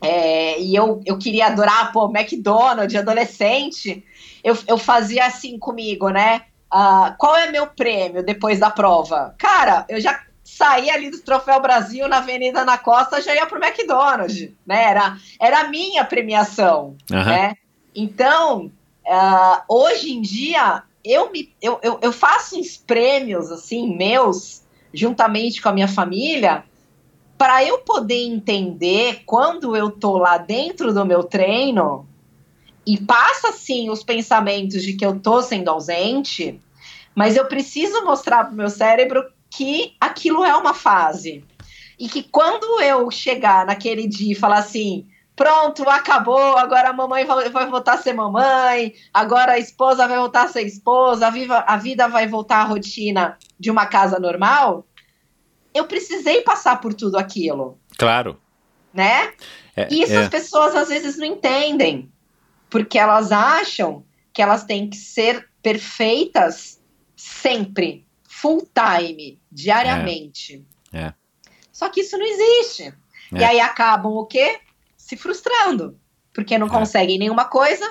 é, e eu, eu queria adorar, pô, McDonald's, adolescente. Eu, eu fazia assim comigo, né? ah, qual é meu prêmio depois da prova? Cara, eu já saí ali do Troféu Brasil na Avenida na Costa, já ia pro McDonald's, né? Era, era a minha premiação, Aham. né? Então, ah, hoje em dia, eu, me, eu, eu, eu faço uns prêmios, assim, meus, juntamente com a minha família, para eu poder entender quando eu tô lá dentro do meu treino e passa, assim, os pensamentos de que eu tô sendo ausente, mas eu preciso mostrar pro meu cérebro que aquilo é uma fase. E que quando eu chegar naquele dia e falar assim, pronto, acabou, agora a mamãe vai, voltar a ser mamãe, agora a esposa vai voltar a ser esposa, a, viva, a vida vai voltar à rotina de uma casa normal, eu precisei passar por tudo aquilo, Claro. né? É, Isso é. as pessoas às vezes não entendem, porque elas acham que elas têm que ser perfeitas sempre, full time, diariamente. É. Só que isso não existe. É. E aí acabam o quê? Se frustrando, porque não É. conseguem nenhuma coisa,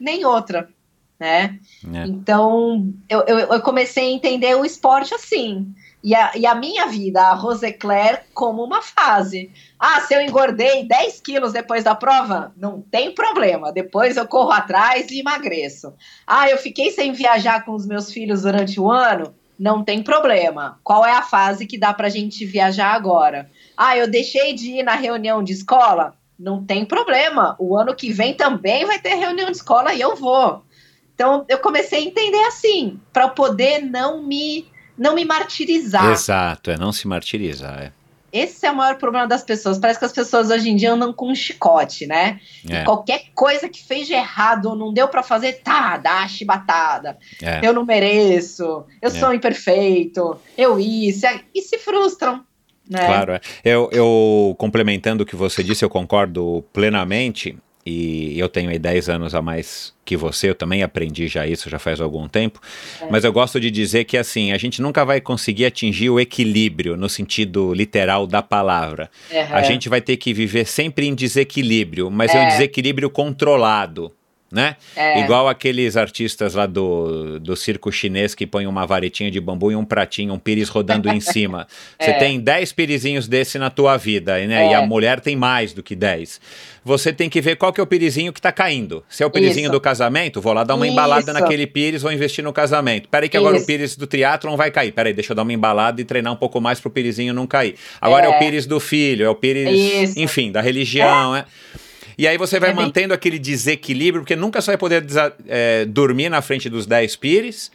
nem outra, né? É. Então, eu, eu, eu comecei a entender o esporte assim. E a, e a minha vida, a Roseclair, como uma fase. Ah, se eu engordei 10 quilos depois da prova, não tem problema. Depois eu corro atrás e emagreço. Ah, eu fiquei sem viajar com os meus filhos durante o ano, não tem problema. Qual é a fase que dá pra gente viajar agora? Ah, eu deixei de ir na reunião de escola? Não tem problema. O ano que vem também vai ter reunião de escola e eu vou. Então eu comecei a entender assim, para poder não me não me martirizar. Exato, é não se martirizar. É. Esse é o maior problema das pessoas. Parece que as pessoas hoje em dia andam com um chicote, né? É, Qualquer coisa que fez de errado ou não deu pra fazer, tá, dá a chibatada. é. Eu não mereço, eu É. sou imperfeito, eu isso, e se frustram, né? Claro, é. Eu, eu, complementando o que você disse, eu concordo plenamente. E eu tenho aí 10 anos a mais que você, eu também aprendi já isso, já faz algum tempo. É. Mas eu gosto de dizer que, assim, a gente nunca vai conseguir atingir o equilíbrio no sentido literal da palavra. A gente vai ter que viver sempre em desequilíbrio, mas é, um É. desequilíbrio controlado. Né? É. Igual aqueles artistas lá do, do circo chinês que põem uma varetinha de bambu e um pratinho, um pires rodando em cima. [laughs] Você É. tem 10 pirizinhos desse na tua vida, né? E É. a mulher tem mais do que 10. Você tem que ver qual que é o pirizinho que tá caindo. Se é o pirizinho Isso. do casamento, vou lá dar uma embalada Isso. naquele pires, vou investir no casamento. Peraí que agora Isso. o pires do triatlon vai cair. Peraí, deixa eu dar uma embalada e treinar um pouco mais pro pirizinho não cair. Agora é, É. o pires do filho, é o pires, enfim, da religião, é. E aí você vai É bem- mantendo aquele desequilíbrio, porque nunca você vai poder é, dormir na frente dos 10 pires,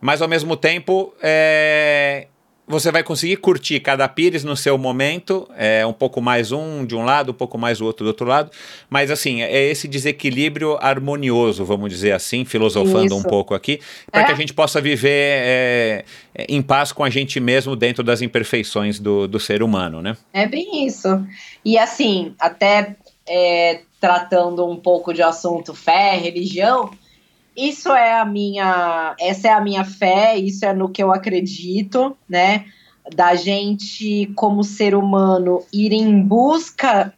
mas ao mesmo tempo é, você vai conseguir curtir cada pires no seu momento, é, um pouco mais um de um lado, um pouco mais o outro do outro lado, mas assim, é esse desequilíbrio harmonioso, vamos dizer assim, filosofando um Isso. pouco aqui, para É. que a gente possa viver é, em paz com a gente mesmo dentro das imperfeições do, do ser humano, né? É bem isso. E assim, até é, tratando um pouco de assunto fé, religião, isso é a minha, essa é a minha fé, isso é no que eu acredito, né? Da gente, como ser humano, ir em busca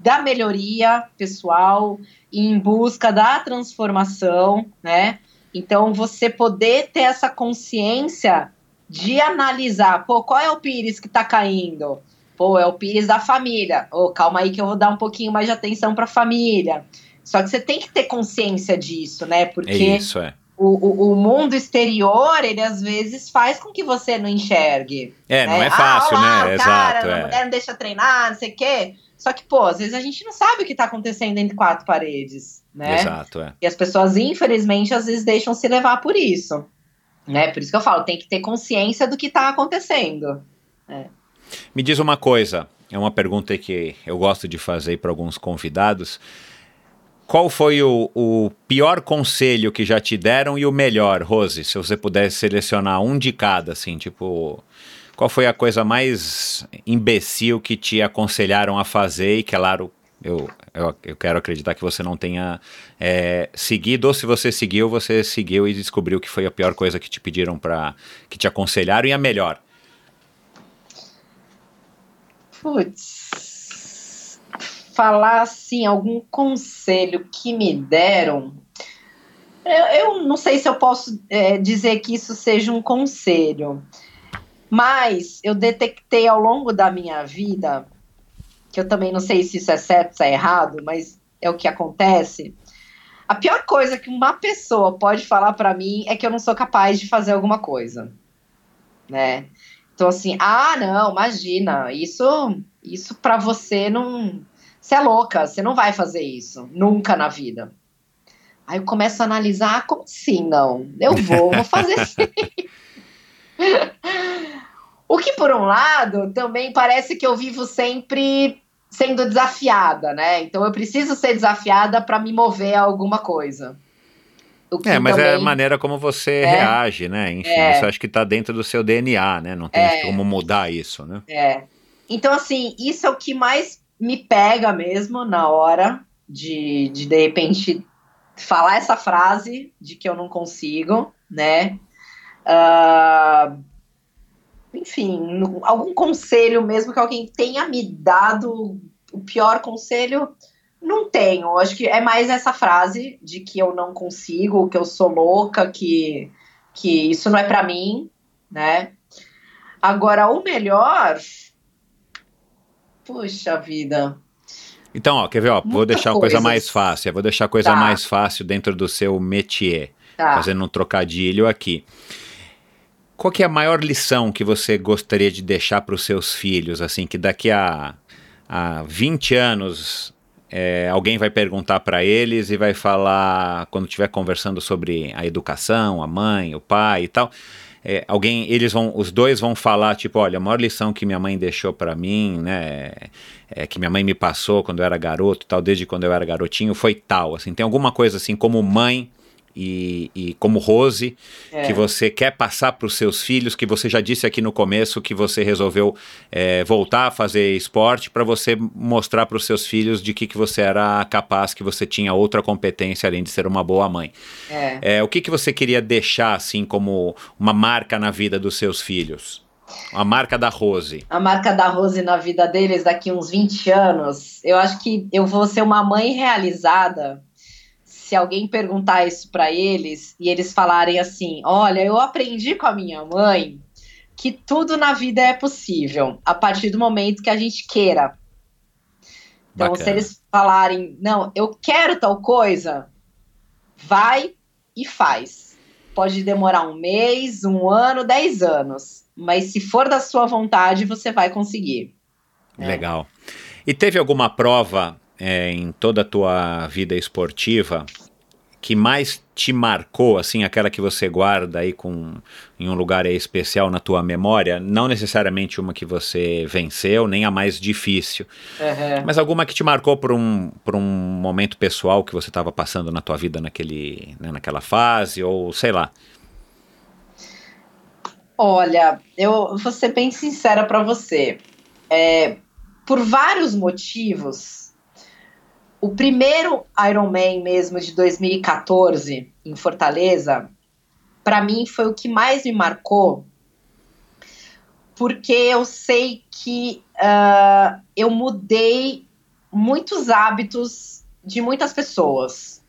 da melhoria pessoal, em busca da transformação, né? Então, você poder ter essa consciência de analisar, pô, qual é o pires que tá caindo? Pô, é o pires da família. Ô, calma aí que eu vou dar um pouquinho mais de atenção para a família. Só que você tem que ter consciência disso, né? É Porque isso, é. o, o, o mundo exterior, ele às vezes faz com que você não enxergue. É, não né? é fácil, ah, olha lá, né? o cara, Exato, a é. mulher não deixa treinar, não sei o quê. Só que, pô, às vezes a gente não sabe o que tá acontecendo entre quatro paredes, né? Exato, é. E as pessoas, infelizmente, às vezes deixam se levar por isso. Né? Por isso que eu falo, tem que ter consciência do que tá acontecendo. Me diz uma coisa, é uma pergunta que eu gosto de fazer para alguns convidados. Qual foi o, o pior conselho que já te deram e o melhor, Rose? Se você pudesse selecionar um de cada, assim, tipo. Qual foi a coisa mais imbecil que te aconselharam a fazer e, claro, eu, eu, eu quero acreditar que você não tenha é, seguido, ou se você seguiu, você seguiu e descobriu que foi a pior coisa que te pediram para. que te aconselharam e a melhor. Putz, falar assim, algum conselho que me deram. Eu, eu não sei se eu posso é, dizer que isso seja um conselho, mas eu detectei ao longo da minha vida, que eu também não sei se isso é certo, se é errado, mas é o que acontece. A pior coisa que uma pessoa pode falar para mim é que eu não sou capaz de fazer alguma coisa, né? Então assim, ah, não, imagina, isso, isso para você não, você é louca, você não vai fazer isso nunca na vida. Aí eu começo a analisar, como assim não? Eu vou, vou fazer [laughs] sim. o que, por um lado, também parece que eu vivo sempre sendo desafiada, né? Então eu preciso ser desafiada para me mover a alguma coisa. É, mas também... é a maneira como você é. reage, né? Enfim, é. isso acho que está dentro do seu DNA, né? Não tem é. como mudar isso, né? É. Então, assim, isso é o que mais me pega mesmo na hora de, de, de repente, falar essa frase de que eu não consigo, né? Uh, enfim, algum conselho mesmo que alguém tenha me dado o pior conselho, não tenho. Acho que é mais essa frase de que eu não consigo, que eu sou louca, que, que isso não é para mim, né? Agora, o melhor. Puxa vida. Então, ó, quer ver? Ó, vou deixar a coisa mais fácil. Vou deixar a coisa tá. mais fácil dentro do seu métier. Tá. Fazendo um trocadilho aqui. Qual que é a maior lição que você gostaria de deixar para os seus filhos, assim, que daqui a, a 20 anos é, alguém vai perguntar para eles e vai falar, quando estiver conversando sobre a educação, a mãe, o pai e tal, é, alguém, eles vão, os dois vão falar, tipo, olha, a maior lição que minha mãe deixou para mim, né, é, que minha mãe me passou quando eu era garoto, tal, desde quando eu era garotinho, foi tal, assim, tem alguma coisa assim, como mãe e, e como Rose, é. que você quer passar para os seus filhos, que você já disse aqui no começo que você resolveu é, voltar a fazer esporte para você mostrar para os seus filhos de que, que você era capaz, que você tinha outra competência além de ser uma boa mãe. É. é o que, que você queria deixar assim como uma marca na vida dos seus filhos? A marca da Rose. A marca da Rose na vida deles daqui uns 20 anos. Eu acho que eu vou ser uma mãe realizada se alguém perguntar isso para eles e eles falarem assim: Olha, eu aprendi com a minha mãe que tudo na vida é possível a partir do momento que a gente queira. Então, Bacana. se eles falarem, não, eu quero tal coisa, vai e faz. Pode demorar um mês, um ano, dez anos. Mas se for da sua vontade, você vai conseguir. Legal. E teve alguma prova é, em toda a tua vida esportiva que mais te marcou, assim, aquela que você guarda aí com, em um lugar especial na tua memória, não necessariamente uma que você venceu, nem a mais difícil, uhum. mas alguma que te marcou por um, por um momento pessoal que você estava passando na tua vida naquele, né, naquela fase, ou sei lá. Olha, eu vou ser bem sincera para você. É, por vários motivos, o primeiro Ironman mesmo de 2014 em Fortaleza, para mim foi o que mais me marcou, porque eu sei que uh, eu mudei muitos hábitos de muitas pessoas,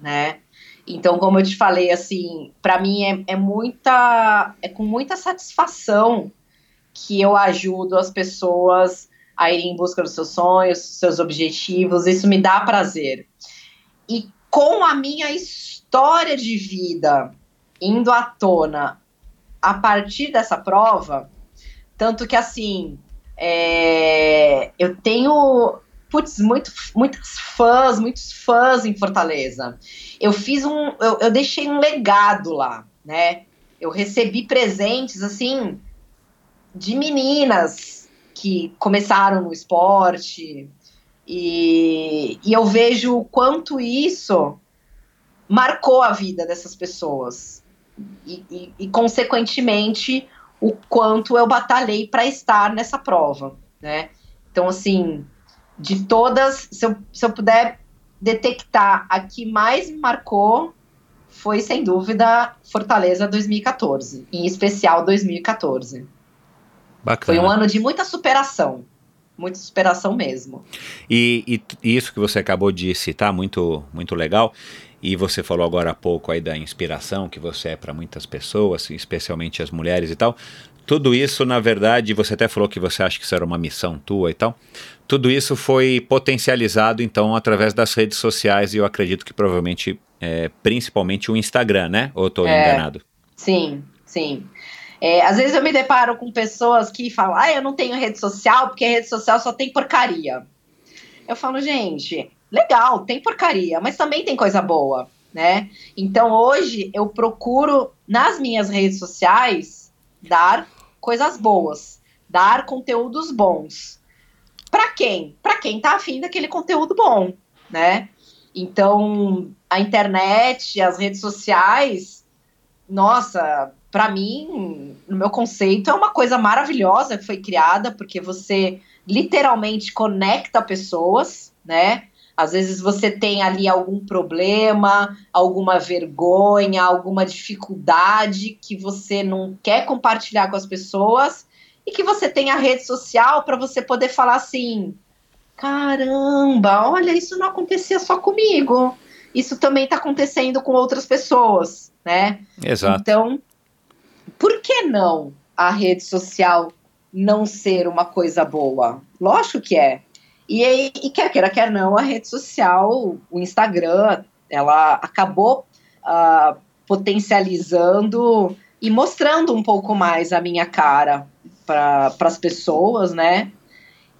né? Então, como eu te falei, assim, para mim é, é muita, é com muita satisfação que eu ajudo as pessoas a ir em busca dos seus sonhos, seus objetivos. Isso me dá prazer. E com a minha história de vida indo à tona a partir dessa prova, tanto que assim, é, eu tenho putz, muito, muitos fãs, muitos fãs em Fortaleza. Eu fiz um, eu, eu deixei um legado lá, né? Eu recebi presentes assim de meninas que começaram no esporte. E, e eu vejo o quanto isso marcou a vida dessas pessoas. E, e, e consequentemente, o quanto eu batalhei para estar nessa prova, né? Então, assim, de todas, se eu, se eu puder detectar a que mais me marcou, foi sem dúvida Fortaleza 2014, em especial 2014. Bacana. Foi um ano de muita superação. Muita superação mesmo. E, e, isso que você acabou de citar, muito, muito legal. e você falou agora há pouco aí da inspiração que você é para muitas pessoas, especialmente as mulheres e tal. Tudo isso, na verdade, você até falou que você acha que isso era uma missão tua e tal. Tudo isso foi potencializado, então, através das redes sociais e eu acredito que provavelmente, é, principalmente o Instagram, né? Ou estou É. enganado? Sim, sim. É, às vezes eu me deparo com pessoas que falam, ah, eu não tenho rede social porque rede social só tem porcaria. Eu falo, gente, legal, tem porcaria, mas também tem coisa boa, né? Então hoje eu procuro nas minhas redes sociais dar coisas boas, dar conteúdos bons. Para quem? Para quem tá afim daquele conteúdo bom, né? Então, a internet, as redes sociais, nossa, para mim, no meu conceito, é uma coisa maravilhosa que foi criada, porque você literalmente conecta pessoas, né? Às vezes você tem ali algum problema, alguma vergonha, alguma dificuldade que você não quer compartilhar com as pessoas e que você tem a rede social para você poder falar assim: caramba, olha, isso não acontecia só comigo. Isso também está acontecendo com outras pessoas, né? Exato. Então, por que não a rede social não ser uma coisa boa? Lógico que é. E, e quer queira, quer não, a rede social, o Instagram, ela acabou ah, potencializando e mostrando um pouco mais a minha cara para as pessoas, né?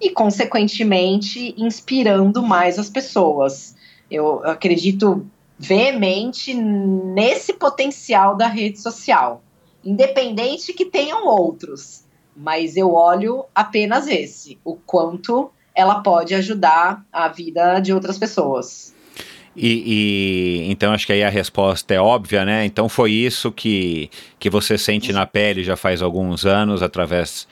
E, consequentemente, inspirando mais as pessoas. Eu acredito veemente nesse potencial da rede social, independente que tenham outros, mas eu olho apenas esse, o quanto ela pode ajudar a vida de outras pessoas. E, e- então acho que aí a resposta é óbvia, né? Então foi isso que, que você sente na pele já faz alguns anos, através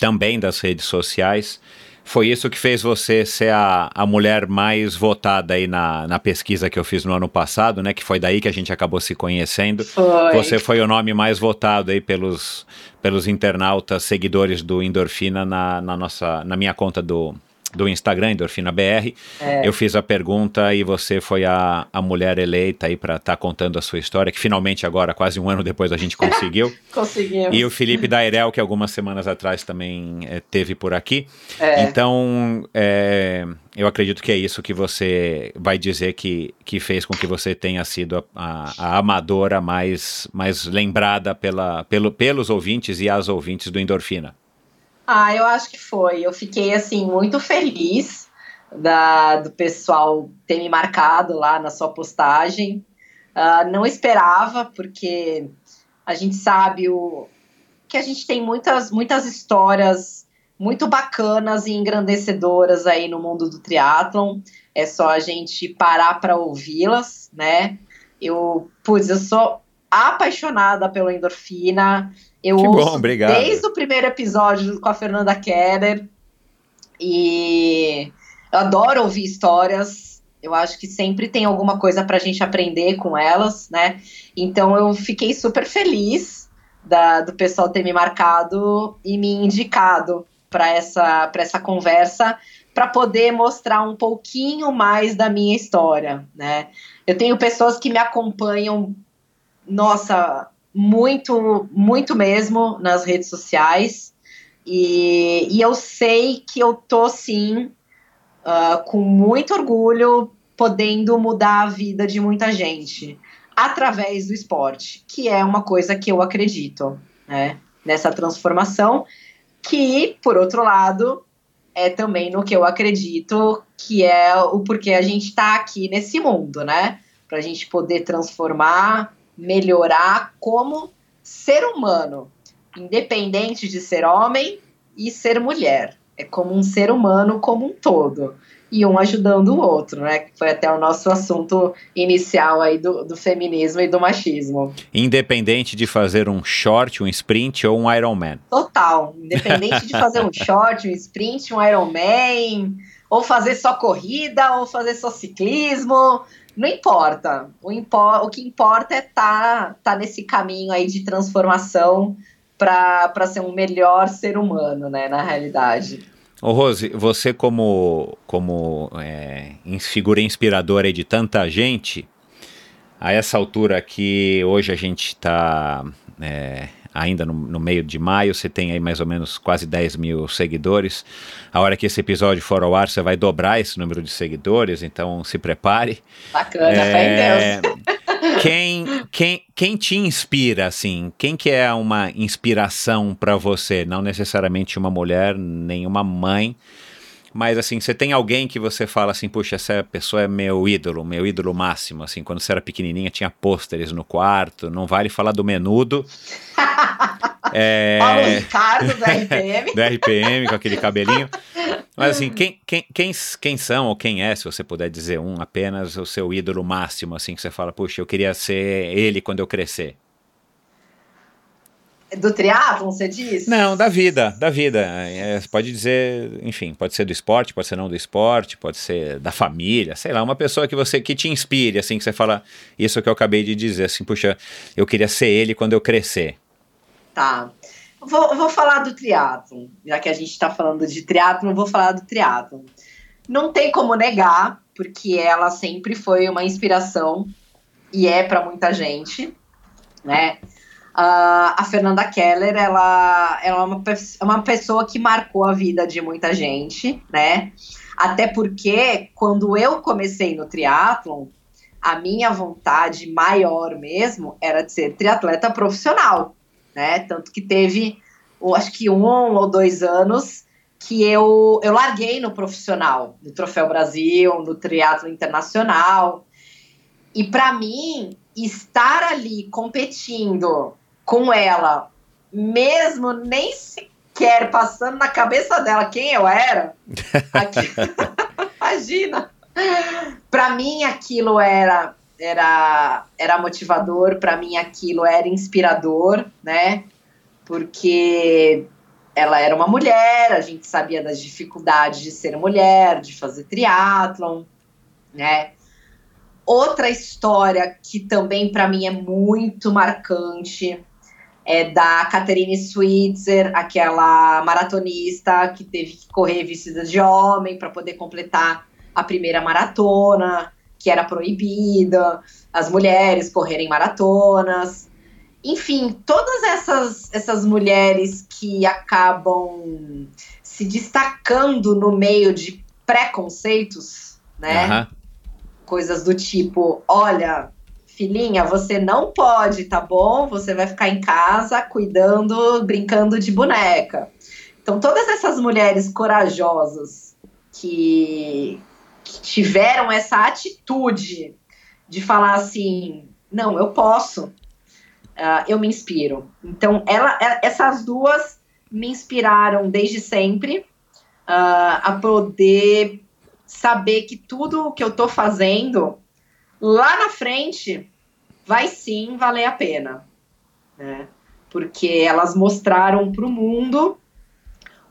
também das redes sociais. Foi isso que fez você ser a, a mulher mais votada aí na, na pesquisa que eu fiz no ano passado, né? Que foi daí que a gente acabou se conhecendo. Foi. Você foi o nome mais votado aí pelos, pelos internautas seguidores do Endorfina na, na nossa, na minha conta do, do Instagram, Endorfina BR. É. Eu fiz a pergunta e você foi a, a mulher eleita aí para estar contando a sua história, que finalmente agora, quase um ano depois, a gente [laughs] conseguiu. Conseguimos. e o Felipe Dairel, que algumas semanas atrás também eh, teve por aqui. É. Então, é, eu acredito que é isso que você vai dizer que, que fez com que você tenha sido a, a- a amadora mais, mais lembrada pela, pelo, pelos ouvintes e as ouvintes do Endorfina. Ah, eu acho que foi. Eu fiquei assim muito feliz da, do pessoal ter me marcado lá na sua postagem. Ah, não esperava, porque a gente sabe o, que a gente tem muitas, muitas histórias muito bacanas e engrandecedoras aí no mundo do triatlon. É só a gente parar para ouvi-las, né? Eu, putz, eu sou apaixonada pela endorfina. Eu Que bom, obrigado. desde o primeiro episódio com a Fernanda Keller. E eu adoro ouvir histórias. Eu acho que sempre tem alguma coisa pra gente aprender com elas, né? Então eu fiquei super feliz da- do pessoal ter me marcado e me indicado para essa, pra essa conversa para poder mostrar um pouquinho mais da minha história, né? Eu tenho pessoas que me acompanham, nossa, muito, muito mesmo nas redes sociais. E, e eu sei que eu tô sim ah, com muito orgulho podendo mudar a vida de muita gente através do esporte, que é uma coisa que eu acredito, né? Nessa transformação, que, por outro lado, é também no que eu acredito, que é o porquê a gente está aqui nesse mundo, né? Para a gente poder transformar, melhorar como ser humano, independente de ser homem e ser mulher. É como um ser humano como um todo. E um ajudando o outro, né? Que foi até o nosso assunto inicial aí do, do feminismo e do machismo. Independente de fazer um short, um sprint ou um Ironman. Total. [laughs] Independente de fazer um short, um sprint, um Ironman, ou fazer só corrida, ou fazer só ciclismo, não importa. O, impo o que importa é estar tá, tá nesse caminho aí de transformação para ser um melhor ser humano, né, na realidade. Ô Rose, você como, como é, figura inspiradora de tanta gente, a essa altura que hoje a gente está é, ainda no, no, meio de maio, você tem aí mais ou menos quase 10 mil seguidores. A hora que esse episódio for ao ar, você vai dobrar esse número de seguidores, então se prepare. Bacana, é, fé em Deus. Quem, quem, quem te inspira, assim? Quem que é uma inspiração para você? Não necessariamente uma mulher, nem uma mãe, mas assim, você tem alguém que você fala assim, puxa, essa pessoa é meu ídolo, meu ídolo máximo, assim, quando você era pequenininha tinha pôsteres no quarto, não vale falar do menudo. [laughs] é... Paulo Ricardo do RPM. [laughs] do RPM, com aquele cabelinho. Mas assim, quem, quem, quem, quem são ou quem é, se você puder dizer um apenas, o seu ídolo máximo, assim, que você fala, puxa, eu queria ser ele quando eu crescer? Do triatlon, você diz? Não, da vida, da vida. É, pode dizer, enfim, pode ser do esporte, pode ser não do esporte, pode ser da família, sei lá, uma pessoa que você que te inspire, assim, que você fala isso que eu acabei de dizer, assim, puxa, eu queria ser ele quando eu crescer. Tá. Vou, vou falar do triatlon, já que a gente está falando de triatlon, vou falar do triatlon. Não tem como negar, porque ela sempre foi uma inspiração e é para muita gente, né? A Fernanda Keller, ela, ela é uma, é uma pessoa que marcou a vida de muita gente, né? Até porque quando eu comecei no triatlon, a minha vontade maior mesmo era de ser triatleta profissional, né? Tanto que teve, acho que um ou dois anos que eu, eu larguei no profissional, no Troféu Brasil, no triatlo internacional. E para mim, estar ali competindo com ela, mesmo nem sequer passando na cabeça dela quem eu era, [laughs] aqui, [laughs] imagina. Para mim aquilo era era era motivador, para mim aquilo era inspirador, né? Porque ela era uma mulher, a gente sabia das dificuldades de ser mulher, de fazer triatlon, né? Outra história que também para mim é muito marcante é da Catherine Switzer, aquela maratonista que teve que correr vestida de homem para poder completar a primeira maratona, que era proibida, as mulheres correrem maratonas. Enfim, todas essas, essas mulheres que acabam se destacando no meio de preconceitos, né? Uhum. Coisas do tipo, olha, filhinha, você não pode, tá bom? Você vai ficar em casa cuidando, brincando de boneca. Então, todas essas mulheres corajosas que, que tiveram essa atitude de falar assim: não, eu posso, uh, eu me inspiro. Então, ela, essas duas me inspiraram desde sempre uh, a poder saber que tudo que eu tô fazendo lá na frente vai sim valer a pena, né? Porque elas mostraram para o mundo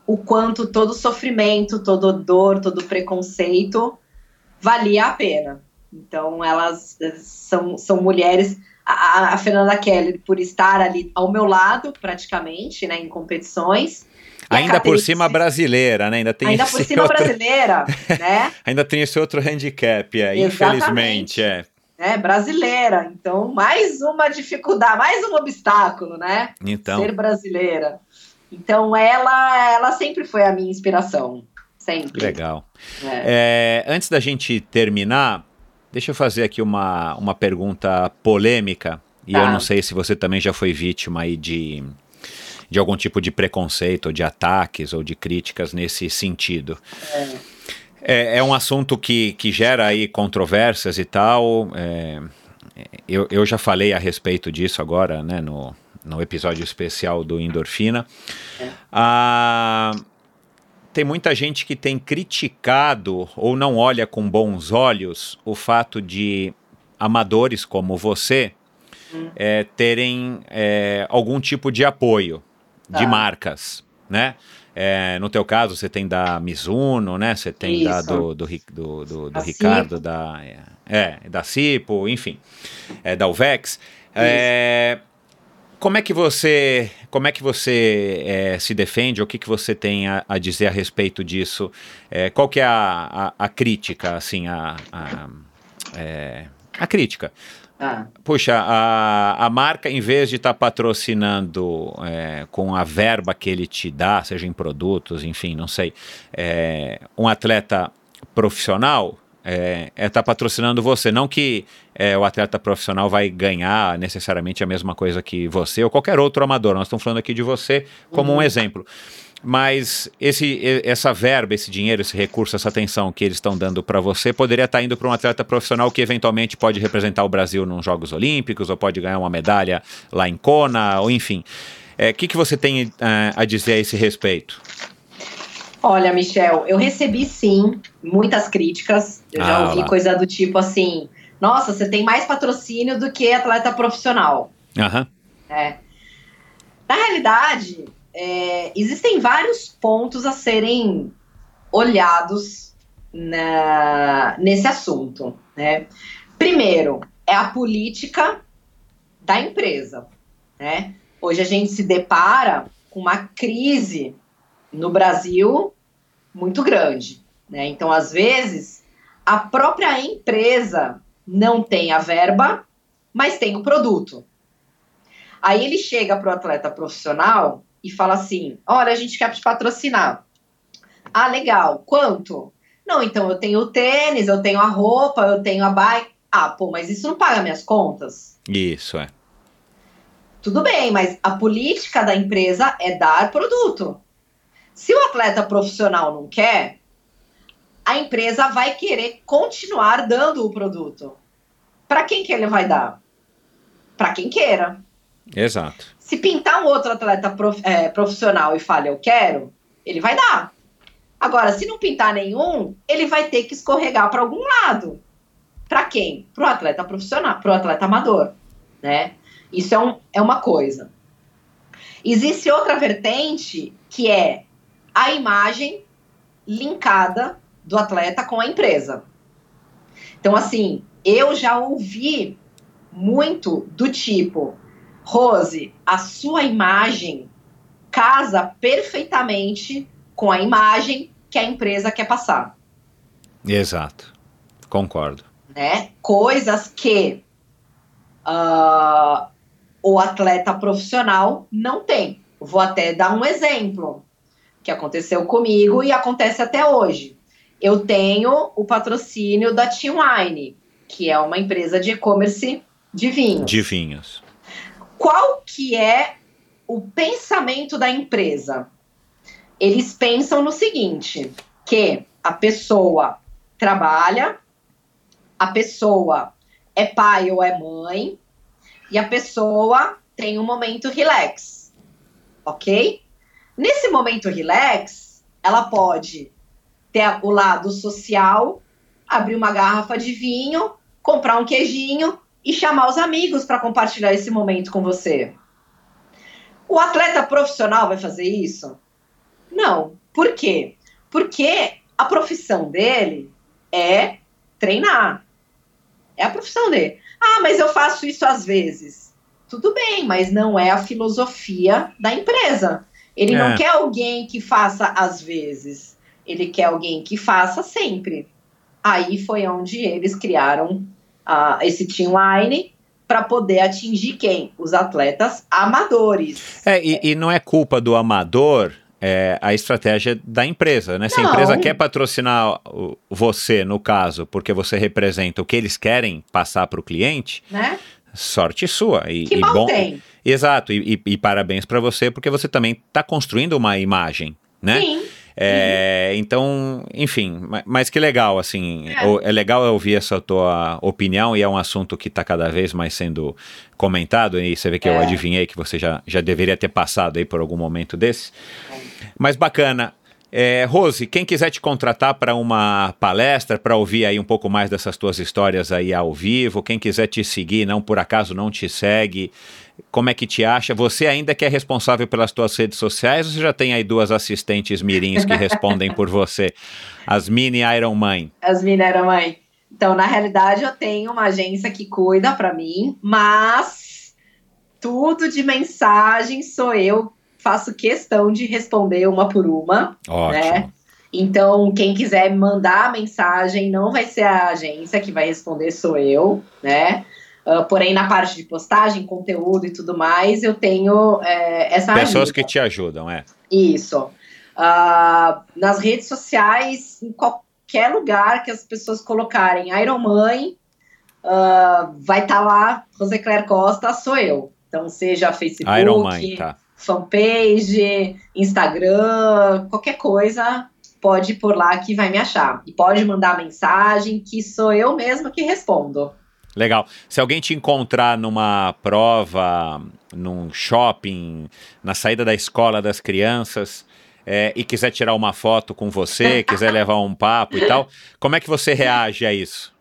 o quanto todo sofrimento, toda dor, todo preconceito valia a pena. Então elas são, são mulheres. A, a Fernanda Keller, por estar ali ao meu lado, praticamente, né, em competições, Ainda por cima brasileira, né? Ainda tem Ainda por cima outro... brasileira, [laughs] né? Ainda tem esse outro handicap, é, infelizmente, é. É, brasileira. Então, mais uma dificuldade, mais um obstáculo, né? Então. Ser brasileira. Então, ela, ela sempre foi a minha inspiração. Sempre. Legal. É. É, antes da gente terminar, deixa eu fazer aqui uma, uma pergunta polêmica. E tá. eu não sei se você também já foi vítima aí de de algum tipo de preconceito, ou de ataques ou de críticas nesse sentido. É. É, é um assunto que, que gera aí controvérsias e tal. É, eu, eu já falei a respeito disso agora, né, no, no episódio especial do Endorfina. É. Ah, tem muita gente que tem criticado ou não olha com bons olhos o fato de amadores como você hum. é, terem é, algum tipo de apoio tá. de marcas, né? É, no teu caso, você tem da Mizuno, né? Você tem Isso. da do, do, do, do, do Ricardo, da, é, da Cipo, enfim, é, da Uvex. É, como é que você, como é que você é, se defende? O que, que você tem a, a dizer a respeito disso? É, qual que é a, a, a crítica, assim, a, a, é, a crítica? Ah, Puxa, a, a marca, em vez de estar patrocinando é, com a verba que ele te dá, seja em produtos, enfim, não sei, é, um atleta profissional, é estar patrocinando você. Não que é, o atleta profissional vai ganhar necessariamente a mesma coisa que você ou qualquer outro amador. Nós estamos falando aqui de você como um exemplo. Mas esse, essa verba, esse dinheiro, esse recurso, essa atenção que eles estão dando para você poderia estar indo para um atleta profissional que eventualmente pode representar o Brasil nos Jogos Olímpicos ou pode ganhar uma medalha lá em Kona, ou enfim. O que, que você tem eh, a dizer a esse respeito? Olha, Michel, eu recebi sim muitas críticas. Eu já Ah, ouvi lá. coisa do tipo assim: nossa, você tem mais patrocínio do que atleta profissional. Aham. né? Na realidade, é, existem vários pontos a serem olhados na- nesse assunto. Né? Primeiro, é a política da empresa. Né? Hoje a gente se depara com uma crise no Brasil muito grande. Né? Então, às vezes, a própria empresa não tem a verba, mas tem o produto. Aí ele chega para o atleta profissional e fala assim: Olha, a gente quer te patrocinar. Ah, legal. Quanto? Não, então eu tenho o tênis, eu tenho a roupa, eu tenho a bike. Ah, pô, mas isso não paga minhas contas? Isso, é. Tudo bem, mas a política da empresa é dar produto. Se o atleta profissional não quer, a empresa vai querer continuar dando o produto. Para quem que ele vai dar? Para quem queira. Exato. Se pintar um outro atleta prof- é, profissional e fala eu quero, ele vai dar. Agora, se não pintar nenhum, ele vai ter que escorregar para algum lado. Para quem? Para o atleta profissional, para o atleta amador, né? Isso é, um, é uma coisa. Existe outra vertente que é a imagem linkada do atleta com a empresa. Então, assim, eu já ouvi muito do tipo, Rose, a sua imagem casa perfeitamente com a imagem que a empresa quer passar, Exato. Concordo. né? Coisas que ah, o atleta profissional não tem. Vou até dar um exemplo que aconteceu comigo e acontece até hoje. Eu tenho o patrocínio da Team Wine, que é uma empresa de e-commerce de vinhos. De vinhos. Qual que é o pensamento da empresa? Eles pensam no seguinte, que a pessoa trabalha, a pessoa é pai ou é mãe, e a pessoa tem um momento relax, ok? Nesse momento relax, ela pode ter o lado social, abrir uma garrafa de vinho, comprar um queijinho e chamar os amigos para compartilhar esse momento com você. O atleta profissional vai fazer isso? Não. Por quê? Porque a profissão dele é treinar. É a profissão dele. Ah, mas eu faço isso às vezes. Tudo bem, mas não é a filosofia da empresa. Ele É. não quer alguém que faça às vezes. Ele quer alguém que faça sempre. Aí foi onde eles criaram ah, esse Team Line para poder atingir quem? Os atletas amadores. É, e, e não é culpa do amador é, a estratégia da empresa, né? Se a empresa quer patrocinar você, no caso, porque você representa o que eles querem passar para o cliente, Né? sorte sua. E, Que e mal bom, tem. Exato, e, e- e parabéns para você, porque você também está construindo uma imagem, né? Sim. É, então, enfim, ma- mas que legal, assim, É. é legal eu ouvir essa tua opinião e é um assunto que está cada vez mais sendo comentado e você vê que eu É. adivinhei que você já, já deveria ter passado aí por algum momento desse. Mas bacana. É, Rose, quem quiser te contratar para uma palestra, para ouvir aí um pouco mais dessas tuas histórias aí ao vivo, quem quiser te seguir, não por acaso não te segue, como é que te acha? Você ainda que é responsável pelas tuas redes sociais ou você já tem aí duas assistentes mirins que respondem por você? As mini Iron Mãe. As mineras mãe. Então, na realidade, eu tenho uma agência que cuida para mim, mas tudo de mensagem sou eu. Faço questão de responder uma por uma. Ótimo. Né? Então, quem quiser mandar mensagem, não vai ser a agência que vai responder, sou eu, né? Uh, porém, na parte de postagem, conteúdo e tudo mais, eu tenho é, essa Pessoas ajuda. que te ajudam, é. Isso. Uh, nas redes sociais, em qualquer lugar que as pessoas colocarem Iron Mãe, uh, vai estar tá lá, Rosecler Costa, sou eu. Então, seja Facebook, Iron Mãe, tá. Fanpage, Instagram, qualquer coisa, pode ir por lá que vai me achar. E pode mandar mensagem, que sou eu mesma que respondo. Legal. Se alguém te encontrar numa prova, num shopping, na saída da escola das crianças, é, e quiser tirar uma foto com você, [laughs] quiser levar um papo e tal, como é que você reage a isso?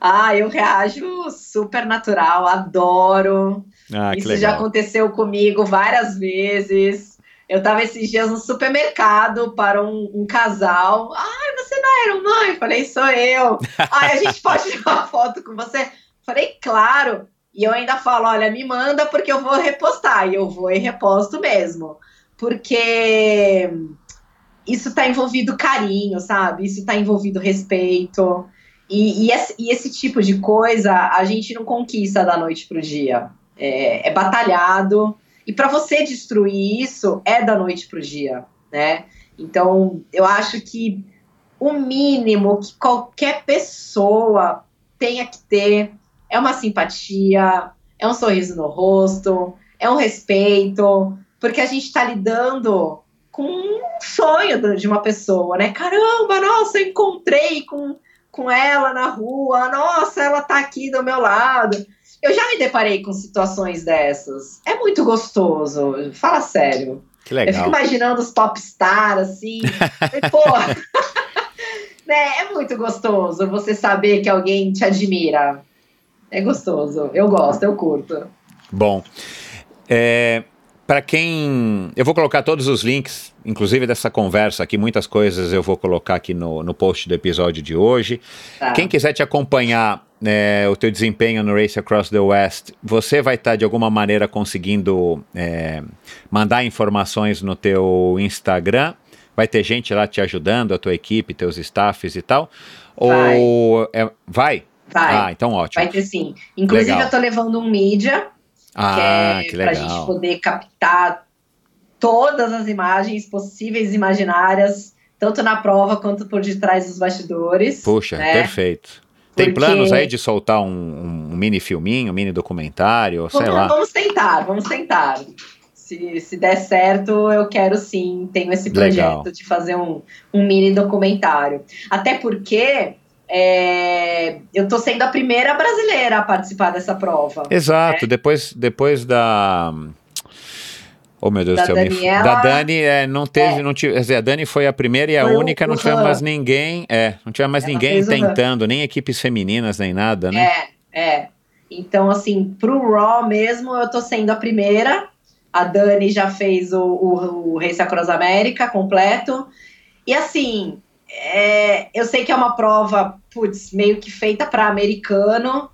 Ah, eu reajo super natural, adoro. Ah, isso já aconteceu comigo várias vezes. Eu estava esses dias no supermercado para um, um casal. Ai, você não era mãe? Falei, sou eu. [laughs] Ai, a gente pode tirar uma foto com você? Falei, claro. E eu ainda falo, olha, me manda porque eu vou repostar. E eu vou e reposto mesmo. Porque isso está envolvido carinho, sabe? Isso está envolvido respeito. E, e, esse, e, esse, tipo de coisa a gente não conquista da noite para o dia. É, é batalhado. E para você destruir isso, é da noite para o dia, né? Então, eu acho que o mínimo que qualquer pessoa tenha que ter é uma simpatia, é um sorriso no rosto, é um respeito, porque a gente está lidando com um sonho de uma pessoa, né? Caramba, nossa, eu encontrei com, com ela na rua, nossa, ela tá aqui do meu lado. Eu já me deparei com situações dessas. É muito gostoso, fala sério. Que legal. Eu fico imaginando os popstar, assim. e, pô, [laughs] né, é muito gostoso você saber que alguém te admira. É gostoso. Eu gosto, eu curto. Bom. É, para quem. Eu vou colocar todos os links, inclusive dessa conversa aqui, muitas coisas eu vou colocar aqui no, no post do episódio de hoje. Tá. Quem quiser te acompanhar é, o teu desempenho no Race Across the West, você vai estar tá, de alguma maneira conseguindo é, mandar informações no teu Instagram? Vai ter gente lá te ajudando, a tua equipe, teus staffs e tal? Vai. Ou é, vai? Vai. Ah, então ótimo. Vai ter sim. Inclusive, legal. eu tô levando um mídia ah, que, que é pra gente poder captar todas as imagens possíveis e imaginárias, tanto na prova quanto por detrás dos bastidores. Puxa, né? perfeito. Tem Porque- planos aí de soltar um, um mini filminho, um mini documentário, sei Vamos, lá. vamos tentar, vamos tentar. Se, se der certo, eu quero sim, tenho esse Legal. projeto de fazer um, um mini documentário. Até porque é, eu tô sendo a primeira brasileira a participar dessa prova. Exato, depois, depois da. Oh meu Deus Da do céu, me- Daniela- da Dani é, não teve, É. não tive, dizer, a Dani foi a primeira e a Foi o- única, não o tivemos Han. mais ninguém, é, não tivemos mais Ela ninguém tentando, nem equipes femininas, nem nada, né? É, é. Então, assim, pro Raw mesmo, eu tô sendo a primeira. A Dani já fez o, o, o Race Across América completo. E assim, é, eu sei que é uma prova, putz, meio que feita para americano,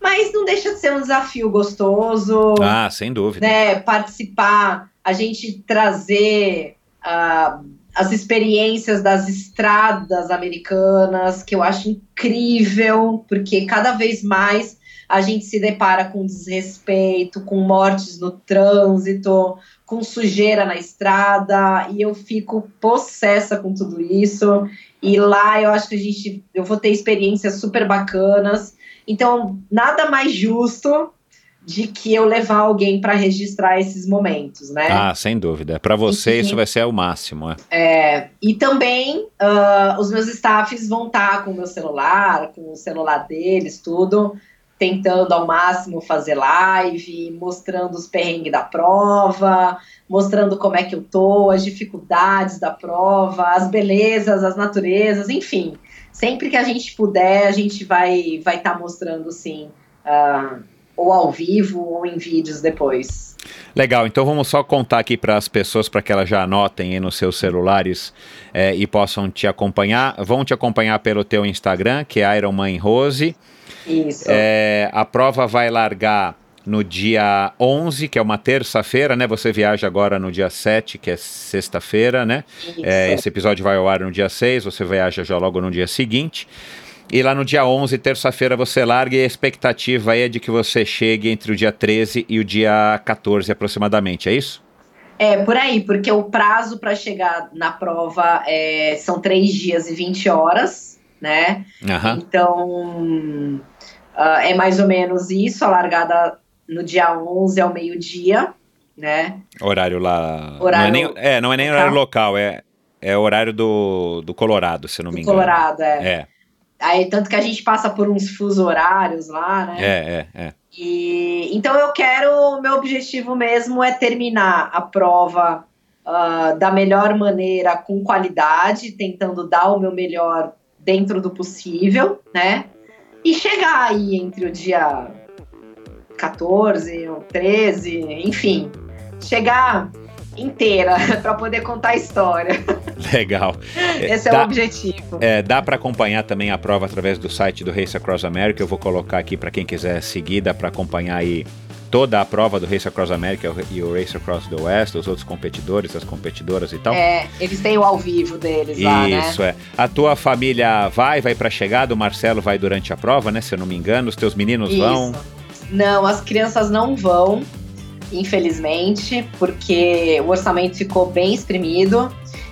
mas não deixa de ser um desafio gostoso Ah, sem dúvida. né, participar, a gente trazer ah, as experiências das estradas americanas, que eu acho incrível, porque cada vez mais a gente se depara com desrespeito, com mortes no trânsito, com sujeira na estrada, e eu fico possessa com tudo isso. E lá eu acho que a gente, eu vou ter experiências super bacanas. Então, nada mais justo de que eu levar alguém para registrar esses momentos, né? Ah, sem dúvida. Para você Enfim. isso vai ser o máximo, é. É, e também ah, os meus staffs vão estar com o meu celular, com o celular deles, tudo, tentando ao máximo fazer live, mostrando os perrengues da prova, mostrando como é que eu tô, as dificuldades da prova, as belezas, as naturezas, enfim. Sempre que a gente puder, a gente vai vai estar mostrando sim, ah, ou ao vivo ou em vídeos depois. Legal, então vamos só contar aqui para as pessoas para que elas já anotem aí nos seus celulares é, e possam te acompanhar. Vão te acompanhar pelo teu Instagram, que é Iron Rose. Isso. É, a prova vai largar no dia 11, que é uma terça-feira, né? Você viaja agora no dia 7, que é sexta-feira, né? É, esse episódio vai ao ar no dia 6, você viaja já logo no dia seguinte. E lá no dia 11, terça-feira, você larga e a expectativa aí é de que você chegue entre o dia 13 e o dia 14 aproximadamente, é isso? É, por aí, porque o prazo para chegar na prova é, são 3 dias e 20 horas, né? Aham. Então, ah, é mais ou menos isso, a largada no dia 11 ao meio-dia, né? Horário lá. Horário não é, nem, é, não é nem horário local, é, é horário do, do Colorado, se não me Do engano. Colorado, é. É, Aí, tanto que a gente passa por uns fuso horários lá, né? é, é, é. E, então eu quero, meu objetivo mesmo é terminar a prova ah, da melhor maneira, com qualidade, tentando dar o meu melhor dentro do possível, né? E chegar aí entre o dia 14, ou 13, enfim, chegar inteira [laughs] para poder contar a história. Legal. [laughs] Esse é Dá- o objetivo. É, dá para acompanhar também a prova através do site do Race Across America. Eu vou colocar aqui para quem quiser seguir, dá para acompanhar aí toda a prova do Race Across America e o Race Across the West, os outros competidores, as competidoras e tal. É, eles têm o ao vivo deles lá, né? Isso é. A tua família vai, vai para chegada. O Marcelo vai durante a prova, né? Se eu não me engano, os teus meninos vão. Isso. Não, as crianças não vão, infelizmente, porque o orçamento ficou bem exprimido.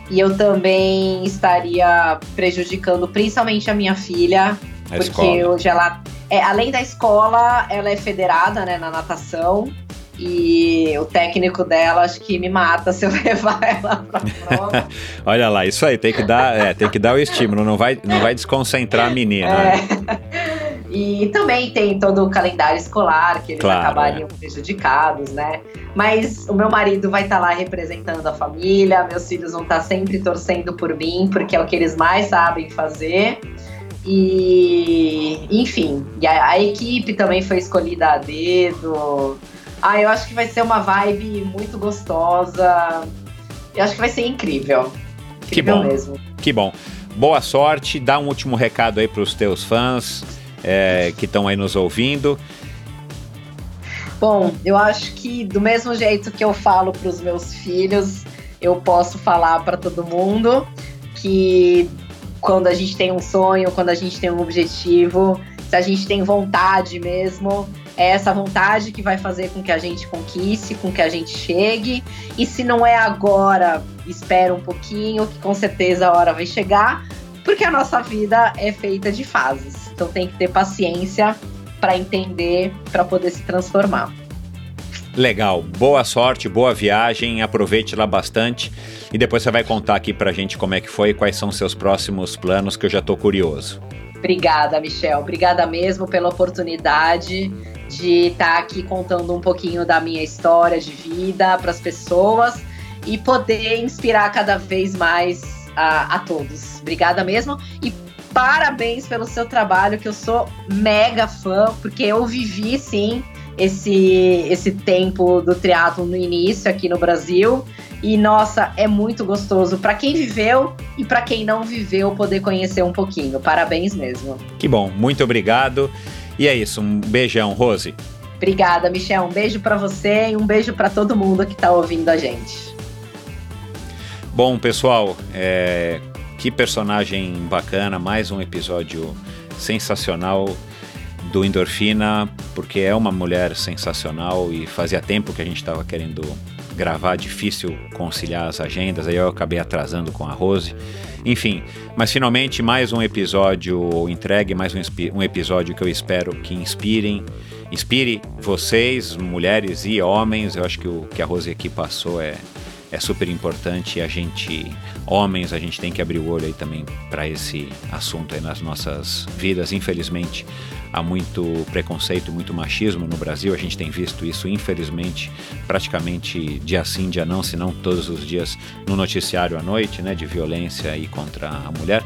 E eu também estaria prejudicando principalmente a minha filha, A porque escola. hoje ela. É, além da escola, ela é federada né, na natação. E o técnico dela acho que me mata se eu [laughs] levar ela pra prova. [laughs] Olha lá, isso aí tem que dar, é, tem que dar o estímulo. Não vai, não vai desconcentrar a menina. né? É. [laughs] E também tem todo o calendário escolar, que eles Claro, acabariam prejudicados, né? Mas o meu marido vai estar lá representando a família, meus filhos vão estar sempre torcendo por mim, porque é o que eles mais sabem fazer. E, enfim, e a, a equipe também foi escolhida a dedo. Ah, eu acho que vai ser uma vibe muito gostosa. Eu acho que vai ser incrível. Que Incrível bom. mesmo. Que bom. Boa sorte. Dá um último recado aí para os teus fãs é, que estão aí nos ouvindo. Bom, eu acho que do mesmo jeito que eu falo para os meus filhos, eu posso falar para todo mundo que quando a gente tem um sonho, quando a gente tem um objetivo, se a gente tem vontade mesmo, é essa vontade que vai fazer com que a gente conquiste, com que a gente chegue. E se não é agora, espera um pouquinho, que com certeza a hora vai chegar, porque a nossa vida é feita de fases. Então tem que ter paciência para entender, para poder se transformar. Legal, boa sorte, boa viagem, aproveite lá bastante e depois você vai contar aqui pra gente como é que foi e quais são seus próximos planos, que eu já tô curioso. Obrigada, Michel. Obrigada mesmo pela oportunidade de estar aqui contando um pouquinho da minha história de vida para as pessoas e poder inspirar cada vez mais a, a todos. Obrigada mesmo e parabéns pelo seu trabalho, que eu sou mega fã, porque eu vivi sim esse, esse tempo do triatlo no início aqui no Brasil. E nossa, é muito gostoso para quem viveu e para quem não viveu poder conhecer um pouquinho. Parabéns mesmo. Que bom, muito obrigado. E é isso, um beijão, Rose. Obrigada, Michel. Um beijo para você e um beijo para todo mundo que tá ouvindo a gente. Bom, pessoal, é, que personagem bacana, mais um episódio sensacional do Endorfina, porque é uma mulher sensacional e fazia tempo que a gente estava querendo gravar, difícil conciliar as agendas, aí eu acabei atrasando com a Rose. Enfim, mas finalmente mais um episódio entregue, mais um, um episódio que eu espero que inspirem, inspire vocês, mulheres e homens. Eu acho que o que a Rose aqui passou é, é super importante e a gente, homens, a gente tem que abrir o olho aí também para esse assunto aí nas nossas vidas. Infelizmente, há muito preconceito, muito machismo no Brasil. A gente tem visto isso, infelizmente, praticamente dia sim, dia não, se não todos os dias no noticiário à noite, né, de violência aí contra a mulher.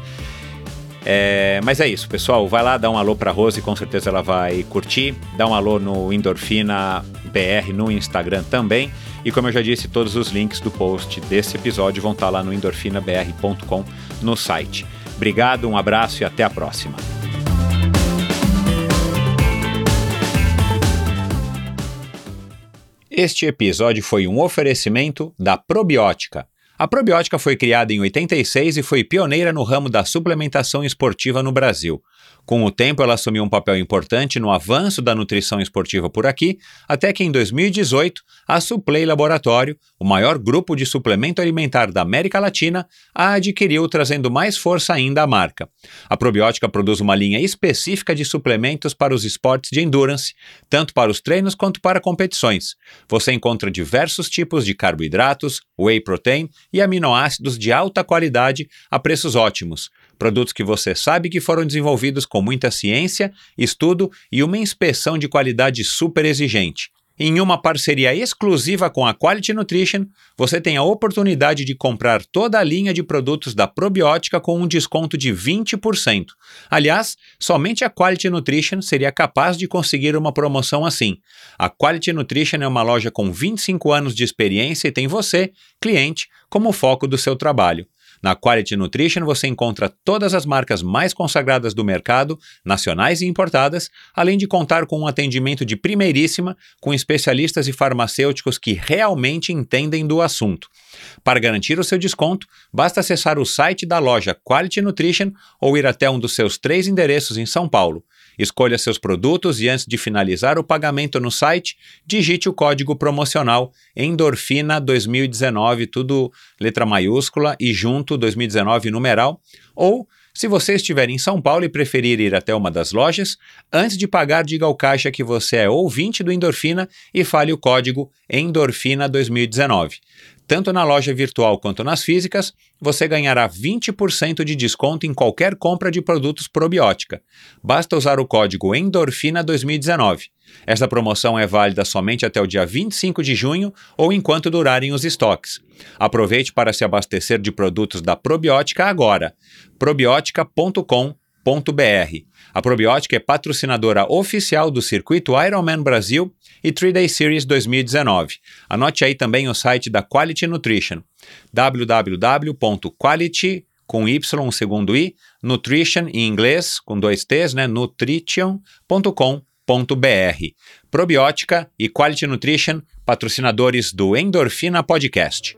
É, mas é isso, pessoal. Vai lá, dá um alô pra Rose, com certeza ela vai curtir. Dá um alô no Endorfina BR no Instagram também. E como eu já disse, todos os links do post desse episódio vão estar lá no endorfinabr.com no site. Obrigado, um abraço e até a próxima. Este episódio foi um oferecimento da Probiótica. A Probiótica foi criada em 86 e foi pioneira no ramo da suplementação esportiva no Brasil. Com o tempo, ela assumiu um papel importante no avanço da nutrição esportiva por aqui, até que em 2018, a Suplay Laboratório, o maior grupo de suplemento alimentar da América Latina, a adquiriu, trazendo mais força ainda à marca. A probiótica produz uma linha específica de suplementos para os esportes de endurance, tanto para os treinos quanto para competições. Você encontra diversos tipos de carboidratos, whey protein e aminoácidos de alta qualidade a preços ótimos produtos que você sabe que foram desenvolvidos com muita ciência, estudo e uma inspeção de qualidade super exigente. Em uma parceria exclusiva com a Quality Nutrition, você tem a oportunidade de comprar toda a linha de produtos da probiótica com um desconto de 20%. Aliás, somente a Quality Nutrition seria capaz de conseguir uma promoção assim. A Quality Nutrition é uma loja com 25 anos de experiência e tem você, cliente, como foco do seu trabalho. Na Quality Nutrition você encontra todas as marcas mais consagradas do mercado, nacionais e importadas, além de contar com um atendimento de primeiríssima, com especialistas e farmacêuticos que realmente entendem do assunto. Para garantir o seu desconto, basta acessar o site da loja Quality Nutrition ou ir até um dos seus três endereços em São Paulo. Escolha seus produtos e antes de finalizar o pagamento no site, digite o código promocional Endorfina 2019, tudo letra maiúscula e junto 2019 numeral, ou se você estiver em São Paulo e preferir ir até uma das lojas, antes de pagar, diga ao caixa que você é ouvinte do Endorfina e fale o código Endorfina 2019. Tanto na loja virtual quanto nas físicas, você ganhará 20% de desconto em qualquer compra de produtos probiótica. Basta usar o código Endorfina 2019. Esta promoção é válida somente até o dia 25 de junho ou enquanto durarem os estoques. Aproveite para se abastecer de produtos da Probiótica agora. probiotica.com.br. A Probiótica é patrocinadora oficial do circuito Ironman Brasil e 3-Day Series 2019. Anote aí também o site da Quality Nutrition, www.quality com Y segundo I, nutrition em inglês, com dois T's, né. Probiótica e Quality Nutrition, patrocinadores do Endorfina Podcast.